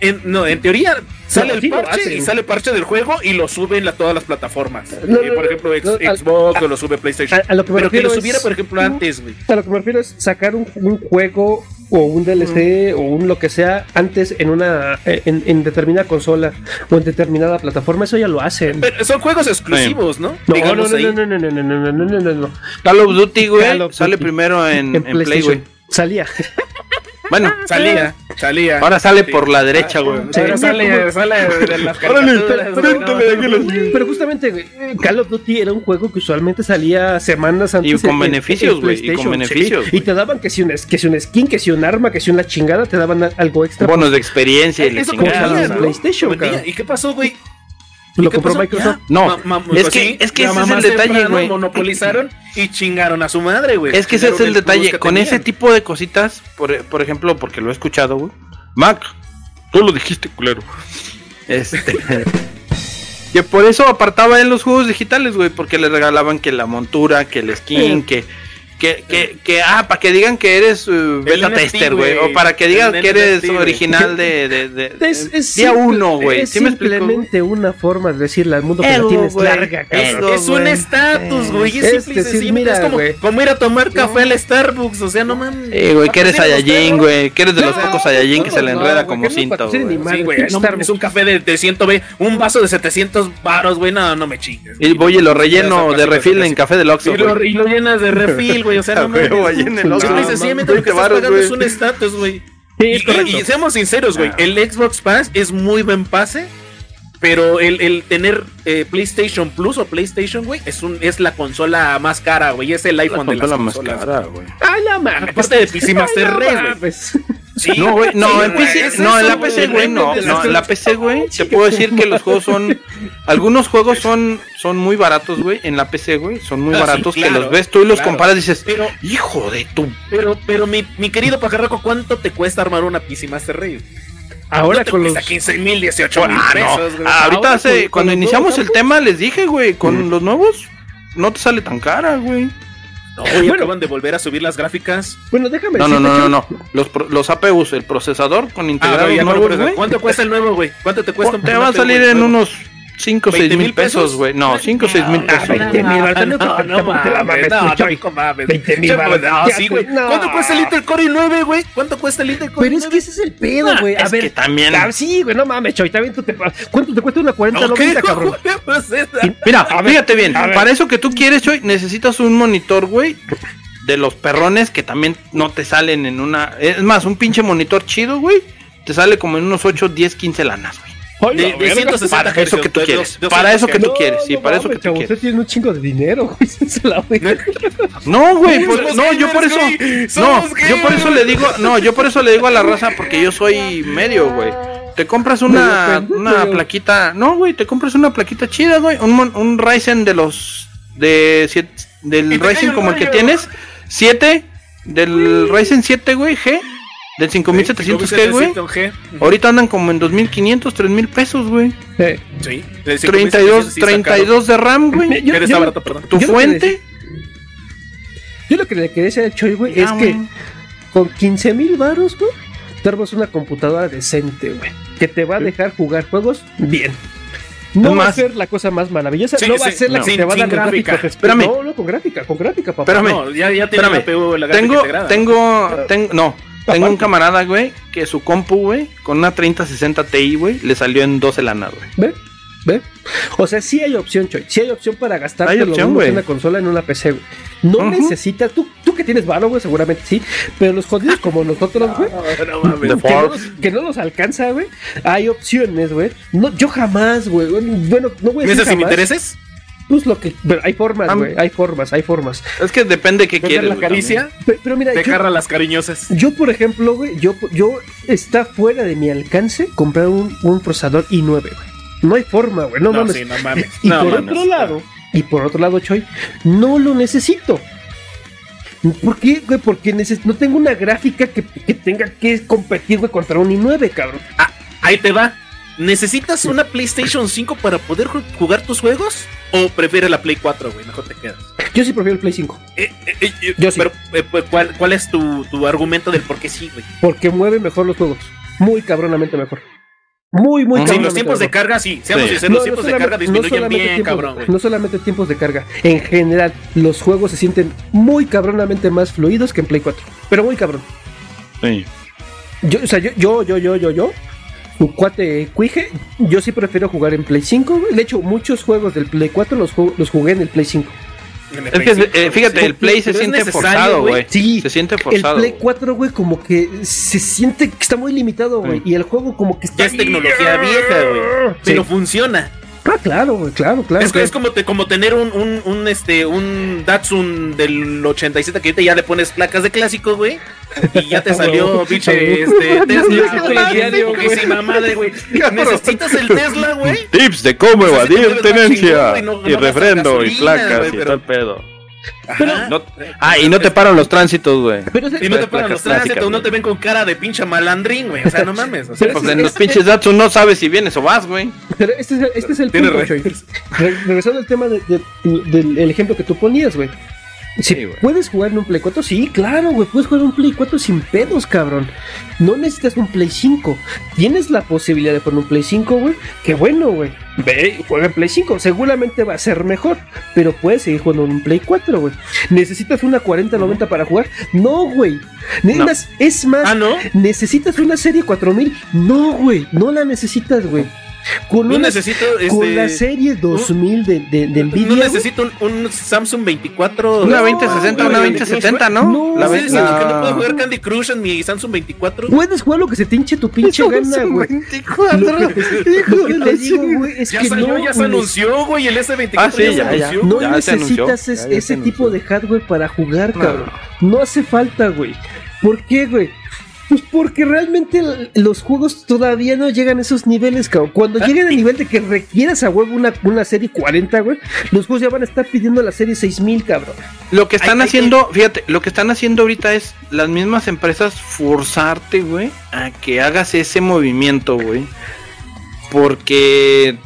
En, no, en teoría sale el sí parche y sale parche del juego y lo suben a todas las plataformas. No, Eh, no, por ejemplo, ex- no, al- Xbox o lo sube PlayStation. A, a lo que me Pero que refiero lo es- subiera, por ejemplo, antes, güey. A lo que me refiero es sacar un, un juego o un DLC o un lo que sea antes en una en, en determinada consola o en determinada plataforma, eso ya lo hacen. Pero son juegos exclusivos, ¿no? No, no, no, no, no, no, no, no, no, no, no, no. Call of Duty, güey, sale primero en, En en Play, güey. PlayStation. Salía. Bueno, Salía, salía. ahora sale Sí. por la derecha, güey. Sí. Ahora sale, sale de las caricaturas, Pero justamente güey, Call of Duty era un juego que usualmente salía semanas antes. Y con en- en- beneficios, en güey, y con beneficios, sí. Y te daban que si, un, que si un skin, que si un arma, que si una chingada, te daban algo extra. Bonos de experiencia y la Eso chingada, ¿no? ¿no? PlayStation. ¿Y qué pasó, güey? Lo ¿Y qué compró pasó? Microsoft. Ya, No, ma- ma- es pues que- sí, es que ese es el detalle, güey. Monopolizaron y chingaron a su madre, güey. Es que ese es el detalle. Con ese tipo de cositas, por, por ejemplo, porque lo he escuchado, güey. Mac, tú lo dijiste, culero. Este. que por eso apartaba en los juegos digitales, güey. Porque le regalaban que la montura, que el skin, que. Que, que, que, ah, para que digan que eres uh, beta NFT, tester, güey. O para que digan que eres NFT, original de, de, de- Es, es día simple- uno, güey. Es ¿Sí me explico? simplemente una forma de decirle al mundo que la tienes larga, cabrón. Es un estatus, güey. Es, Es simple decir, mira, es como, como ir a tomar café al Starbucks. O sea, no mames. Eh, güey, que eres Saiyajin, güey. Que eres de los No, pocos Saiyajin que se le no, enreda como no patrocinen güey. No Starbucks. un café de, de 100 ve un vaso de 700 baros, güey. No, no me chingues. Y voy y lo relleno de refil en café del Oxxo, y lo llenas de refil, güey. O sea, no A mames. ahí en el Oxxo. sencillamente lo que 20 estás pagando güey. es un estatus, güey. Sí, Y, y- seamos sinceros, güey. Ah. El Xbox Pass es muy buen pase. Pero el, el tener eh, PlayStation Plus o PlayStation, güey, es, un, es la consola más cara, güey. Es el La iPhone de las consola más consolas. cara, güey. Ay, no mames. Aparte de PC Master Race, güey. Sí, No, güey, no, sí, en PC, es no, en la PC, güey, no, no, en la PC, güey, te puedo decir que los juegos son, algunos juegos son, son muy baratos, güey, en la PC, güey, son muy Ah, sí, baratos que claro, los ves tú y los claro. comparas y dices, Pero, hijo de tu, pero, pero mi, mi querido pajarraco, ¿cuánto te cuesta armar una PC Master Race? Ahora No con los. cuesta 15 mil, 18 mil ah, no, pesos, güey. Ah, ahorita hace, cuando iniciamos el tema les dije, güey, con los nuevos no te sale tan cara, güey. Bueno. acaban de volver a subir las gráficas. Bueno, déjame No, no, no, no, no, los, pro- los APUs, el procesador con Ah, güey, ¿Cuánto cuesta el nuevo, güey? ¿Cuánto te cuesta un te va a salir en nuevo? unos 5 o 6 ¿20 mil pesos, güey, no, 5 o 6 mil pesos. veinte mil, no, ahorita no no, no mames, no, tampoco mames. 20 mil Che, varos, no, sí, güey. no. ¿Cuánto cuesta el Intel Core i9, güey? ¿Cuánto cuesta el Intel Core Pero es que ese es el pedo, Ah, güey. A es ver. que también- ah, sí, güey, no mames, Choy. También tú te. ¿Cuánto te cuesta una 40 Ok, 90, cabrón? pues, Mira, fíjate bien, a ver. para eso que tú quieres, Choy, necesitas un monitor, güey, de los perrones que también no te salen en una... Es más, un pinche monitor chido, güey, te sale como en unos 8, 10, 15 lanas, güey. Ay, De, la de verga. 160 Para eso que tú quieres, de- de para eso que tú 200 quieres, sí, no para eso que tú quieres. Usted tiene un chingo de dinero, güey. No, güey, no, yo por eso, no, yo por eso le digo, no, yo por eso le digo a la raza porque yo soy medio, güey. Te compras una, una plaquita, no, güey, te compras una plaquita chida, güey, un, mon- un Ryzen de los, de, siete- del Ryzen como el que tienes, 7, del Ryzen 7, güey, G, del 5700G, güey. 5700G. Ahorita andan como en 2500, 3000 pesos, güey. Sí, 32, 5700 sí está caro. 32 de RAM, güey. Yo- Pero está barato, perdón. Tu yo que fuente. Yo lo que le quería decir al Choy, güey, es que güey. con 15 mil baros, güey, te armas una computadora decente, güey. Que te va a dejar jugar juegos bien. No Es va a ser la cosa más maravillosa, Sí, no va a ser la no. que Sin- te va a dar gráfica. gráficos. Espérame. No, no, con gráfica, con gráfica, papá. Espérame. No, ya, ya tiene Espérame. la PU, la gráfica Tengo, integrada. tengo, tengo, no, Tengo un camarada, güey, que su compu, güey, con una 3060 Ti, güey, le salió en 12 lana, güey. ¿Ve? ¿Ve? O sea, sí hay opción, Choy. Sí hay opción para gastar Hay opción, güey. una consola en una PC, güey. No necesitas, tú, tú que tienes varo, güey, seguramente sí. Pero los jodidos como nosotros, güey, No que, no que nos alcanza, güey. Hay opciones, güey. No, yo jamás, güey. Bueno, no voy a decir ¿Meses sin intereses? Pues lo que. Pero hay formas, güey. Hay formas, hay formas. Es que depende qué ¿Vender quieres. la caricia? Pero, pero mira, Te yo, las cariñosas. yo, por ejemplo, güey, yo, yo está fuera de mi alcance comprar un, un procesador i9, güey. No hay forma, güey. No, No, mames. sí, no mames. Y No, por mames. otro lado, y por otro lado, Choy, no lo necesito. ¿Por qué, güey? Porque neces- no tengo una gráfica que, que tenga que competir, güey, contra un i9, cabrón. Ah, ahí te va. ¿Necesitas una PlayStation 5 para poder ju- jugar tus juegos? ¿O prefieres la Play 4, güey? Mejor te quedas. Yo sí prefiero el Play 5, Eh, eh, eh, Yo sí. Pero, eh, pues, ¿cuál, ¿cuál es tu, tu argumento del por qué sí, güey? porque mueve mejor los juegos. Muy cabronamente mejor. Muy, muy Sí, Sí, cabronamente los tiempos de mejor. carga, sí. Seamos Sí. sinceros, los tiempos de carga disminuyen solamente bien, tiempos- cabrón, güey. no solamente tiempos de carga. En general, los juegos se sienten muy cabronamente más fluidos que en Play 4. Pero muy cabrón. Sí. Yo, o sea, yo, yo, yo, yo, yo, yo, tu cuate Cuije, yo sí prefiero jugar en Play 5. güey. De hecho, muchos juegos del Play 4 los, ju- los jugué en el Play 5. En el Es que, Play 5, eh, fíjate, sí. el Play se Pero siente forzado, güey. Sí, Se siente el. Play güey. 4, güey, como que se siente que está muy limitado, güey. Sí. Y el juego como que está... Ya es tecnología vieja, güey. Pero funciona. Ah, claro, güey, claro, claro. es, claro. es como, te, como tener un, un, un, este, un Datsun del 87 que ahorita ya le pones placas de clásico, güey. Y ya te salió, pinche, este, Tesla, güey. madre, güey. Necesitas el Tesla, güey. Tips de cómo Pues evadir tenencia y refrendo y placas y todo el pedo. No- ah, y no te paran los tránsitos, güey. Y no te paran los tránsitos, no te ven con cara de pinche malandrín, güey. O sea, no mames. O sea, Pues en los pinches datos no sabes si vienes o vas, güey. Pero este es el, este es el Tienes punto. Re- regresando al tema de- de- del el ejemplo que tú ponías, güey. Si Sí, güey. puedes jugar en un Play 4, sí, claro, güey. Puedes jugar en un Play 4 sin pedos, cabrón. No necesitas un Play 5. Tienes la posibilidad de poner un Play 5, güey. Qué bueno, güey. Ve, y juega en Play 5. Seguramente va a ser mejor. Pero puedes seguir jugando en un Play 4, güey. ¿Necesitas una 4090 para jugar? No, güey. No. es más, Ah, ¿no? ¿necesitas una serie 4000? No, güey. No la necesitas, güey. Con, No una- necesito, con este... la serie 2000 de, de, de Nvidia. No necesito un, un Samsung 24. Una No, 2060, güey, una de 2070, Crush, ¿no? No, La Sí, sí, que no puedo la- jugar Candy Crush en mi Samsung 24. Puedes jugar lo que se te hinche tu pinche gana, güey. Lo que, lo que te digo, güey, es Ya que salió, no, ya se anunció, güey, el S24 Ah, sí, ya, ya, se ya. no necesitas es- ya, ya ese se tipo de hardware para jugar, No. cabrón. No hace falta, güey. ¿Por qué, güey? Pues porque realmente los juegos todavía no llegan a esos niveles, cabrón. Cuando Ah, lleguen al nivel de que requieras a huevo una, una serie 40, güey, los juegos ya van a estar pidiendo la serie 6000, cabrón. Lo que están Ay, ay, haciendo, fíjate, lo que están haciendo ahorita es las mismas empresas forzarte, güey, a que hagas ese movimiento, güey. Porque,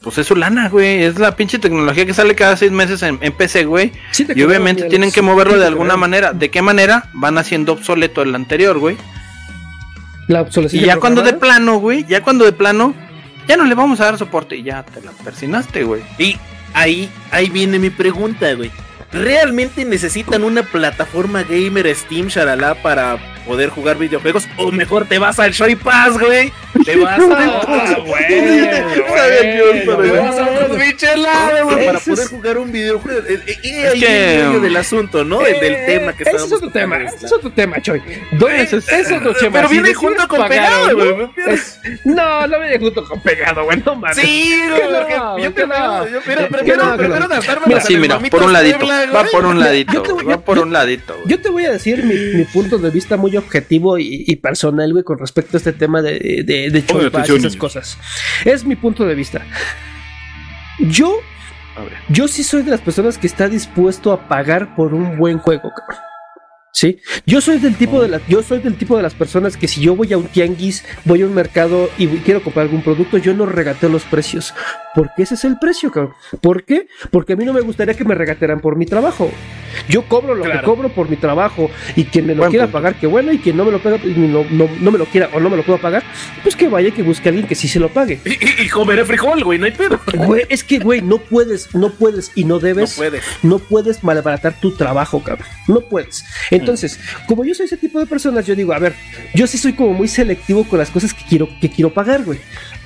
pues es su lana, güey. Es la pinche tecnología que sale cada seis meses en, en PC, güey. Sí Y obviamente creo, tienen que moverlo sí de alguna creo. manera. ¿De qué manera? Van haciendo obsoleto el anterior, güey. La Y obsolescencia ya cuando de plano, güey, ya cuando de plano, ya no le vamos a dar soporte y ya te la persinaste, güey. Y ahí, ahí viene mi pregunta, güey. ¿Realmente necesitan una plataforma gamer Steam, shalala, para poder jugar videojuegos? O mejor te vas al Shoy Pass, güey. Te vas a... Ah, Te vas a lados, güey, para poder jugar un videojuego. Eh, eh, eh, Es ahí medio del asunto, ¿no? El del Eh, tema que ese estábamos es otro tema, es otro tema, Choy. ¿Dónde Ese es- es otro tema? Pero viene junto con pegado, güey. No, no viene junto con pegado, güey, no mames. Sí, güey, yo no. yo prefiero, prefiero no. gastarme Mira, por un ladito. Va por un ladito, güey, yo- va por un ladito, güey. Yo te voy a decir mi, mi punto de vista muy objetivo y, y personal, güey, con respecto a este tema de, de, y esas cosas. Es mi punto de vista. Yo, A ver. yo sí soy de las personas que está dispuesto a pagar por un buen juego, cabrón. Sí, yo soy del tipo de la, yo soy del tipo de las personas que si yo voy a un tianguis, voy a un mercado y quiero comprar algún producto, yo no regateo los precios. porque ese es el precio, cabrón. ¿Por qué? Porque a mí no me gustaría que me regatearan por mi trabajo. Yo cobro lo que cobro por mi trabajo y quien me lo Buen quiera punto. pagar, que bueno, y quien no me lo paga, no, no, no me lo quiera o no me lo puedo pagar, pues que vaya que busque a alguien que sí se lo pague. Y, y- y comeré frijol, güey, no hay pedo. Güey, es que, güey, no puedes, no puedes y no No debes puedes. no puedes malbaratar tu trabajo, cabrón. No puedes. Entonces, como yo soy ese tipo de personas, yo digo, a ver, yo sí soy como muy selectivo con las cosas que quiero, que quiero pagar, güey.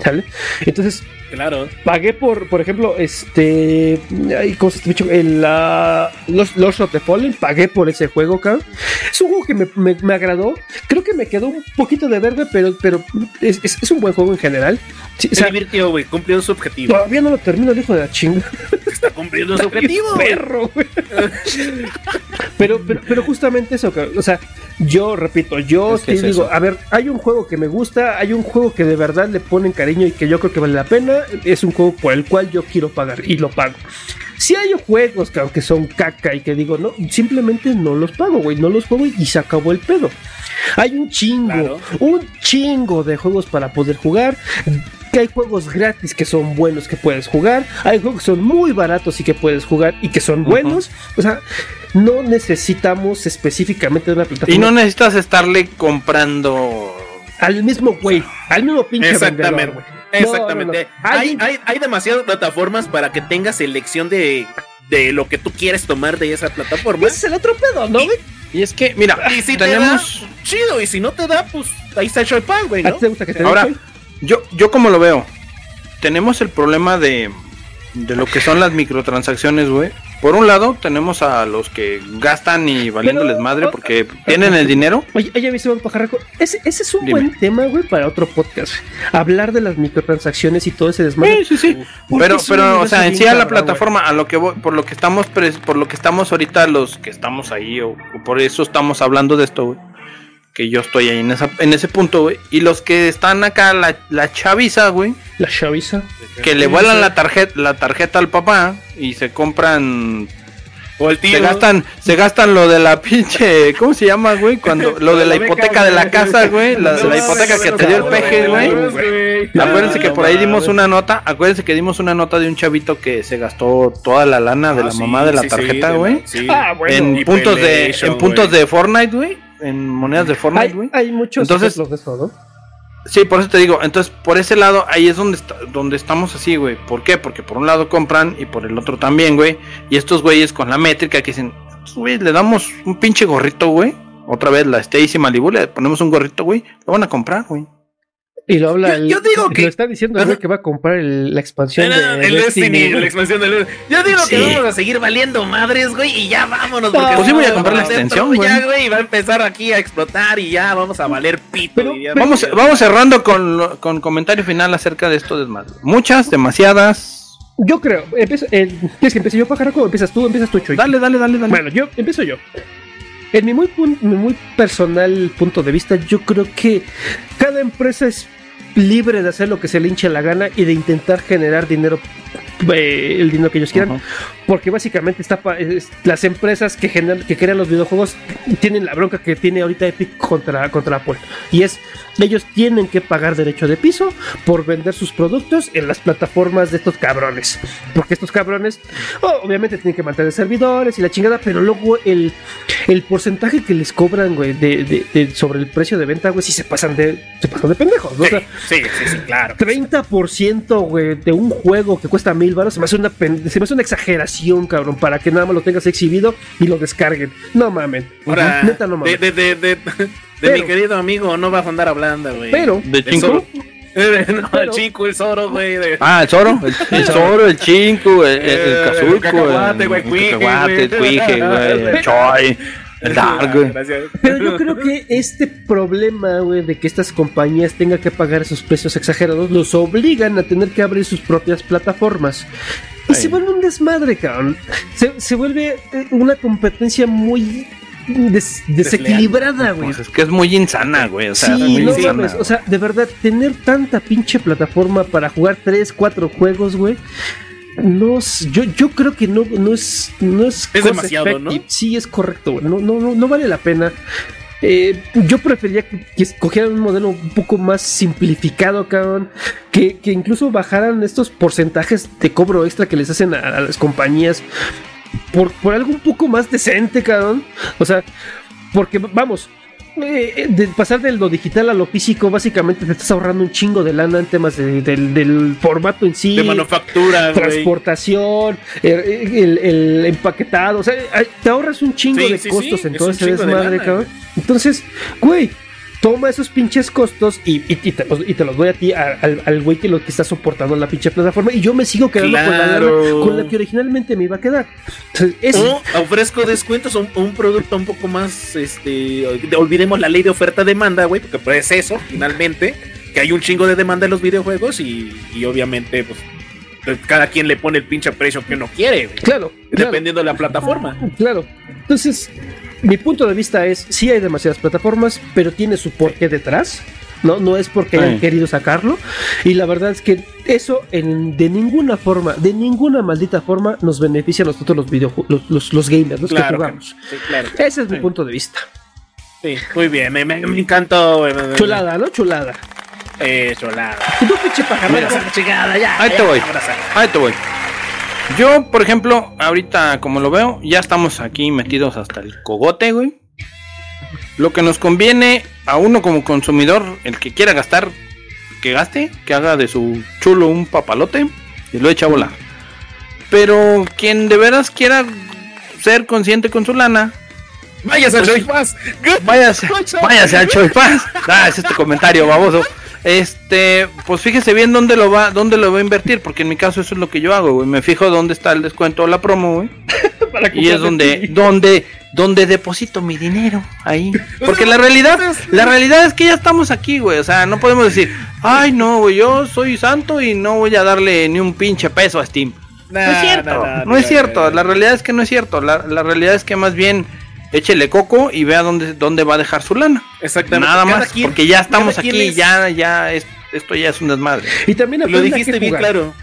¿Sale? Entonces, Claro. pagué por, por ejemplo, este. Ay, ¿Cómo se dicho? El, ah, los, los of the Fallen, pagué por ese juego, cabrón. Es un juego que me, me- me agradó. Creo que me quedó un poquito de verde, pero, pero es, es- es un buen juego en general. Sí, o Se divirtió, güey, cumplió su objetivo. todavía no lo termino, el hijo de la chinga. Está cumpliendo su objetivo, perro, güey. pero, pero, pero justamente eso, o sea, yo repito, yo es digo, eso. a ver, hay un juego que me gusta, hay un juego que de verdad le ponen cariño y que yo creo que vale la pena, es un juego por el cual yo quiero pagar y lo pago. Si hay juegos que son caca y que digo, no, simplemente no los pago, güey, no los juego y se acabó el pedo. Hay un chingo, Claro. un chingo de juegos para poder jugar. Que hay juegos gratis que son buenos que puedes jugar. Hay juegos que son muy baratos y que puedes jugar y que son buenos. O sea, no necesitamos específicamente de una plataforma. Y no necesitas estarle comprando. al mismo güey, al mismo pinche Exactamente. vendedor, güey. Exactamente. No, no, no. Hay, Hay- hay, demasiadas plataformas para que tengas selección de, de lo que tú quieres tomar de esa plataforma. Ese es el otro pedo, ¿no? güey? Y es que, mira, Y si tenemos. te da, chido. Y si no te da, pues ahí está el pan, güey, ¿A ¿no? ti te gusta que te Ahora, den? Yo, yo como lo veo, tenemos el problema de, de lo que son las microtransacciones, güey. Por un lado, tenemos a los que gastan y valiéndoles Pero- madre porque tienen el dinero. Oye, oye, mi pajarraco, ese, ese es un Dime. buen tema, güey, para otro podcast. Hablar de las microtransacciones y todo ese desmadre. Sí, sí, sí. Pero, pero, o sea, en sí a la plataforma, a lo que voy- por lo que estamos, por lo que estamos ahorita, los que estamos ahí, o, o por eso estamos hablando de esto, güey. Que yo estoy ahí en, esa, en ese punto, güey. Y los que están acá, la, la chaviza, güey. La chaviza. Que le vuelan la tarjeta, la tarjeta al papá y se compran O el tío. Se gastan, se gastan lo de la pinche, ¿cómo se llama, güey? Cuando lo de la hipoteca de la casa, güey, la, la hipoteca que te dio el peje, güey. Acuérdense que por ahí dimos una nota, acuérdense que dimos una nota de un chavito que se gastó toda la lana de Ah, la mamá de la tarjeta, güey. En puntos de en puntos de Fortnite, güey, en monedas de Fortnite, Hay, güey. hay muchos Entonces- de eso, ¿no? Sí, por eso te digo, entonces por ese lado ahí es donde está- donde estamos así, güey. ¿Por qué? Porque por un lado compran y por el otro también, güey. Y estos güeyes con la métrica que dicen, güey, le damos un pinche gorrito, güey. Otra vez la Stacy Malibu, le ponemos un gorrito, güey. Lo van a comprar, güey. Y lo habla Yo- el- yo digo que- Lo está diciendo el güey que va a comprar el- la expansión Era de el Destiny, Destiny. la expansión del Yo digo que vamos a seguir valiendo madres, güey, y ya vámonos. No, Porque pues sí voy a comprar la extensión, güey. Ya, güey, va a empezar aquí a explotar y ya vamos a valer pito. Pero- pero- Vamos, vamos cerrando con, con comentario final acerca de esto desmadre. Muchas, demasiadas. Yo creo. Empieza, eh, ¿Quieres que empiece yo, Pajaraco? o ¿Empiezas tú? ¿Empiezas tú, Choy? Dale, dale, dale, dale. Bueno, yo empiezo yo. En mi muy, mi muy personal punto de vista, yo creo que cada empresa es libre de hacer lo que se le hinche la gana y de intentar generar dinero, eh, el dinero que ellos quieran. Ujú. Porque básicamente está pa- es- las empresas que, generan, que crean los videojuegos tienen la bronca que tiene ahorita Epic contra, contra Apple. Y es, ellos tienen que pagar derecho de piso por vender sus productos en las plataformas de estos cabrones. Porque estos cabrones, oh, obviamente tienen que mantener servidores y la chingada, pero luego el, el porcentaje que les cobran, güey, de, de- de- sobre el precio de venta, güey, sí se pasan de, se pasan de pendejos. ¿no? O Sí, sea, sí, sí, sí, claro. 30% güey, de un juego que cuesta mil baros se me hace una pen- se me hace una exageración, cabrón, para que nada más lo tengas exhibido y lo descarguen. No mames. Ahora, Neta no de, mames. de, de, de, de Pero- mi querido amigo, no va a andar hablando, güey. Pero ¿De? Zoro. Eh, no, el chico, el Zoro, güey. de- Ah, el Zoro, el, el Zoro, el Chinco, el, el, el Eh, Kazuiko, el cacahuate, güey, el cuije, güey. cuije, güey, el Choi, el Dark, güey. Gracias. Pero yo creo que este problema, güey, de que estas compañías tengan que pagar esos precios exagerados, los obligan a tener que abrir sus propias plataformas. Y Ay. se vuelve un desmadre, cabrón. Se, se vuelve eh, una competencia muy des- desequilibrada, güey. Pues es que es muy insana, güey. O sea, sí, muy no insana. O sea, de verdad, tener tanta pinche plataforma para jugar 3, 4 juegos, güey. No, yo, yo creo que no, no es no es, Es demasiado, effective. ¿no? Sí, es correcto, güey. No, no, no, no vale la pena. eh, yo preferiría que, que escogieran un modelo un poco más simplificado, cabrón. Que, que incluso bajaran estos porcentajes de cobro extra que les hacen a, a las compañías por, por algo un poco más decente, cabrón. O sea, porque vamos, eh, de pasar de lo digital a lo físico, básicamente te estás ahorrando un chingo de lana en temas de- del, del formato en sí. De manufactura, transportación, el, el- el empaquetado, o sea, ay, te ahorras un chingo Sí, de sí, costos sí, en es lana, cabrón. Entonces, güey, toma esos pinches costos y, y- y te, los, y te los doy a ti, a- al al güey que lo que está soportando la pinche plataforma, y yo me sigo quedando con, la con la que originalmente me iba a quedar. Entonces, es, O ofrezco descuentos a un, un producto un poco más, este, de- olvidemos la ley de oferta-demanda, güey, porque pues es eso, finalmente, que hay un chingo de demanda en los videojuegos y, y obviamente, pues, pues, cada quien le pone el pinche precio que uno quiere, claro. dependiendo de la plataforma. Claro. Entonces, mi punto de vista es, sí hay demasiadas plataformas, pero tiene su porqué detrás. No, no es porque hayan Sí. querido sacarlo. Y la verdad es que eso en- de ninguna forma, de ninguna maldita forma, nos beneficia a nosotros los videojuegos, los, los, los gamers, los que jugamos. sí, claro. Ese es mi punto de vista. Sí, muy bien, me, me, me encantó, me- Chulada, ¿no? Chulada. Eh, chulada. Y tú, pinche chingada, ya. Ahí te voy. Ahí te voy. Yo, por ejemplo, ahorita como lo veo, ya estamos aquí metidos hasta el cogote, güey. Lo que nos conviene a uno como consumidor, el que quiera gastar, que gaste, que haga de su chulo un papalote y lo echa a volar. Pero quien de veras quiera ser consciente con su lana, Váyase al Joy Pass. váyase, váyase al Choy Pass. Ah, es este comentario baboso. Este, pues fíjese bien dónde lo va, dónde lo va a invertir, porque en mi caso eso es lo que yo hago, güey. Me fijo dónde está el descuento o la promo, güey. Y es donde, donde, donde deposito mi dinero ahí. Porque la realidad, la realidad es que ya estamos aquí, güey. O sea, no podemos decir, ay no, güey, yo soy santo y no voy a darle ni un pinche peso a Steam. No es cierto, no, es cierto. La realidad es que no es cierto. La, la realidad es que más bien échele coco y vea dónde, dónde va a dejar su lana. Exactamente. Nada Cada más, quien- porque ya estamos aquí, es- ya, ya, es- esto ya es un desmadre. Y también Lo dijiste bien claro.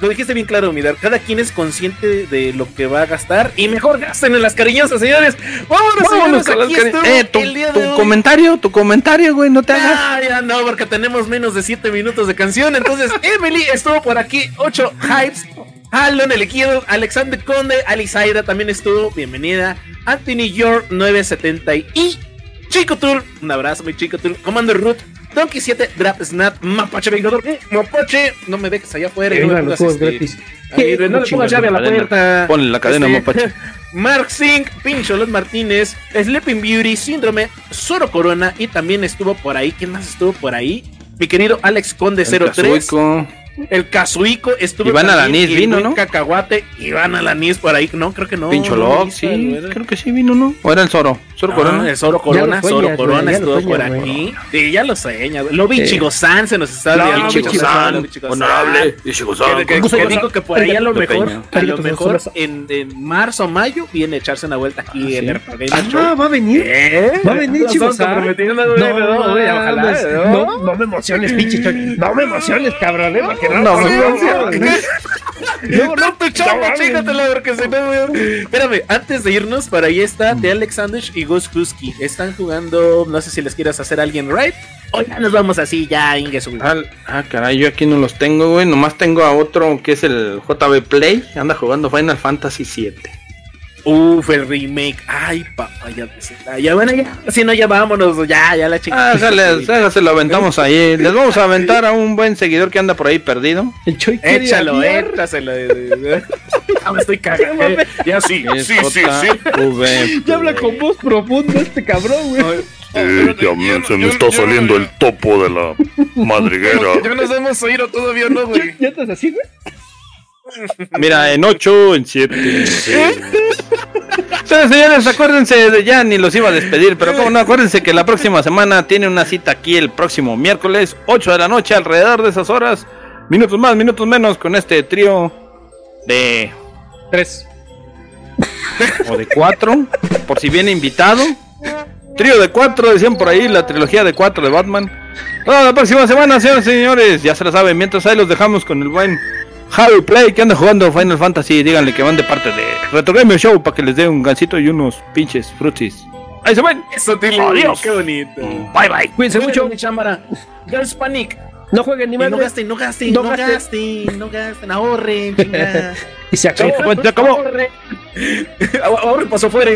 Lo dijiste bien claro, Midar. Cada quien es consciente de lo que va a gastar y mejor gasten en las cariñosas, señores. Vámonos, Vámonos señores. Aquí cari- estuvo eh, tu, el día tu de hoy. comentario, tu comentario, güey, no te hagas. Ah, ya no, porque tenemos menos de 7 minutos de canción. Entonces, Emily estuvo por aquí, 8 hypes. Alon Elegido, Alexander Conde, Alisaida también estuvo, bienvenida. Anthony York 970 y Chico Tool, un abrazo, mi Chico Tool. Commander Root, Donkey 7, Drap Snap, Mapache Vengador, eh, Mapache, no me dejes allá afuera. Que no me los juegos este, gratis. no le pongas llave a la cadena. puerta. Ponle la cadena, Este, Mapache. Mark Singh, Pincholot Martínez, Sleeping Beauty, Síndrome, Zoro Corona y también estuvo por ahí. ¿Quién más estuvo por ahí? Mi querido Alex Conde El 03, Kazuiko. El Kazuico estuvo Iván Alanis y vino, ¿no? Cacahuate, Iván Alanis por ahí, no, creo que no. Pincho no, Lock, no, sí, creo que sí vino, ¿no? ¿O era el Zoro? ¿Zoro Ah, Corona? el Zoro Corona, Zoro sueñas, Corona estuvo por sueñas, aquí. Sí, ya lo sueña. Lo vi Sí. San se nos está No, viendo. Bichigo-san, honorable, Que, que- Gusto que de- dijo que por ahí a lo mejor, a lo mejor en, en marzo o mayo viene a echarse una vuelta aquí Ah, en sí. el. Ah, va a venir. ¿Eh? Va a venir comprometiendo, güey, No, ¿no? no, me emociones, pinche. No me emociones, cabrón, eh, porque no, No, no. No, no, tu chamba, mames. chingatela, porque si no, güey. Espérame, antes de irnos, para ahí está The Alexander y Ghost Husky. Están jugando, no sé si les quieras hacer alguien right. O ya nos vamos así, ya, Inges. Ah, ah, caray, yo aquí no los tengo, güey. Nomás tengo a otro que es el JB Play. Anda jugando Final Fantasy 7. Uf, el remake. Ay, papá, ya. Ah, Ya, bueno, ya. Si no, ya vámonos, ya, ya la Ah, chingada. hágale, hágase, lo aventamos ahí. Les vamos a aventar a un buen seguidor que anda por ahí perdido. Échalo, échaselo. Ya me estoy cagando. Ya sí, Es sí, sí, sí. Ya habla con voz profunda este cabrón, güey. Eh, ya me- se me está saliendo el topo de la madriguera. Ya nos hemos oído todavía, ¿no, güey? ¿Ya estás así, güey? Mira, en 8, en 7. Entonces, señores, acuérdense de ya ni los iba a despedir, pero como no, acuérdense que la próxima semana tiene una cita aquí el próximo miércoles, 8 de la noche, alrededor de esas horas, minutos más, minutos menos, con este trío de Tres. o de cuatro, por si viene invitado. Trío de cuatro, decían por ahí, la trilogía de cuatro de Batman. Toda la próxima semana, señores y señores, ya se lo saben. Mientras ahí los dejamos con el buen Harry Play que anda jugando Final Fantasy. Díganle que van de parte de Retro Gamer Show para que les dé un gancito y unos pinches frutis. Ahí se ven. Eso, Tilly. Adiós. Qué bonito. Bye bye. Cuídense mucho. Mi chámara. Girls Panic. No jueguen ni Y no gasten, no gasten, No no, gasten. gasten, no gasten, ahorren. Y se acabó. Sí, se acabó. Ahorren. Ahorren, pasó fuera.